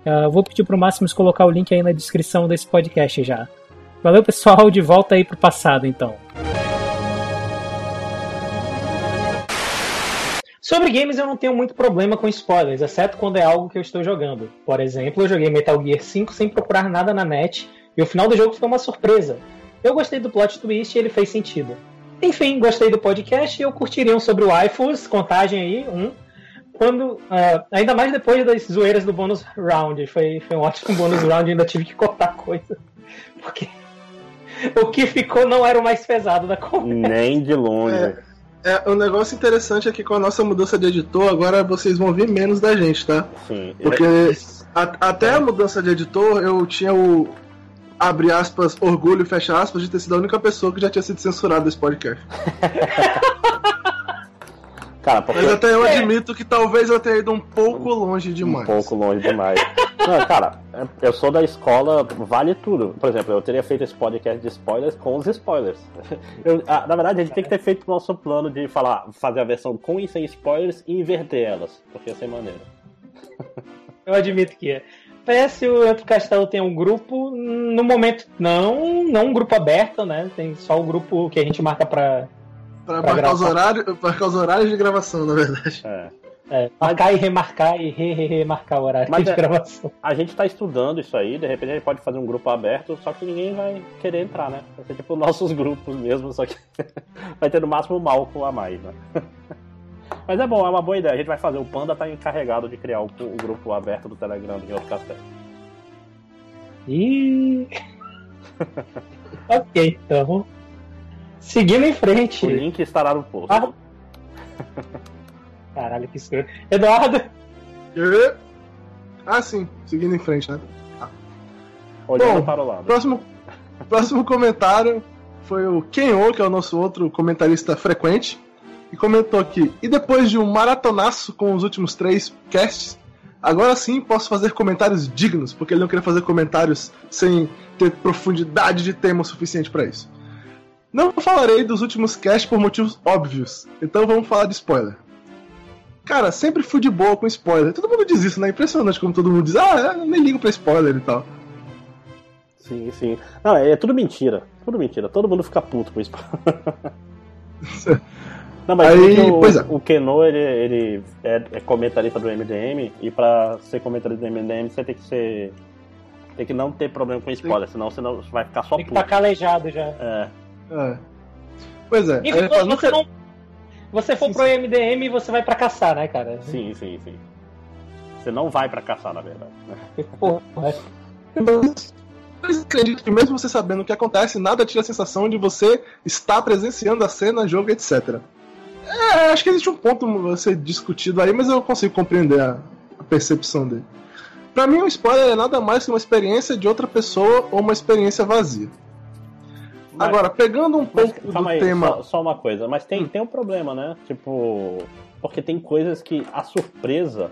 Ah, vou pedir pro Máximos colocar o link aí na descrição desse podcast já. Valeu, pessoal, de volta aí pro passado então. Sobre games eu não tenho muito problema com spoilers, exceto quando é algo que eu estou jogando. Por exemplo, eu joguei Metal Gear 5 sem procurar nada na net e o final do jogo foi uma surpresa. Eu gostei do plot twist e ele fez sentido. Enfim, gostei do podcast e eu curtiria um sobre o iFus, contagem aí, um. Quando, ah, ainda mais depois das zoeiras do bônus round. Foi, foi um ótimo bônus round, ainda tive que cortar coisa. Porque <laughs> o que ficou não era o mais pesado da conversa. Nem de longe. É, um negócio interessante é que com a nossa mudança de editor, agora vocês vão ver menos da gente, tá? Sim. Porque a- até a mudança de editor, eu tinha o. Abre aspas, orgulho, fecha aspas, de ter sido a única pessoa que já tinha sido censurada desse podcast. <laughs> Cara, porque Mas até eu admito que talvez eu tenha ido um pouco longe demais. um pouco longe demais. Não, cara, eu sou da escola, vale tudo. Por exemplo, eu teria feito esse podcast de spoilers com os spoilers. <laughs> Eu- ah, na verdade, a gente tem que ter feito o nosso plano de falar, fazer a versão com e sem spoilers e inverter elas, porque ia ser maneiro. Eu admito que é. Parece o Antro Castelo tem um grupo, no momento não, não um grupo aberto, né? Tem só o grupo que a gente marca pra Pra Pra marcar os, gravar. horários, marcar os horários de gravação, na verdade. É. é, marcar e remarcar e re, re, remarcar o horário Mas de é- gravação. A gente tá estudando isso aí, de repente a gente pode fazer um grupo aberto, só que ninguém vai querer entrar, né? Vai ser tipo <laughs> nossos grupos mesmo, só que <laughs> vai ter no máximo um Malco a mais, né? <laughs> Mas é bom, é uma boa ideia. A gente vai fazer. O Panda tá encarregado de criar o, o grupo aberto do Telegram de outro castelo. <laughs> E ok, então. Seguindo em frente. O link estará no post. Ah. <laughs> Caralho, que escroto. Eduardo, Ah, sim, seguindo em frente, né? Olhando Bom, para o lado. Próximo, próximo comentário foi o Kenô, que é o nosso outro comentarista frequente, e comentou aqui: E depois de um maratonaço com os últimos três casts, agora sim posso fazer comentários dignos, porque ele não queria fazer comentários sem ter profundidade de tema o suficiente para isso. Não falarei dos últimos casts por motivos óbvios, então vamos falar de spoiler. Cara, sempre fui de boa com spoiler. Todo mundo diz isso, né? Impressionante como todo mundo diz: Ah, eu nem ligo pra spoiler e tal. Sim, sim. Não, é, é tudo mentira. Tudo mentira. Todo mundo fica puto com isso. <laughs> Não, mas Aí, o, pois é. o Keno, ele, ele é, é comentarista do MDM, e pra ser comentarista do MDM, você tem que ser. Tem que não ter problema com spoiler, senão você não- você vai ficar só tem que puto. estar calejado já. É, É. Pois é. E fala, se nunca- você não. Você for Sim, pro MDM, você vai pra caçar, né, cara? sim, sim, sim. Você não vai pra caçar, na verdade. Porra, Mas acredito que mesmo você sabendo o que acontece, nada tira a sensação de você estar presenciando a cena, jogo, etc. É, acho que existe um ponto a ser discutido aí, mas eu consigo compreender a, a percepção dele. Pra mim, um spoiler é nada mais que uma experiência de outra pessoa ou uma experiência vazia. Mas- Agora, pegando um pouco do aí, tema. só, só uma coisa. Mas tem, tem um problema, né? Tipo. Porque tem coisas que a surpresa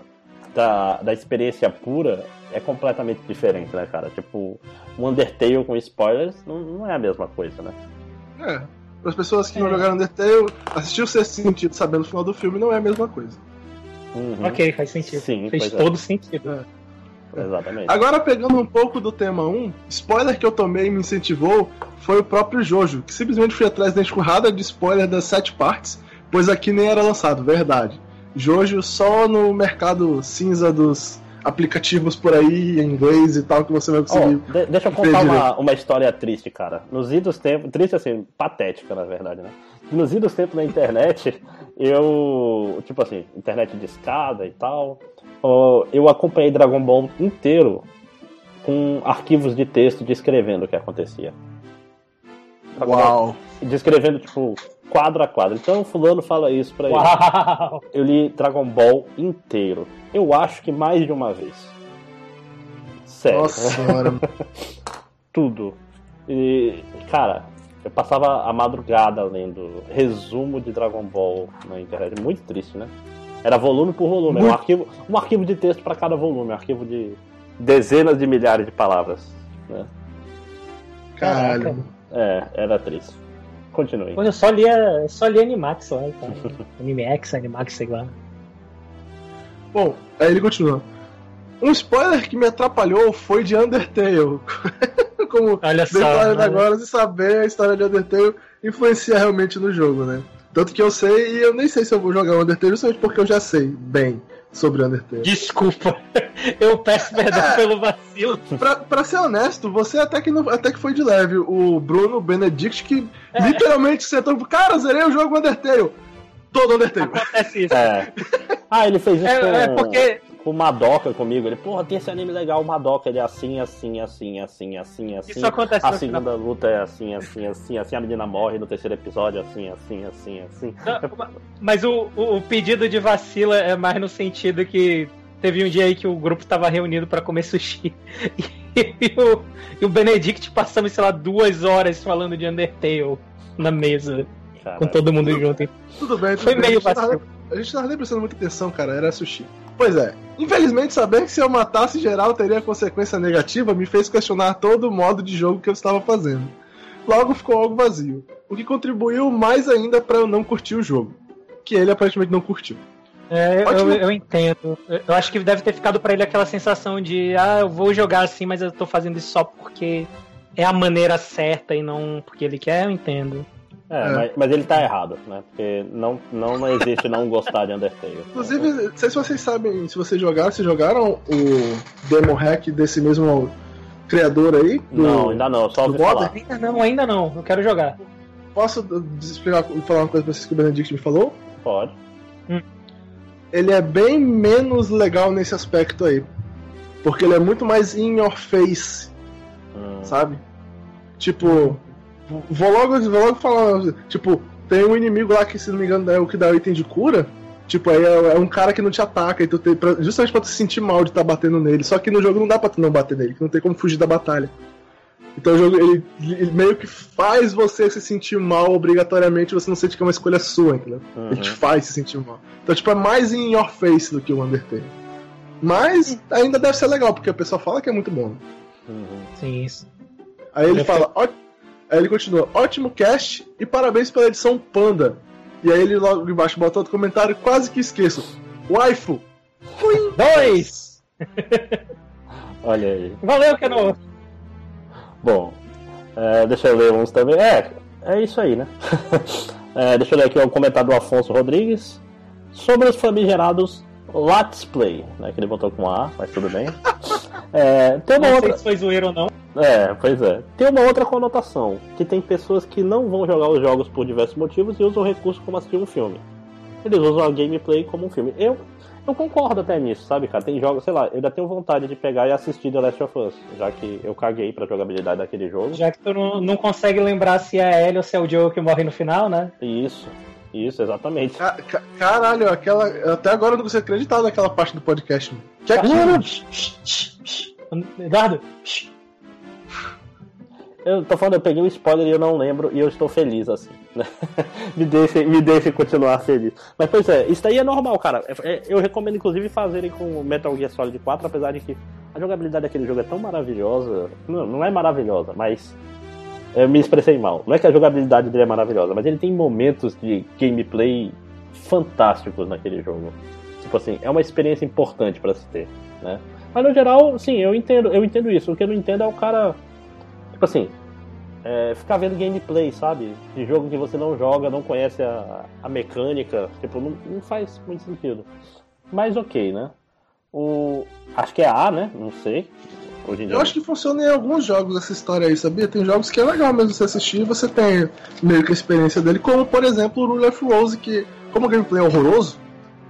da, da experiência pura é completamente diferente, né, cara? Tipo, um Undertale com spoilers não, não é a mesma coisa, né? É, para as pessoas que não É. jogaram Undertale, assistir o sexto sentido sabendo o final do filme não é a mesma coisa. Uhum, Ok, faz sentido. Sim, Fez é. todo sentido. Exatamente. Agora, pegando um pouco do tema 1, spoiler que eu tomei e me incentivou foi o próprio Jojo, que simplesmente fui atrás da enxurrada de spoiler das sete partes, pois aqui nem era lançado, verdade. Jojo só no mercado cinza dos aplicativos por aí em inglês e tal que você vai conseguir. Oh, de- deixa eu contar uma, uma história triste, cara. Nos idos tempos, triste assim, patética na verdade, né? Nos idos tempos na internet, eu, tipo assim, internet de escada e tal, eu acompanhei Dragon Ball inteiro com arquivos de texto descrevendo o que acontecia. Uau! Descrevendo, tipo, quadro a quadro. Então, fulano fala isso pra ele. Uau! Eu li Dragon Ball inteiro. Eu acho que mais de uma vez. Sério. Nossa senhora. <laughs> Tudo. E, cara, eu passava a madrugada lendo resumo de Dragon Ball na internet. Muito triste, né? Era volume por volume. Era um arquivo, um arquivo de texto para cada volume. Um arquivo de dezenas de milhares de palavras. Né? Caralho. É, era triste. Continue. Quando eu só lia, só lia Animax lá e tal. <laughs> Animax, Animax, sei lá. Bom, aí ele continua. Um spoiler que me atrapalhou foi de Undertale. <laughs> Como Olha só. né? agora, se saber a história de Undertale influencia realmente no jogo, né? Tanto que eu sei, e eu nem sei se eu vou jogar o Undertale justamente porque eu já sei bem sobre Undertale. Desculpa. <laughs> Eu peço perdão pelo vacilo. Pra, pra ser honesto, você até que, não, até que foi de leve. O Bruno Benedict que É. literalmente sentou cara, zerei o jogo Undertale. Todo Undertale. Acontece isso. É. Ah, ele fez isso com, É, é porque. com o Madoka comigo. Ele, porra, tem esse anime legal, o Madoka. Ele é assim, assim, assim, assim, assim, assim. Isso acontece A no final. segunda luta é assim, assim, assim, assim. A menina morre no terceiro episódio, assim, assim, assim, assim. Não, Mas o, o, o pedido de vacila é mais no sentido que teve um dia aí que o grupo tava reunido pra comer sushi. <laughs> E, o, e o Benedict passamos, sei lá, duas horas falando de Undertale na mesa, com todo mundo junto. Tudo bem, tudo Foi bem. meio a, gente tava, vacilo. a gente tava nem prestando muita atenção, cara. Era sushi. Pois é. Infelizmente, saber que se eu matasse geral teria consequência negativa me fez questionar todo o modo de jogo que eu estava fazendo. Logo ficou algo vazio. O que contribuiu mais ainda pra eu não curtir o jogo. Que ele aparentemente não curtiu. É, eu, Ótimo. eu entendo. Eu acho que deve ter ficado pra ele aquela sensação de, ah, eu vou jogar assim, mas eu tô fazendo isso só porque é a maneira certa e não porque ele quer, eu entendo. É, É. Mas, mas ele tá errado, né? Porque não, não, não existe não gostar de Undertale. Inclusive, não sei se vocês sabem, se vocês jogaram, se jogaram o demo hack desse mesmo criador aí. do- Não, ainda não, só ouvi falar. Ainda não, ainda não. Eu quero jogar. Posso explicar, falar uma coisa pra vocês que o Benedict me falou? Pode. ele é bem menos legal nesse aspecto aí. Porque ele é muito mais in your face, Hum, sabe? Tipo, vou logo, vou logo falar, tipo, tem um inimigo lá que, se não me engano, é o que dá o item de cura. Tipo, aí é, é um cara que não te ataca, e tu tem, pra- justamente pra tu se sentir mal de estar batendo nele. Só que no jogo não dá pra tu não bater nele, que não tem como fugir da batalha. Então o jogo ele, ele meio que faz você se sentir mal obrigatoriamente, você não sente que é uma escolha sua, entendeu? Ele te uhum. faz se sentir mal. Então, tipo, é mais in your face do que o Undertale. Mas ainda deve ser legal, porque o pessoal fala que é muito bom. né? Uhum. Sim, isso. Aí ele Deve fala, ó... aí ele continua, ótimo cast e parabéns pela edição Panda. E aí ele logo embaixo bota outro comentário, quase que esqueço. Waifu! Dois! <laughs> Olha aí. Valeu, Keno! Bom, é, deixa eu ler uns também. É, é isso aí, né? <laughs> É, deixa eu ler aqui o comentário do Afonso Rodrigues sobre os famigerados Let's Play, né? Que ele botou com A, mas tudo bem. <laughs> É, tem uma Não outra. sei se foi zoeiro ou não. É, pois é. Tem uma outra conotação, que tem pessoas que não vão jogar os jogos por diversos motivos e usam o recurso como assistir um filme. Eles usam a gameplay como um filme. Eu, eu concordo até nisso, sabe, cara? Tem jogos, sei lá, eu ainda tenho vontade de pegar e assistir The Last of Us, já que eu caguei pra jogabilidade daquele jogo. Já que tu não, não consegue lembrar se é a Ellie ou se é o Joe que morre no final, né? Isso, isso, exatamente. Ca- ca- caralho, aquela. Até agora eu não consigo acreditar naquela parte do podcast. mano. Que é aquilo? Eduardo, Eu tô falando, eu peguei um spoiler e eu não lembro e eu estou feliz assim. né? <laughs> me, deixe, me deixe continuar feliz. Mas pois é, isso daí é normal, cara. É- é- Eu recomendo inclusive fazerem com o Metal Gear Solid 4, apesar de que a jogabilidade daquele jogo é tão maravilhosa. Não, não é maravilhosa, mas. Eu me expressei mal. Não é que a jogabilidade dele é maravilhosa, mas ele tem momentos de gameplay fantásticos naquele jogo. Tipo assim, é uma experiência importante pra se ter, né? Mas no geral, sim, eu entendo, eu entendo isso. O que eu não entendo é o cara Tipo assim, é, ficar vendo gameplay, sabe? De jogo que você não joga, não conhece a, a mecânica, tipo, não, não faz muito sentido. Mas ok, né? O. Acho que é A, né? Não sei. Hoje em dia. Eu acho que funciona em alguns jogos essa história aí, sabia? Tem jogos que é legal mesmo você assistir e você tem meio que a experiência dele, como por exemplo o Rule of Rose, que, como o gameplay é horroroso,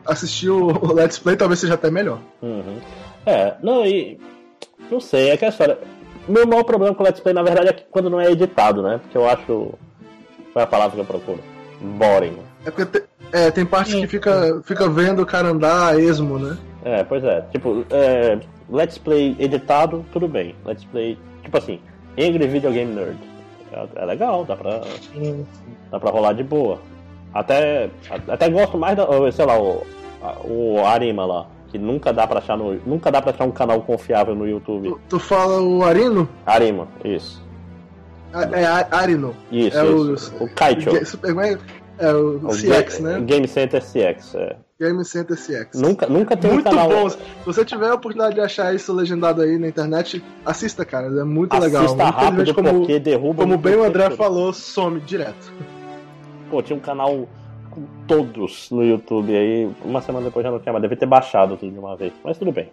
assistir o Let's Play talvez seja até melhor. Uhum. É, não, e. Não sei, é que a história. O meu maior problema com o Let's Play, na verdade, é que quando não é editado, né? Porque eu acho. Qual é a palavra que eu procuro? Boring. É porque te- é, tem parte que fica, fica vendo o cara andar a esmo, né? É, pois é. Tipo, é, Let's Play editado, tudo bem. Let's Play, tipo assim, Angry Video Game Nerd. É, é legal, dá pra, dá pra rolar de boa. Até, até gosto mais da, sei lá, o, a- o Arima lá, que nunca dá pra achar no, nunca dá pra achar um canal confiável no YouTube. Tu, tu fala o Arino? Arima, isso. É, é A- Arino. Isso, É isso. O, Kaicho. Super- como é? É o O CX, Ga- né? Game Center CX, é. Game Center CX. Nunca, nunca tem um Muito canal. bom. Se você tiver a oportunidade de achar isso legendado aí na internet, assista, cara. É muito legal. Assista rápido como, porque derruba como muito bem o André tempo. falou, some direto. Pô, tinha um canal com todos no YouTube aí. Uma semana depois já não tinha mais. Deve ter baixado tudo de uma vez. Mas tudo bem.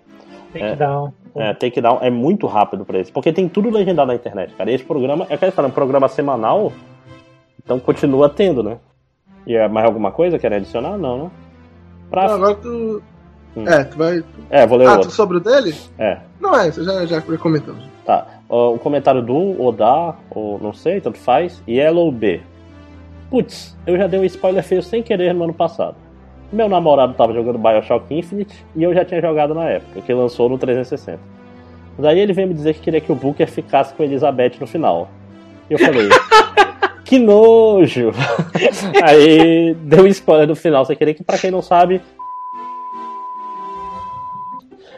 Tem É. que dar um. É, take down é muito rápido pra esse. Porque tem tudo legendado na internet, cara. E esse programa, é aquela história, um programa semanal. Então continua tendo, né? E é mais alguma coisa? Quer adicionar? Não, né? Pra... Não, agora tu. Hum. É, tu vai. É, vou ler Ah, outro. tu sobre o dele? É. Não é, você já, já comentamos. Tá. Ó, o comentário do Oda, ou não sei, tanto faz. Yellow B. Putz, eu já dei um spoiler feio sem querer no ano passado. Meu namorado tava jogando Bioshock Infinite e eu já tinha jogado na época, que lançou no 360. Daí ele veio me dizer que queria que o Booker ficasse com Elizabeth no final. E eu falei, <laughs> que nojo! <laughs> Aí deu um spoiler no final, sem querer que, pra quem não sabe.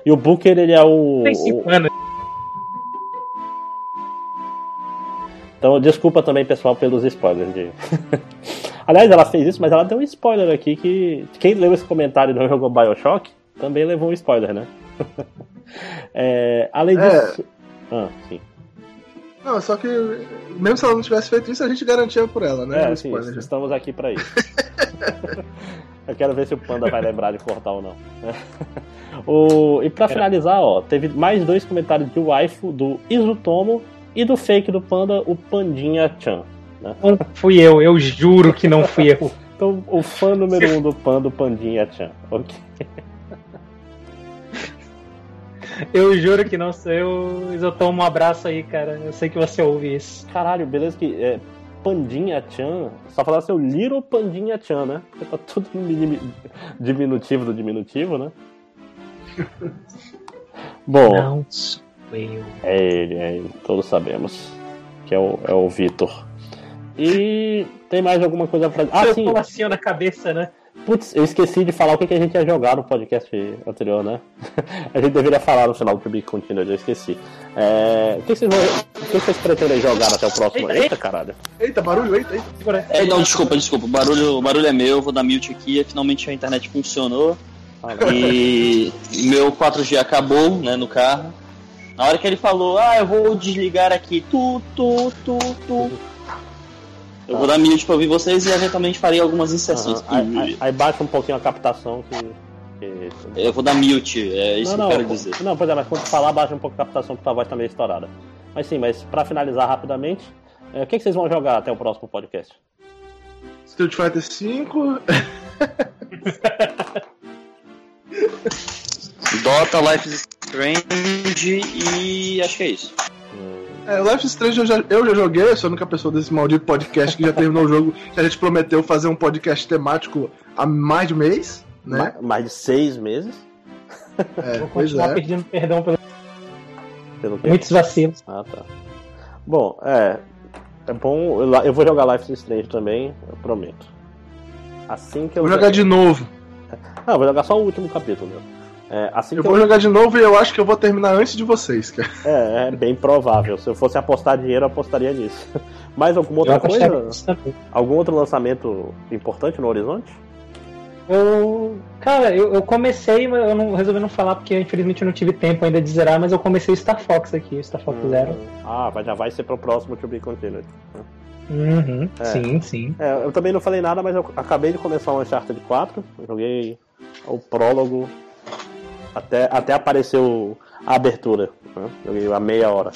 E o Booker, ele é o. Tem cinco anos. Então, desculpa também, pessoal, pelos spoilers. De... <laughs> Aliás, ela fez isso, mas ela deu um spoiler aqui que quem leu esse comentário e não jogou Bioshock também levou um spoiler, né? <laughs> É, além É. disso. Ah, sim. Não, só que mesmo se ela não tivesse feito isso, a gente garantia por ela, né? É, sim, spoiler já. estamos aqui pra isso. <laughs> Eu quero ver se o Panda vai lembrar de cortar ou não. <laughs> o, e pra finalizar, ó, teve mais dois comentários de waifu do Izutomo e do fake do Panda, o Pandinha Chan. Não fui eu, eu juro que não fui eu. Então, o fã número um do Panda, o Pandinha Chan. Ok. Eu juro que não sou eu. Isotomo, um abraço aí, cara. Eu sei que você ouve isso. Caralho, beleza que é, Pandinha Chan, só falar seu Little Pandinha Chan, né? Porque tá tudo diminutivo do diminutivo, né? <laughs> Bom, Não sou eu. é ele, é ele, todos sabemos. Que é o, é o Vitor. E tem mais alguma coisa pra. Ah, eu sim. assim na cabeça, né? Putz, eu esqueci de falar o que, que a gente ia jogar no podcast anterior, né? <laughs> a gente deveria falar no final do To Be Continued, eu esqueci. É, o que, que vocês vão, o que, que vocês pretendem jogar até o próximo? Eita, Eita, caralho. Eita, barulho, eita, eita. É, não, desculpa, desculpa. O barulho, o barulho é meu, eu vou dar mute aqui. Finalmente a internet funcionou. Ah. E meu 4G acabou, né, no carro. Na hora que ele falou, ah, eu vou desligar aqui, tu, tu, tu, tu. Eu vou dar mute pra ouvir vocês e eventualmente farei algumas inserções. Aí, aí- aí baixa um pouquinho a captação que. que- Eu vou dar mute, é isso não, que eu não, quero dizer. Não, pois é, mas quando tu falar, baixa um pouco a captação que tua voz tá meio estourada. Mas sim, mas pra finalizar rapidamente, é, o que, que vocês vão jogar até o próximo podcast? Street Fighter V. <laughs> Dota, Life is Strange e acho que é isso. É, Life is Strange eu já, eu já joguei, eu sou a única pessoa desse maldito podcast que já terminou o jogo. Que a gente prometeu fazer um podcast temático há mais de um mês, né? Ma- Mais de seis meses? É, Vou pois continuar é. pedindo perdão Pelo que? muitos vacilos. Ah, tá. Bom, é. É bom. eu- vou jogar Life is Strange também, eu prometo. Assim que eu. Vou jogar de novo. Não, eu vou jogar só o último capítulo mesmo. É, assim Eu que vou jogar de novo e eu acho que eu vou terminar antes de vocês, cara. É, é bem provável. Se eu fosse apostar dinheiro, eu apostaria nisso. <laughs> Mais alguma outra Eu coisa? Algum outro lançamento importante no horizonte? Eu, cara, eu, eu comecei, mas eu não resolvi não falar porque infelizmente eu não tive tempo ainda de zerar, mas eu comecei o Star Fox aqui, Star Fox Zero. Ah, vai- já vai ser pro próximo To Be Continued. Uhum, É. Sim, sim. É, eu também não falei nada, mas eu acabei de começar o Uncharted 4. Eu joguei o prólogo. Até, até apareceu a abertura. Né? Joguei a meia hora.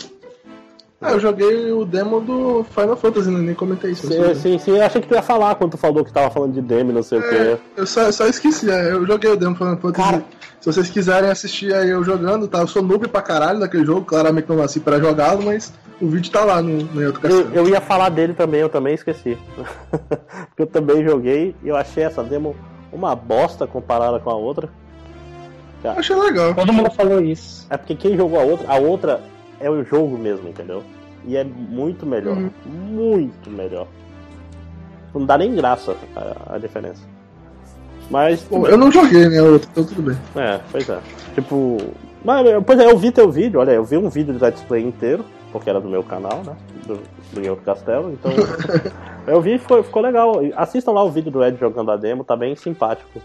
Ah, eu joguei o demo do Final Fantasy, né? nem comentei isso. Sim, sim, sim, achei que tu ia falar quando tu falou que tava falando de demo, não sei o É, quê. eu só, só esqueci, é, eu joguei o demo Final Fantasy. Cara. Se vocês quiserem assistir aí eu jogando, tá? Eu sou noob pra caralho daquele jogo, claramente não nasci pra jogá-lo, mas o vídeo tá lá no, no outro Eu, eu ia falar dele também, eu também esqueci. <laughs> Porque eu também joguei e eu achei essa demo uma bosta comparada com a outra. Eu achei legal. Todo mundo falou isso. É porque quem jogou a outra, a outra é o jogo mesmo, entendeu? E é muito melhor. Uhum. Muito melhor. Não dá nem graça a, a diferença. Mas. Bom, eu não joguei, né, a outra, então tudo bem. É, pois é. Tipo. Mas, pois é, eu vi teu vídeo, olha, eu vi um vídeo do Let's Play inteiro, porque era do meu canal, né? Do, do Guilherme Castelo, então. <laughs> eu vi e ficou, ficou legal. Assistam lá o vídeo do Ed jogando a demo, tá bem simpático.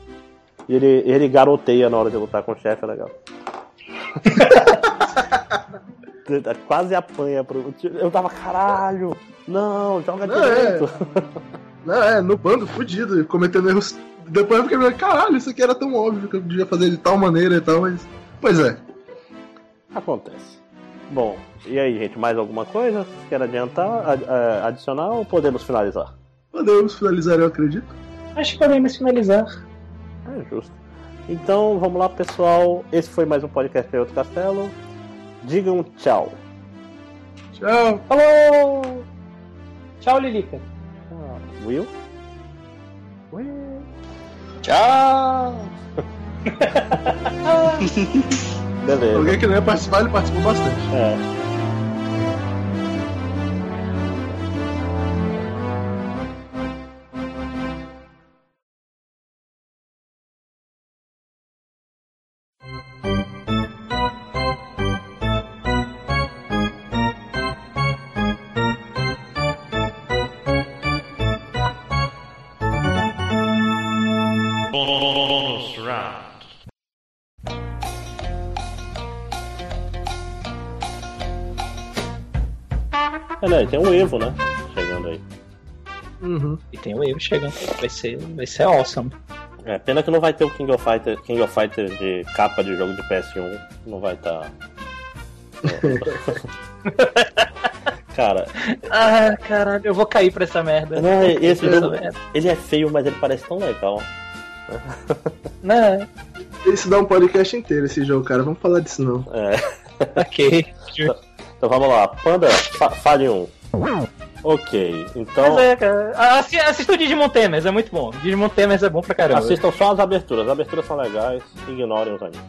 E ele, ele garoteia na hora de lutar com o chefe, é legal. <laughs> Quase apanha pro. Eu tava, caralho! Não, joga Não, é. direito. Não, é, no bando, fudido, cometendo erros. Depois eu fiquei caralho, isso aqui era tão óbvio que eu podia fazer de tal maneira e tal, mas. Pois é. Acontece. Bom, e aí, gente, mais alguma coisa? Quer adiantar, ad- eh, adicionar ou podemos finalizar? Podemos finalizar, eu acredito. Acho que podemos finalizar. É justo. Então, vamos lá, pessoal. Esse foi mais um podcast Outro Castelo. Digam tchau. Tchau. Falou! Tchau, Lilica. Will? Tchau! <laughs> Beleza. Alguém que não ia participar, ele participou bastante. É. É, né, tem um Evo, né? Chegando aí. Uhum. E tem o Evo chegando. Vai ser, vai ser awesome. É, pena que não vai ter o King of Fighter, King of Fighter de capa de jogo de PS1. Não vai estar. <laughs> Cara, Ah, caralho, eu vou cair pra essa merda. não, esse Essa jogo, merda. ele é feio, mas ele parece tão legal. Não, Isso dá um podcast inteiro, esse jogo, cara. Vamos falar disso não. É. ok. <laughs> Então vamos lá, Panda, fa fale um. Ok, então Mas é, cara. Assi- Assista o Digimon Temers, é muito bom. Digimon Temers é bom pra caramba. assistam só as aberturas. As aberturas são legais, ignorem os animes.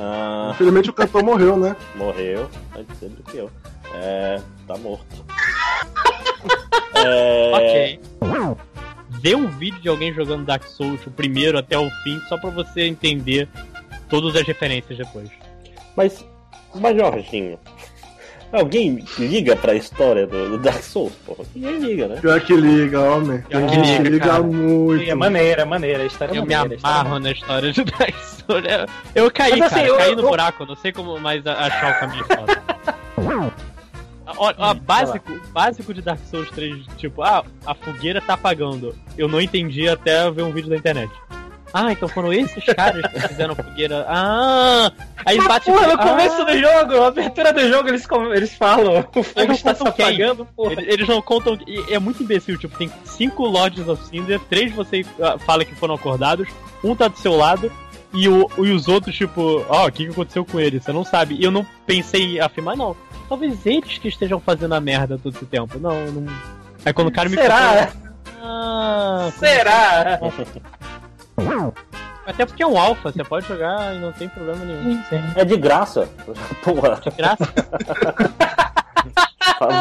Ah, Infelizmente o cantor morreu, né? morreu, antes dele do que eu. É, tá morto. <laughs> É, Ok. Vê um vídeo de alguém jogando Dark Souls, o primeiro até o fim, só pra você entender todas as referências depois. Mas, mas Jorginho, alguém liga pra história do, do Dark Souls, porra? Ninguém liga, né? Pior que liga, homem. Pior que liga, liga cara. muito. É maneira, é maneira. A história é Eu me maneira. a história é amarro na história de Dark Souls. Eu, eu caí, Mas, assim, cara, eu- caí no eu- buraco, não sei como mais achar o caminho <laughs> ó, básico, básico de Dark Souls 3, tipo, ah, a fogueira tá apagando. Eu não entendi até ver um vídeo da internet. Ah, então foram esses caras que fizeram fogueira. Ah! Aí Mas, bate porra, no ah, começo do jogo, a abertura do jogo, eles, eles falam, o fogo está se apagando, porra. Eles, eles não contam. É muito imbecil, tipo, tem cinco Lords of Cinder, três você ah, fala que foram acordados, um tá do seu lado, e, o, e os outros, tipo, ó, o que, que aconteceu com eles? Você não sabe. E eu não pensei em afirmar, não. Talvez eles que estejam fazendo a merda todo esse tempo. Não, não. Aí quando o cara me Será? Ah, Será? <laughs> até porque é um alfa, você pode jogar e não tem problema nenhum. É de graça. <laughs> Porra, Graças <laughs>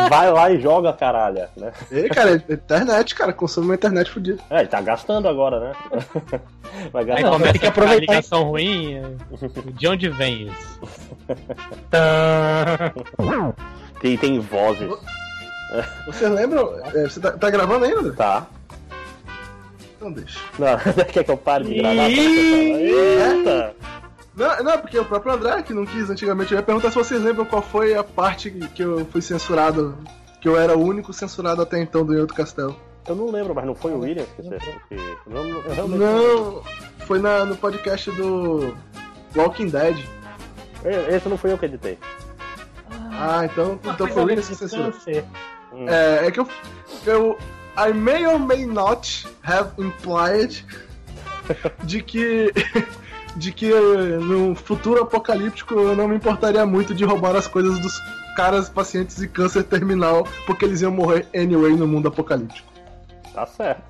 vai lá e joga, caralho, né? Ei, cara, é internet, cara. Consome uma internet fodida. É, ele tá gastando agora, né? <laughs> Vai Aí gastar. Não, começa que a aproveitar. ligação ruim. é, De onde vem isso? Tem, tem vozes. Vocês lembram? é, você tá, tá gravando ainda? Tá. Então deixa. Não, <laughs> quer que eu pare de gravar? Eita! Não, não, porque o próprio André, que não quis antigamente, eu ia perguntar se vocês lembram qual foi a parte que eu fui censurado, que eu era o único censurado até então do Outro Castelo. Eu não lembro, mas não foi o Williams que você. Que... Não, realmente Não, foi na, no podcast do. Walking Dead. Esse não fui eu que editei. Ah, então, então foi o Williams que censurou. Hum. É, é que eu, eu. I may or may not have implied de que. de que no futuro apocalíptico eu não me importaria muito de roubar as coisas dos caras pacientes de câncer terminal, porque eles iam morrer anyway no mundo apocalíptico. Tá certo.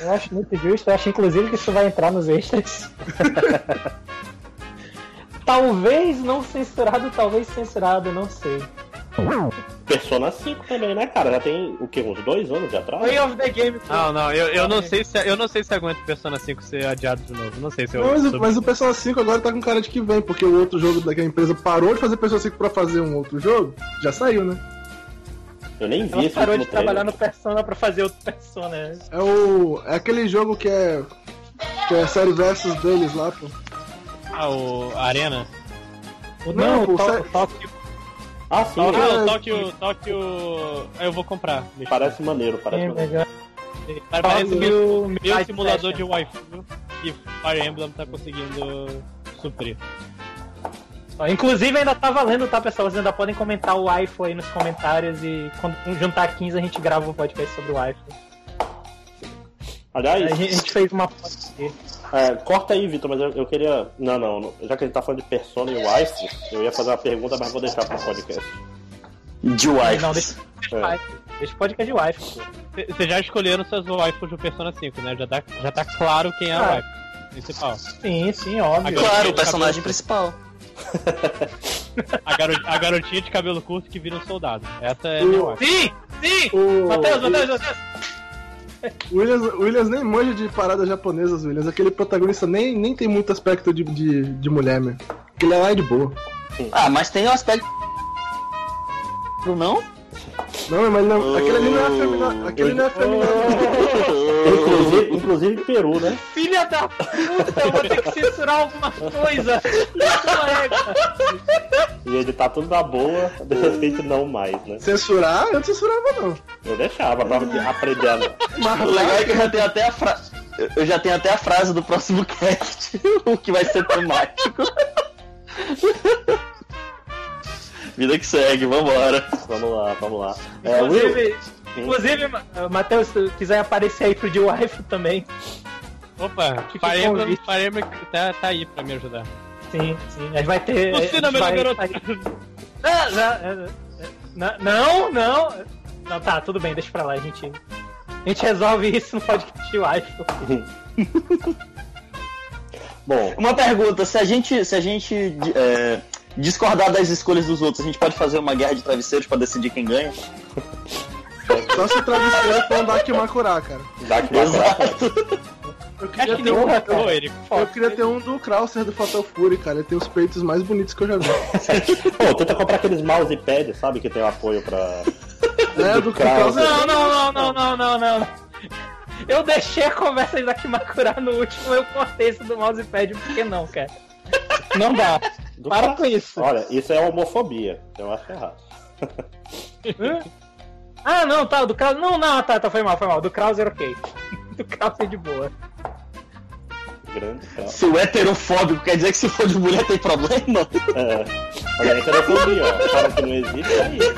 Eu acho muito justo. Eu acho inclusive que isso vai entrar nos extras. <laughs> talvez não censurado, talvez censurado, não sei. Persona 5 também, né, cara? Já tem o quê? Uns dois anos de atraso? Way of the Game. Não, não, eu, eu não sei se eu não sei se aguenta o Persona 5 ser adiado de novo. Não sei se eu. Não, mas, o- mas o Persona 5 agora tá com cara de que vem, porque o outro jogo daquela empresa parou de fazer Persona 5 pra fazer um outro jogo, já saiu, né? Eu nem vi Ela esse parou de trabalhar trailer. no Persona pra fazer outro Persona. É o. É aquele jogo que é. Que é a série versus deles lá, pô. Ah, o Arena. O Não, não, pô, o. Tóquio. Ah, sim. Tóquio, é, Tóquio, Tóquio. Ah, Eu vou comprar. Parece maneiro, parece É, maneiro. Parece Tóquio, meu, meu simulador de waifu que Fire Emblem tá conseguindo suprir. Inclusive ainda tá valendo, tá, pessoal? Vocês ainda podem comentar o iPhone aí nos comentários e quando juntar 15 a gente grava um podcast sobre o iPhone. Aliás, a gente fez uma foto aqui. É, corta aí, Vitor, mas eu, eu queria. Não, não, não. Já que a gente tá falando de Persona e Wife, eu ia fazer uma pergunta, mas vou deixar pro podcast. De wife. Não, deixa, É. deixa o podcast de Wi-Fi. pô. Vocês já escolheram seus waifus do Persona 5, né? Já tá, já tá claro quem é a Ah. waifu principal. Sim, sim, óbvio. Agora- Claro, o personagem principal. <laughs> A, garo- a garotinha de cabelo curto que vira um soldado. Essa é waifu. Sim, sim! O, Matheus, Matheus, Matheus! O Williams, o Williams nem manja de paradas japonesas, Williams. Aquele protagonista nem, nem tem muito aspecto de, de, de mulher, meu. Ele é lá de boa. Ah, mas tem um aspecto. Não? Não, mas não, aquele ali não é afeminado. Aquele não é afeminado. Inclusive, inclusive Peru, né? Filha da puta, eu vou ter que censurar alguma coisa! E ele tá tudo na boa, de repente não mais, né? Censurar? Eu não censurava, não. Eu deixava pra aprender a. Mas, O legal é que eu já tenho até a frase. Eu já tenho até a frase do próximo <laughs> cast, o que vai ser temático. Vida que segue, vambora. Vamos lá, vamos lá. É, Will, Inclusive, inclusive, Ma- Matheus, se quiser aparecer aí pro de Wi-Fi também. Opa. Fire Emblem tá, tá aí pra me ajudar. Sim, sim. A gente vai ter. Você não, meu vai- garoto. Não, não, é, é, não, não. Não, tá, tudo bem, deixa pra lá, a gente. A gente resolve isso no podcast de Wi-Fi. <laughs> bom, Uma pergunta, se a gente, se a gente é, discordar das escolhas dos outros, a gente pode fazer uma guerra de travesseiros pra decidir quem ganha? só se o travesseiro for um Dakimakura, cara. Exato. Eu Acho queria, que ter um, matou ele. eu queria ter um do Krauser do Fatal Fury, cara. Ele tem os peitos mais bonitos que eu já vi. <laughs> Pô, tenta comprar aqueles mousepad, sabe? Que tem o apoio pra. É, do Krauser. Krauser. Não, não, não, não, não, não, não. Eu deixei a conversa da Kimakura no último, eu cortei isso do mousepad, por que não, cara? Não dá. Do Para Krauser. com isso. Olha, isso é homofobia. Eu acho errado. Hã? Ah, não, tá, do Krauser. Não, não, tá, tá, foi mal, foi mal. Do Krauser, ok. <laughs> Do Krauser de boa. Grande. Se o heterofóbico quer dizer que se for de mulher tem problema? É. Olha, a heterofobia, ó. Fala que não existe, é isso.